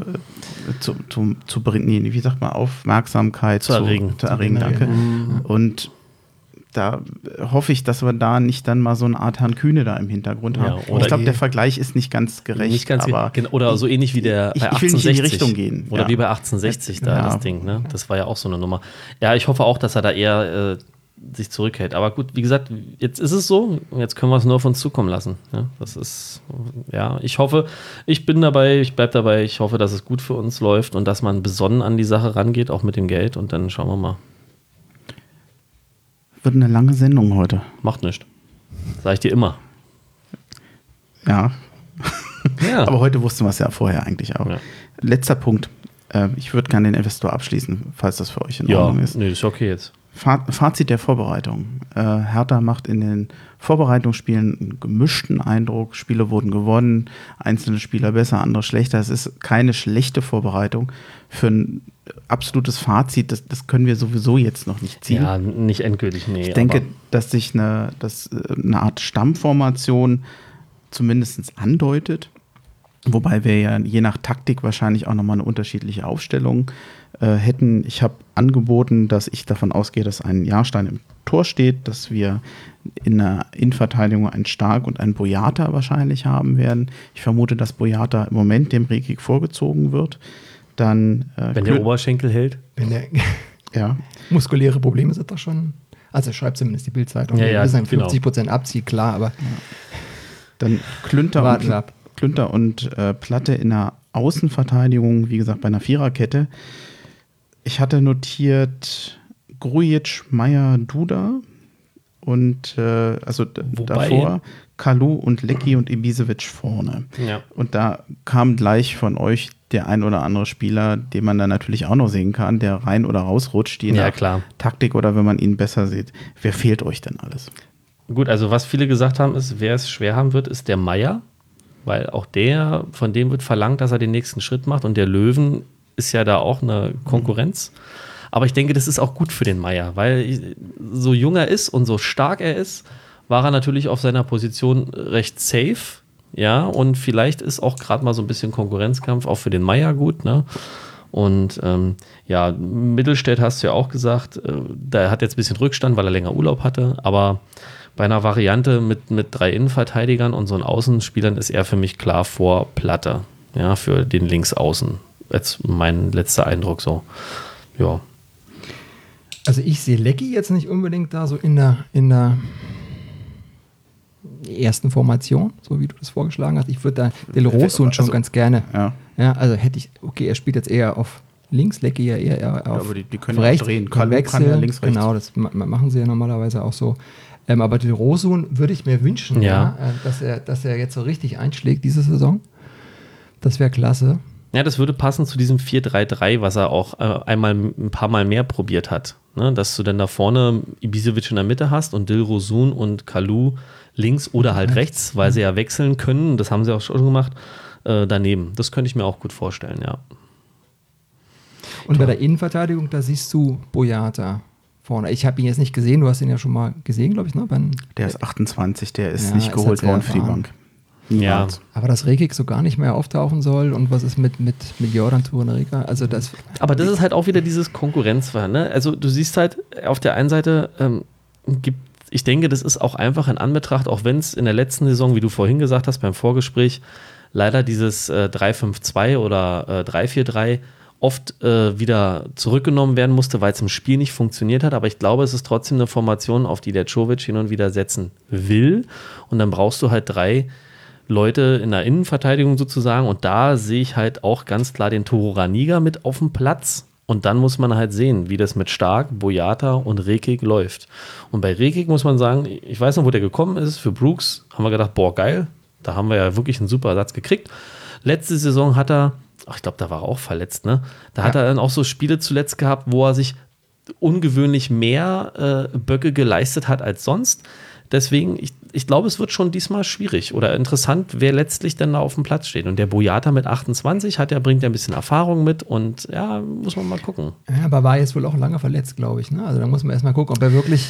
zu, zu, zu bringen. Wie sagt man, Aufmerksamkeit zu erregen. Zu, erregen, danke. Mhm. Und da hoffe ich, dass wir da nicht dann mal so eine Art Herrn Kühne da im Hintergrund haben. Ja, ich glaube, der Vergleich ist nicht ganz gerecht. Nicht ganz aber oder so ähnlich wie der ich, bei 1860. Ich will nicht in die Richtung gehen. Oder ja. wie bei 1860 da ja. das Ding. Ne? Das war ja auch so eine Nummer. Ja, ich hoffe auch, dass er da eher äh, sich zurückhält. Aber gut, wie gesagt, jetzt ist es so, jetzt können wir es nur auf uns zukommen lassen. Ja, das ist, ja, ich hoffe, ich bin dabei, ich bleibe dabei, ich hoffe, dass es gut für uns läuft und dass man besonnen an die Sache rangeht, auch mit dem Geld und dann schauen wir mal. Wird eine lange Sendung heute. Macht nichts. Sag ich dir immer. Ja. ja. Aber heute wussten wir es ja vorher eigentlich auch. Ja. Letzter Punkt. Äh, ich würde gerne den Investor abschließen, falls das für euch in Ordnung ist. Nee, ist okay jetzt. Fazit der Vorbereitung. Äh, Hertha macht in den Vorbereitungsspielen einen gemischten Eindruck. Spiele wurden gewonnen, einzelne Spieler besser, andere schlechter. Es ist keine schlechte Vorbereitung. Für ein absolutes Fazit, das, das können wir sowieso jetzt noch nicht ziehen. Ja, nicht endgültig, nee. Ich denke, dass sich eine, dass äh, eine Art Stammformation zumindest andeutet. Wobei wir ja je nach Taktik wahrscheinlich auch nochmal eine unterschiedliche Aufstellung äh, hätten. Ich habe angeboten, dass ich davon ausgehe, dass ein Jahrstein im Tor steht, dass wir in der Innenverteidigung einen Stark und einen Boyata wahrscheinlich haben werden. Ich vermute, dass Boyata im Moment dem Rekik vorgezogen wird. Dann, äh, Wenn der Oberschenkel hält? Wenn der ja. muskuläre Probleme sind doch schon. Also schreibt zumindest die Bildzeitung. Ja, ja, sagen 50 Prozent genau. abzieht, klar, aber. Ja. Dann Klünter und, Klünter und äh, Platte in der Außenverteidigung, wie gesagt, bei einer Viererkette. Ich hatte notiert Grujic, Meier, Duda und äh, also Wobei, davor Kalu und Lecky und Ibisevic vorne. Ja. Und da kam gleich von euch der ein oder andere Spieler, den man dann natürlich auch noch sehen kann, der rein oder rausrutscht, je ja, klar. Taktik oder wenn man ihn besser sieht. Wer fehlt euch denn alles? Gut, also was viele gesagt haben, ist, wer es schwer haben wird, ist der Meier, weil auch der, von dem wird verlangt, dass er den nächsten Schritt macht und der Löwen ist ja da auch eine Konkurrenz. Aber ich denke, das ist auch gut für den Meier, weil so jung er ist und so stark er ist, war er natürlich auf seiner Position recht safe. Ja, und vielleicht ist auch gerade mal so ein bisschen Konkurrenzkampf auch für den Meier gut, ne? Und ähm, ja, Mittelstädt hast du ja auch gesagt, äh, der hat jetzt ein bisschen Rückstand, weil er länger Urlaub hatte, aber bei einer Variante mit, mit drei Innenverteidigern und so einen Außenspielern ist er für mich klar vor Platte, ja, für den Linksaußen. Jetzt mein letzter Eindruck so. Ja. Also ich sehe Lecky jetzt nicht unbedingt da so in der, in der ersten Formation, so wie du das vorgeschlagen hast. Ich würde da Del Rosso schon also, ganz gerne. Ja. ja. Also hätte ich, okay, er spielt jetzt eher auf links, Lecky ja eher, eher auf ja, die, die können rechts, drehen. Kann, wechseln. Ja links, rechts. Genau, das machen sie ja normalerweise auch so. Ähm, aber Del Rosso würde ich mir wünschen, ja. ja äh, dass, er, dass er jetzt so richtig einschlägt diese Saison. Das wäre klasse. Ja, das würde passen zu diesem 4-3-3, was er auch äh, einmal ein paar Mal mehr probiert hat. Ne? Dass du dann da vorne Ibisevic in der Mitte hast und Dilrosun und Kalu links oder halt rechts, rechts weil sie ja wechseln können. Das haben sie auch schon gemacht. Äh, daneben. Das könnte ich mir auch gut vorstellen, ja. Und bei der Innenverteidigung, da siehst du Boyata vorne. Ich habe ihn jetzt nicht gesehen, du hast ihn ja schon mal gesehen, glaube ich. Ne? Beim, der ist 28, der ist ja, nicht geholt worden für die Bank. Ja. Aber dass Rekik so gar nicht mehr auftauchen soll und was ist mit, mit, mit Jordan Turanerica? Also das. Aber das ist halt auch wieder dieses Konkurrenzverhalten. Ne? Also du siehst halt, auf der einen Seite ähm, gibt ich denke, das ist auch einfach in Anbetracht, auch wenn es in der letzten Saison, wie du vorhin gesagt hast, beim Vorgespräch, leider dieses äh, 3-5-2 oder äh, 3-4-3 oft äh, wieder zurückgenommen werden musste, weil es im Spiel nicht funktioniert hat. Aber ich glaube, es ist trotzdem eine Formation, auf die der Jovic hin und wieder setzen will. Und dann brauchst du halt drei Leute in der Innenverteidigung sozusagen. Und da sehe ich halt auch ganz klar den Toro Raniga mit auf dem Platz. Und dann muss man halt sehen, wie das mit Stark, Boyata und Rekik läuft. Und bei Rekik muss man sagen, ich weiß noch, wo der gekommen ist. Für Brooks haben wir gedacht, boah, geil. Da haben wir ja wirklich einen super Ersatz gekriegt. Letzte Saison hat er, ach, ich glaube, da war er auch verletzt, ne? Da ja. hat er dann auch so Spiele zuletzt gehabt, wo er sich ungewöhnlich mehr äh, Böcke geleistet hat als sonst. Deswegen, ich, ich glaube, es wird schon diesmal schwierig oder interessant, wer letztlich denn da auf dem Platz steht. Und der Boyata mit 28 hat ja, bringt ja ein bisschen Erfahrung mit und ja, muss man mal gucken. Ja, aber war jetzt wohl auch lange verletzt, glaube ich. Ne? Also da muss man erstmal gucken, ob er wirklich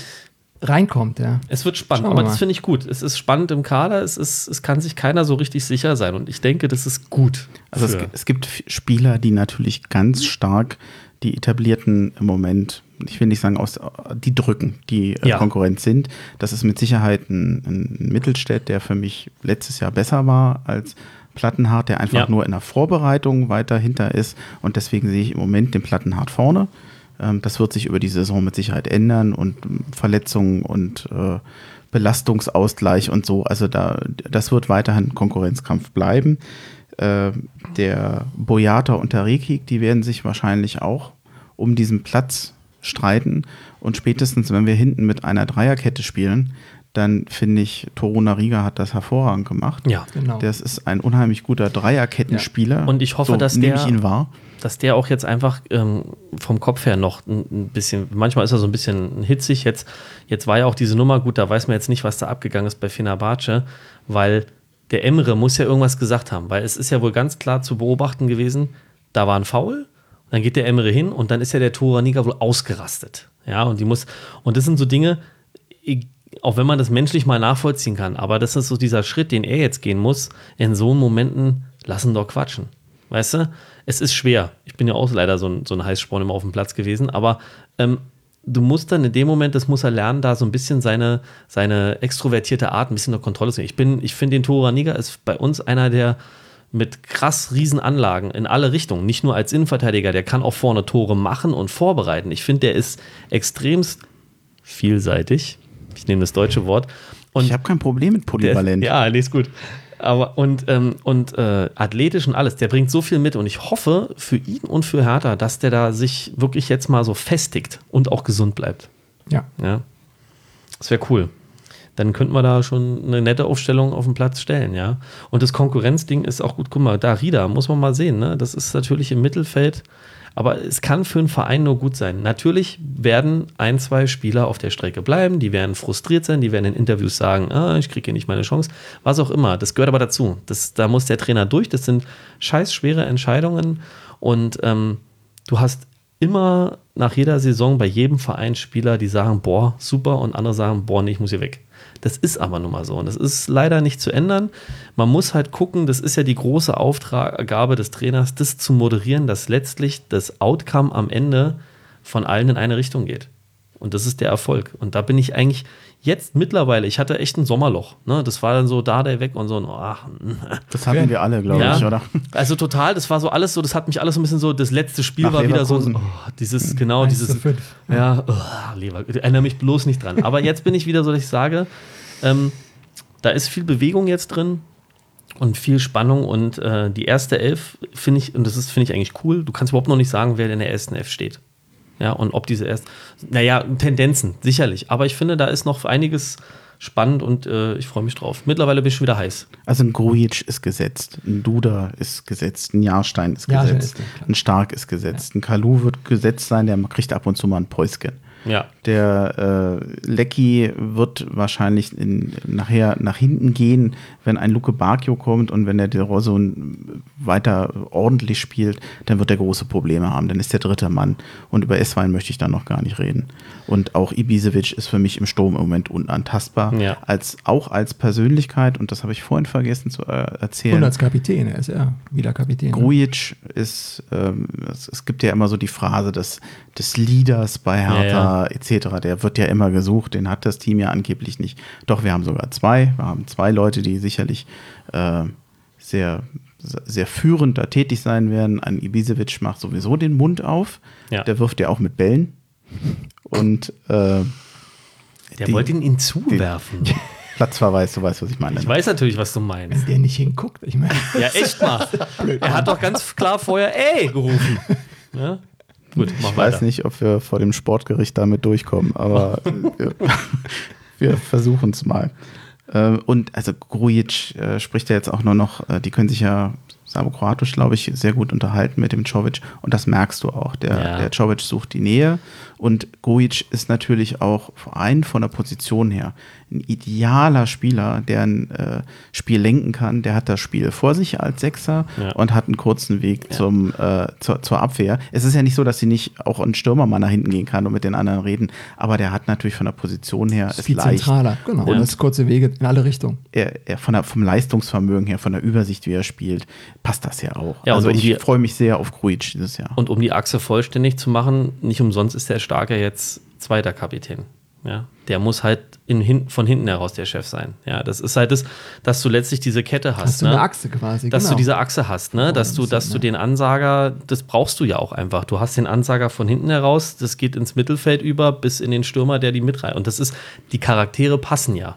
reinkommt, ja. Es wird spannend, aber das finde ich gut. Es ist spannend im Kader, es, ist, es kann sich keiner so richtig sicher sein und ich denke, das ist gut. Also es, es, gibt Spieler, die natürlich ganz stark die etablierten im Moment ich will nicht sagen, aus, die drücken, die äh, ja. Konkurrenz sind. Das ist mit Sicherheit ein, ein Mittelstädt, der für mich letztes Jahr besser war als Plattenhardt, der einfach ja. nur in der Vorbereitung weiter hinter ist. Und deswegen sehe ich im Moment den Plattenhardt vorne. Ähm, das wird sich über die Saison mit Sicherheit ändern und ähm, Verletzungen und äh, Belastungsausgleich und so. Also da, das wird weiterhin Konkurrenzkampf bleiben. Äh, der Boyata und der Rekik, die werden sich wahrscheinlich auch um diesen Platz streiten. Und spätestens, wenn wir hinten mit einer Dreierkette spielen, dann finde ich, Toruna Riga hat das hervorragend gemacht. Ja, genau. Das ist ein unheimlich guter Dreierkettenspieler. Ja. Und ich hoffe, so dass der, ich ihn wahr. dass der auch jetzt einfach ähm, vom Kopf her noch ein, bisschen, manchmal ist er so ein bisschen hitzig. Jetzt, jetzt war ja auch diese Nummer gut, da weiß man jetzt nicht, was da abgegangen ist bei Fenerbahce, weil der Emre muss ja irgendwas gesagt haben, weil es ist ja wohl ganz klar zu beobachten gewesen, da war ein Foul dann geht der Emre hin und dann ist ja der Toraniga wohl ausgerastet. Ja, und die muss, und das sind so Dinge, auch wenn man das menschlich mal nachvollziehen kann, aber das ist so dieser Schritt, den er jetzt gehen muss, in so Momenten lassen doch quatschen. Weißt du? Es ist schwer. Ich bin ja auch leider so ein, so ein Heißsporn immer auf dem Platz gewesen, aber ähm, du musst dann in dem Moment, das muss er lernen, da so ein bisschen seine, seine extrovertierte Art ein bisschen unter Kontrolle zu nehmen. Ich ich finde den Toraniga ist bei uns einer der mit krass riesen Anlagen in alle Richtungen. Nicht nur als Innenverteidiger, der kann auch vorne Tore machen und vorbereiten. Ich finde, der ist extremst vielseitig. Ich nehme das deutsche Wort. Und ich habe kein Problem mit polyvalent. Der, ja, nee, ist gut. Aber und, ähm, und äh, athletisch und alles, der bringt so viel mit und ich hoffe für ihn und für Hertha, dass der da sich wirklich jetzt mal so festigt und auch gesund bleibt. Ja. Ja. Das wäre cool dann könnten wir da schon eine nette Aufstellung auf den Platz stellen, ja. Und das Konkurrenzding ist auch gut, guck mal, da Rida, muss man mal sehen, ne? Das ist natürlich im Mittelfeld, aber es kann für einen Verein nur gut sein. Natürlich werden ein, zwei Spieler auf der Strecke bleiben, die werden frustriert sein, die werden in Interviews sagen, ah, ich kriege hier nicht meine Chance, was auch immer. Das gehört aber dazu. Das, da muss der Trainer durch, das sind scheiß schwere Entscheidungen und ähm, du hast immer nach jeder Saison bei jedem Verein Spieler, die sagen, boah, super, und andere sagen, boah, nee, ich muss hier weg. Das ist aber nun mal so. Und das ist leider nicht zu ändern. Man muss halt gucken, das ist ja die große Aufgabe des Trainers, das zu moderieren, dass letztlich das Outcome am Ende von allen in eine Richtung geht. Und das ist der Erfolg. Und da bin ich eigentlich jetzt mittlerweile, ich hatte echt ein Sommerloch. Ne? Das war dann so da, der weg und so. Ach, das hatten wir alle, glaube ja. ich, oder? Also total, das war so alles so, das hat mich alles so ein bisschen so, das letzte Spiel Nach war wieder so, oh, dieses, genau, dieses, ja, oh, Lever, erinnere mich bloß nicht dran. Aber jetzt bin ich wieder so, dass ich sage, ähm, da ist viel Bewegung jetzt drin und viel Spannung und äh, die erste Elf finde ich, und das ist, finde ich eigentlich cool, du kannst überhaupt noch nicht sagen, wer in der ersten Elf steht. Ja, und ob diese erst, naja, Tendenzen, sicherlich. Aber ich finde, da ist noch einiges spannend und äh, ich freue mich drauf. Mittlerweile bin ich schon wieder heiß. Also ein Grujic ist gesetzt, ein Duda ist gesetzt, ein Jahrstein ist gesetzt, ja, ein Stark ist gesetzt, ja. ein Kalu wird gesetzt sein, der kriegt ab und zu mal ein Päuschen. Ja. Der äh, Lecky wird wahrscheinlich in, nachher nach hinten gehen, wenn ein Luke Bacchio kommt und wenn der De Rosso weiter ordentlich spielt, dann wird er große Probleme haben. Dann ist der dritte Mann. Und über Esswein möchte ich dann noch gar nicht reden. Und auch Ibisevic ist für mich im Sturm im Moment unantastbar. Ja. Als, auch als Persönlichkeit, und das habe ich vorhin vergessen zu äh, erzählen. Und als Kapitän, er ist ja wieder Kapitän. Ne? Grujic ist, ähm, es, es, gibt ja immer so die Phrase des, des Leaders bei Hertha ja, ja. Etc. Der wird ja immer gesucht, den hat das Team ja angeblich nicht. Doch, wir haben sogar zwei. Wir haben zwei Leute, die sicherlich äh, sehr sehr führend da tätig sein werden. Ein Ibisevic macht sowieso den Mund auf. Ja. Der wirft ja auch mit Bällen. Und äh, der die, wollte ihn ihn zuwerfen. Die, Platzverweis, du weißt, was ich meine. Ich weiß natürlich, was du meinst. Wenn der nicht hinguckt, ich meine. Ja, echt mal. er hat doch ganz klar vorher ey gerufen. Ja? Gut, ich weiter. weiß nicht, ob wir vor dem Sportgericht damit durchkommen, aber wir, wir versuchen es mal. Äh, und also Grujic äh, spricht ja jetzt auch nur noch, äh, die können sich ja Sabo-Kroatisch, glaube ich, sehr gut unterhalten mit dem Czovic. Und das merkst du auch. Der, ja. der Czovic sucht die Nähe. Und Grujic ist natürlich auch rein von der Position her ein idealer Spieler, der ein äh, Spiel lenken kann. Der hat das Spiel vor sich als Sechser ja. und hat einen kurzen Weg ja. zum, äh, zur, zur, Abwehr. Es ist ja nicht so, dass sie nicht auch ein Stürmer mal nach hinten gehen kann und mit den anderen reden, aber der hat natürlich von der Position her ist viel leicht. zentraler, genau. Und es kurze Wege in alle Richtungen. Er, er von der, vom Leistungsvermögen her, von der Übersicht, wie er spielt, passt das ja auch. Ja, also um ich freue mich sehr auf Grujic dieses Jahr. Und um die Achse vollständig zu machen, nicht umsonst ist der Starke jetzt zweiter Kapitän. Ja, der muss halt in, von hinten heraus der Chef sein. Ja, das ist halt das, dass du letztlich diese Kette hast. Dass du ne? eine Achse quasi. Dass genau. du diese Achse hast, ne? dass du, dass du den Ansager, das brauchst du ja auch einfach. Du hast den Ansager von hinten heraus, das geht ins Mittelfeld über bis in den Stürmer, der die mitreißt. Und das ist, die Charaktere passen ja.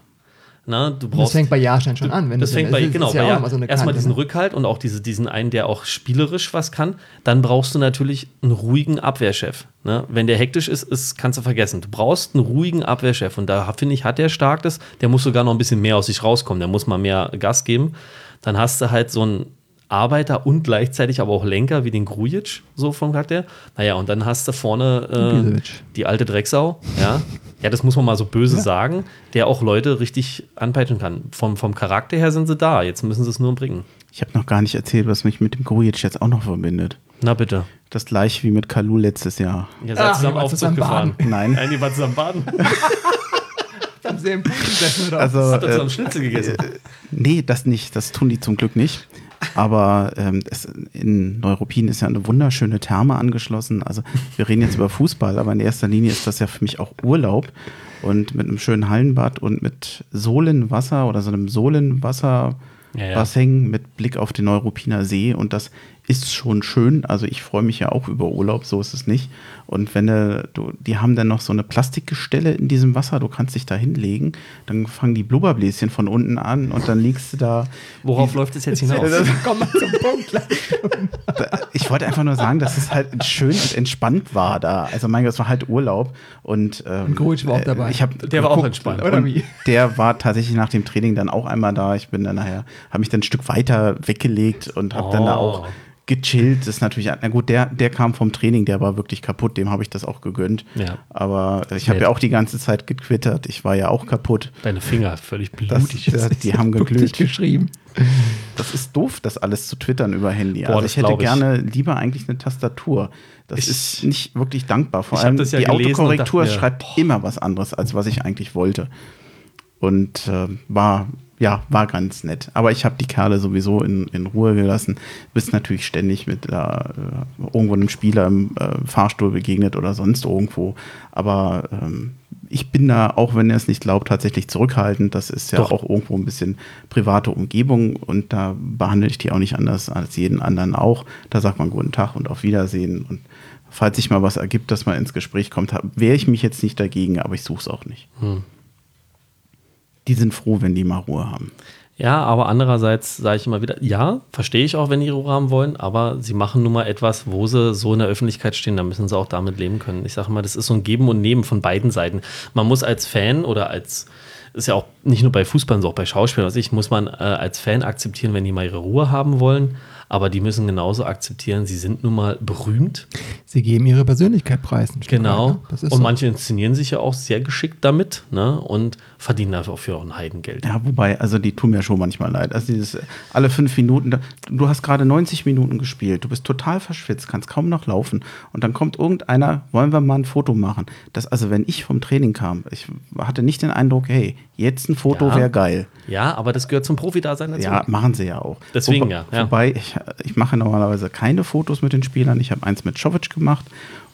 Na, du brauchst, das fängt bei Jahrstein schon an. Wenn das fängt bei, genau, ja bei Jahr, so erstmal diesen ne? Rückhalt und auch diese, diesen einen, der auch spielerisch was kann. Dann brauchst du natürlich einen ruhigen Abwehrchef. Ne? Wenn der hektisch ist, ist, kannst du vergessen. Du brauchst einen ruhigen Abwehrchef. Und da finde ich, hat der stark das. Der muss sogar noch ein bisschen mehr aus sich rauskommen. Der muss mal mehr Gas geben. Dann hast du halt so einen Arbeiter und gleichzeitig aber auch Lenker wie den Grujic, so vom Charakter. Naja, und dann hast du vorne äh, die alte Drecksau, ja. Ja, das muss man mal so böse ja. sagen, der auch Leute richtig anpeitschen kann. Vom, vom Charakter her sind sie da, jetzt müssen sie es nur bringen. Ich habe noch gar nicht erzählt, was mich mit dem Grujic jetzt auch noch verbindet. Na bitte. Das gleiche wie mit Kalu letztes Jahr. Ihr seid zusammen Aufzug gefahren. Nein. Nein, ihr wart zusammen baden. Haben sie im Pool gesessen oder? Also, Habt ihr zusammen äh, Schnitzel gegessen? Äh, nee, das nicht. Das tun die zum Glück nicht. Aber ähm, es, in Neuruppin ist ja eine wunderschöne Therme angeschlossen. Also wir reden jetzt über Fußball, aber in erster Linie ist das ja für mich auch Urlaub. Und mit einem schönen Hallenbad und mit Sohlenwasser oder so einem Sohlenwasserbassin ja, ja. mit Blick auf den Neuruppiner See. Und das ist schon schön. Also ich freue mich ja auch über Urlaub, so ist es nicht. Und wenn du, die haben dann noch so eine Plastikgestelle in diesem Wasser, du kannst dich da hinlegen, dann fangen die Blubberbläschen von unten an und dann liegst du da. Worauf läuft es jetzt hinaus? Komm mal zum Punkt. ich wollte einfach nur sagen, dass es halt schön und entspannt war da. Also mein Gott, es war halt Urlaub und, ähm, und Coach war auch dabei. Ich hab der war auch entspannt, oder wie? Der war tatsächlich nach dem Training dann auch einmal da. Ich bin dann nachher, habe mich dann ein Stück weiter weggelegt und habe oh. dann da auch gechillt ist natürlich, na gut, der, der kam vom Training, der war wirklich kaputt, dem habe ich das auch gegönnt. Ja. Aber ich habe ja auch die ganze Zeit getwittert, ich war ja auch kaputt. Deine Finger völlig blutig. Das, die haben geglüht. geschrieben. Das ist doof, das alles zu twittern über Handy. Boah, also ich hätte gerne lieber eigentlich eine Tastatur. Das ich, ist nicht wirklich dankbar. Vor allem ja die Autokorrektur dachte, schreibt boah. immer was anderes, als was ich eigentlich wollte. Und äh, war ja, war ganz nett. Aber ich habe die Kerle sowieso in, in Ruhe gelassen. Bist natürlich ständig mit äh, irgendwo einem Spieler im äh, Fahrstuhl begegnet oder sonst irgendwo. Aber ähm, ich bin da, auch wenn er es nicht glaubt, tatsächlich zurückhaltend. Das ist ja Doch. auch irgendwo ein bisschen private Umgebung und da behandle ich die auch nicht anders als jeden anderen auch. Da sagt man guten Tag und auf Wiedersehen. Und falls sich mal was ergibt, dass man ins Gespräch kommt, wehre ich mich jetzt nicht dagegen, aber ich suche es auch nicht. Hm die sind froh, wenn die mal Ruhe haben. Ja, aber andererseits sage ich immer wieder, ja, verstehe ich auch, wenn die Ruhe haben wollen, aber sie machen nun mal etwas, wo sie so in der Öffentlichkeit stehen, da müssen sie auch damit leben können. Ich sage mal, das ist so ein Geben und Nehmen von beiden Seiten. Man muss als Fan oder als, ist ja auch nicht nur bei Fußball, sondern auch bei Schauspielern, also ich, muss man äh, als Fan akzeptieren, wenn die mal ihre Ruhe haben wollen aber die müssen genauso akzeptieren, sie sind nun mal berühmt. Sie geben ihre Persönlichkeit preis. Genau. und so. manche inszenieren sich ja auch sehr geschickt damit ne? und verdienen dafür auch ein Heidengeld. Ja, wobei, also die tun mir schon manchmal leid. Also dieses alle fünf Minuten, du hast gerade 90 Minuten gespielt, du bist total verschwitzt, kannst kaum noch laufen und dann kommt irgendeiner, wollen wir mal ein Foto machen. Das, also wenn ich vom Training kam, ich hatte nicht den Eindruck, hey, jetzt ein Foto ja. wäre geil. Ja, aber das gehört zum Profi-Dasein dazu. Ja, machen sie ja auch. Deswegen Wo, ja, ja. Wobei, ich, ich mache normalerweise keine Fotos mit den Spielern. Ich habe eins mit Czovic gemacht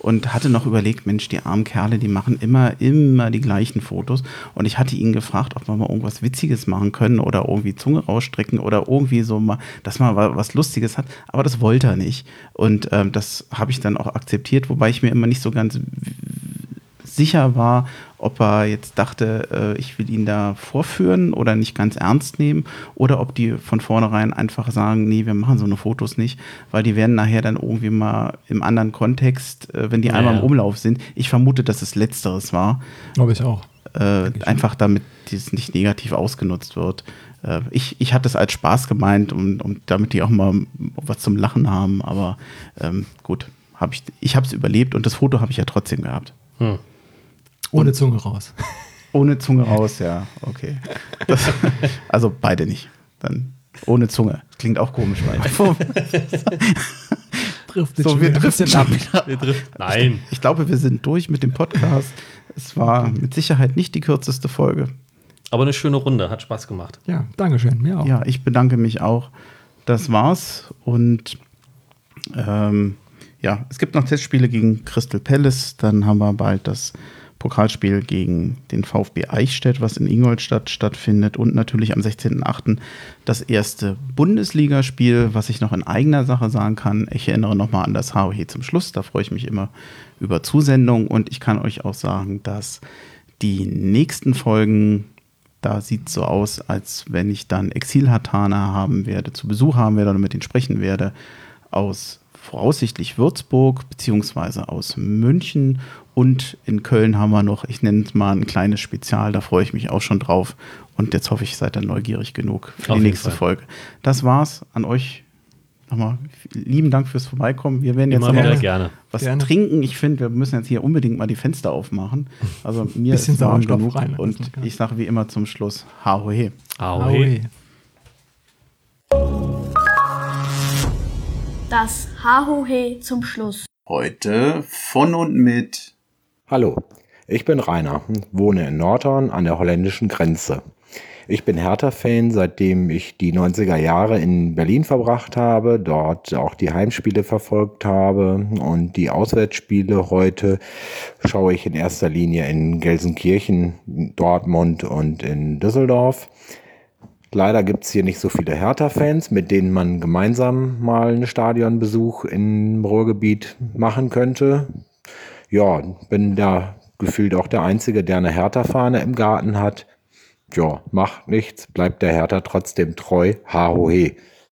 und hatte noch überlegt, Mensch, die armen Kerle, die machen immer, immer die gleichen Fotos. Und ich hatte ihn gefragt, ob wir mal irgendwas Witziges machen können oder irgendwie Zunge rausstrecken oder irgendwie so mal, dass man was Lustiges hat. Aber das wollte er nicht. Und ähm, das habe ich dann auch akzeptiert, wobei ich mir immer nicht so ganz sicher war, ob er jetzt dachte, äh, ich will ihn da vorführen oder nicht ganz ernst nehmen oder ob die von vornherein einfach sagen, nee, wir machen so eine Fotos nicht, weil die werden nachher dann irgendwie mal im anderen Kontext, äh, wenn die ja, einmal im Umlauf sind. Ich vermute, dass es letzteres war. Glaube ich auch. Äh, einfach damit dies nicht negativ ausgenutzt wird. Äh, ich, ich hatte es als Spaß gemeint und, und damit die auch mal was zum Lachen haben, aber ähm, gut, hab ich, ich habe es überlebt und das Foto habe ich ja trotzdem gehabt. Hm. Ohne Zunge raus. Ohne Zunge raus, ja, okay. Das, also beide nicht. Dann ohne Zunge. Klingt auch komisch, weil. driftet so, wir driften ab. Wir driften. Nein. Ich glaube, wir sind durch mit dem Podcast. Es war mit Sicherheit nicht die kürzeste Folge. Aber eine schöne Runde, hat Spaß gemacht. Ja, Dankeschön, mir auch. Ja, ich bedanke mich auch. Das war's. Und ähm, ja, es gibt noch Testspiele gegen Crystal Palace. Dann haben wir bald das Pokalspiel gegen den VfB Eichstätt, was in Ingolstadt stattfindet. Und natürlich am 16.08. das erste Bundesligaspiel, was ich noch in eigener Sache sagen kann. Ich erinnere nochmal an das HOH zum Schluss. Da freue ich mich immer über Zusendungen. Und ich kann euch auch sagen, dass die nächsten Folgen da sieht es so aus, als wenn ich dann Exil-Hatana haben werde, zu Besuch haben werde oder mit denen sprechen werde, aus voraussichtlich Würzburg beziehungsweise aus München und in Köln haben wir noch, ich nenne es mal ein kleines Spezial, da freue ich mich auch schon drauf. Und jetzt hoffe ich, seid ihr neugierig genug für Auf die nächste Fall. Folge. Das war's an euch. Nochmal lieben Dank fürs Vorbeikommen. Wir werden jetzt Immer noch was, gerne. was gerne. trinken. Ich finde, wir müssen jetzt hier unbedingt mal die Fenster aufmachen. Also mir ist warm genug. Rein, und ich sage wie immer zum Schluss Haohe. Haohe. Das Hahohe zum Schluss. Heute von und mit Hallo, ich bin Rainer, wohne in Nordhorn an der holländischen Grenze. Ich bin Hertha-Fan, seitdem ich die 90er Jahre in Berlin verbracht habe, dort auch die Heimspiele verfolgt habe und die Auswärtsspiele heute schaue ich in erster Linie in Gelsenkirchen, Dortmund und in Düsseldorf. Leider gibt es hier nicht so viele Hertha-Fans, mit denen man gemeinsam mal einen Stadionbesuch im Ruhrgebiet machen könnte ja, bin da gefühlt auch der Einzige, der eine Hertha-Fahne im Garten hat. Ja, macht nichts, bleibt der Hertha trotzdem treu. Ha, ho, he.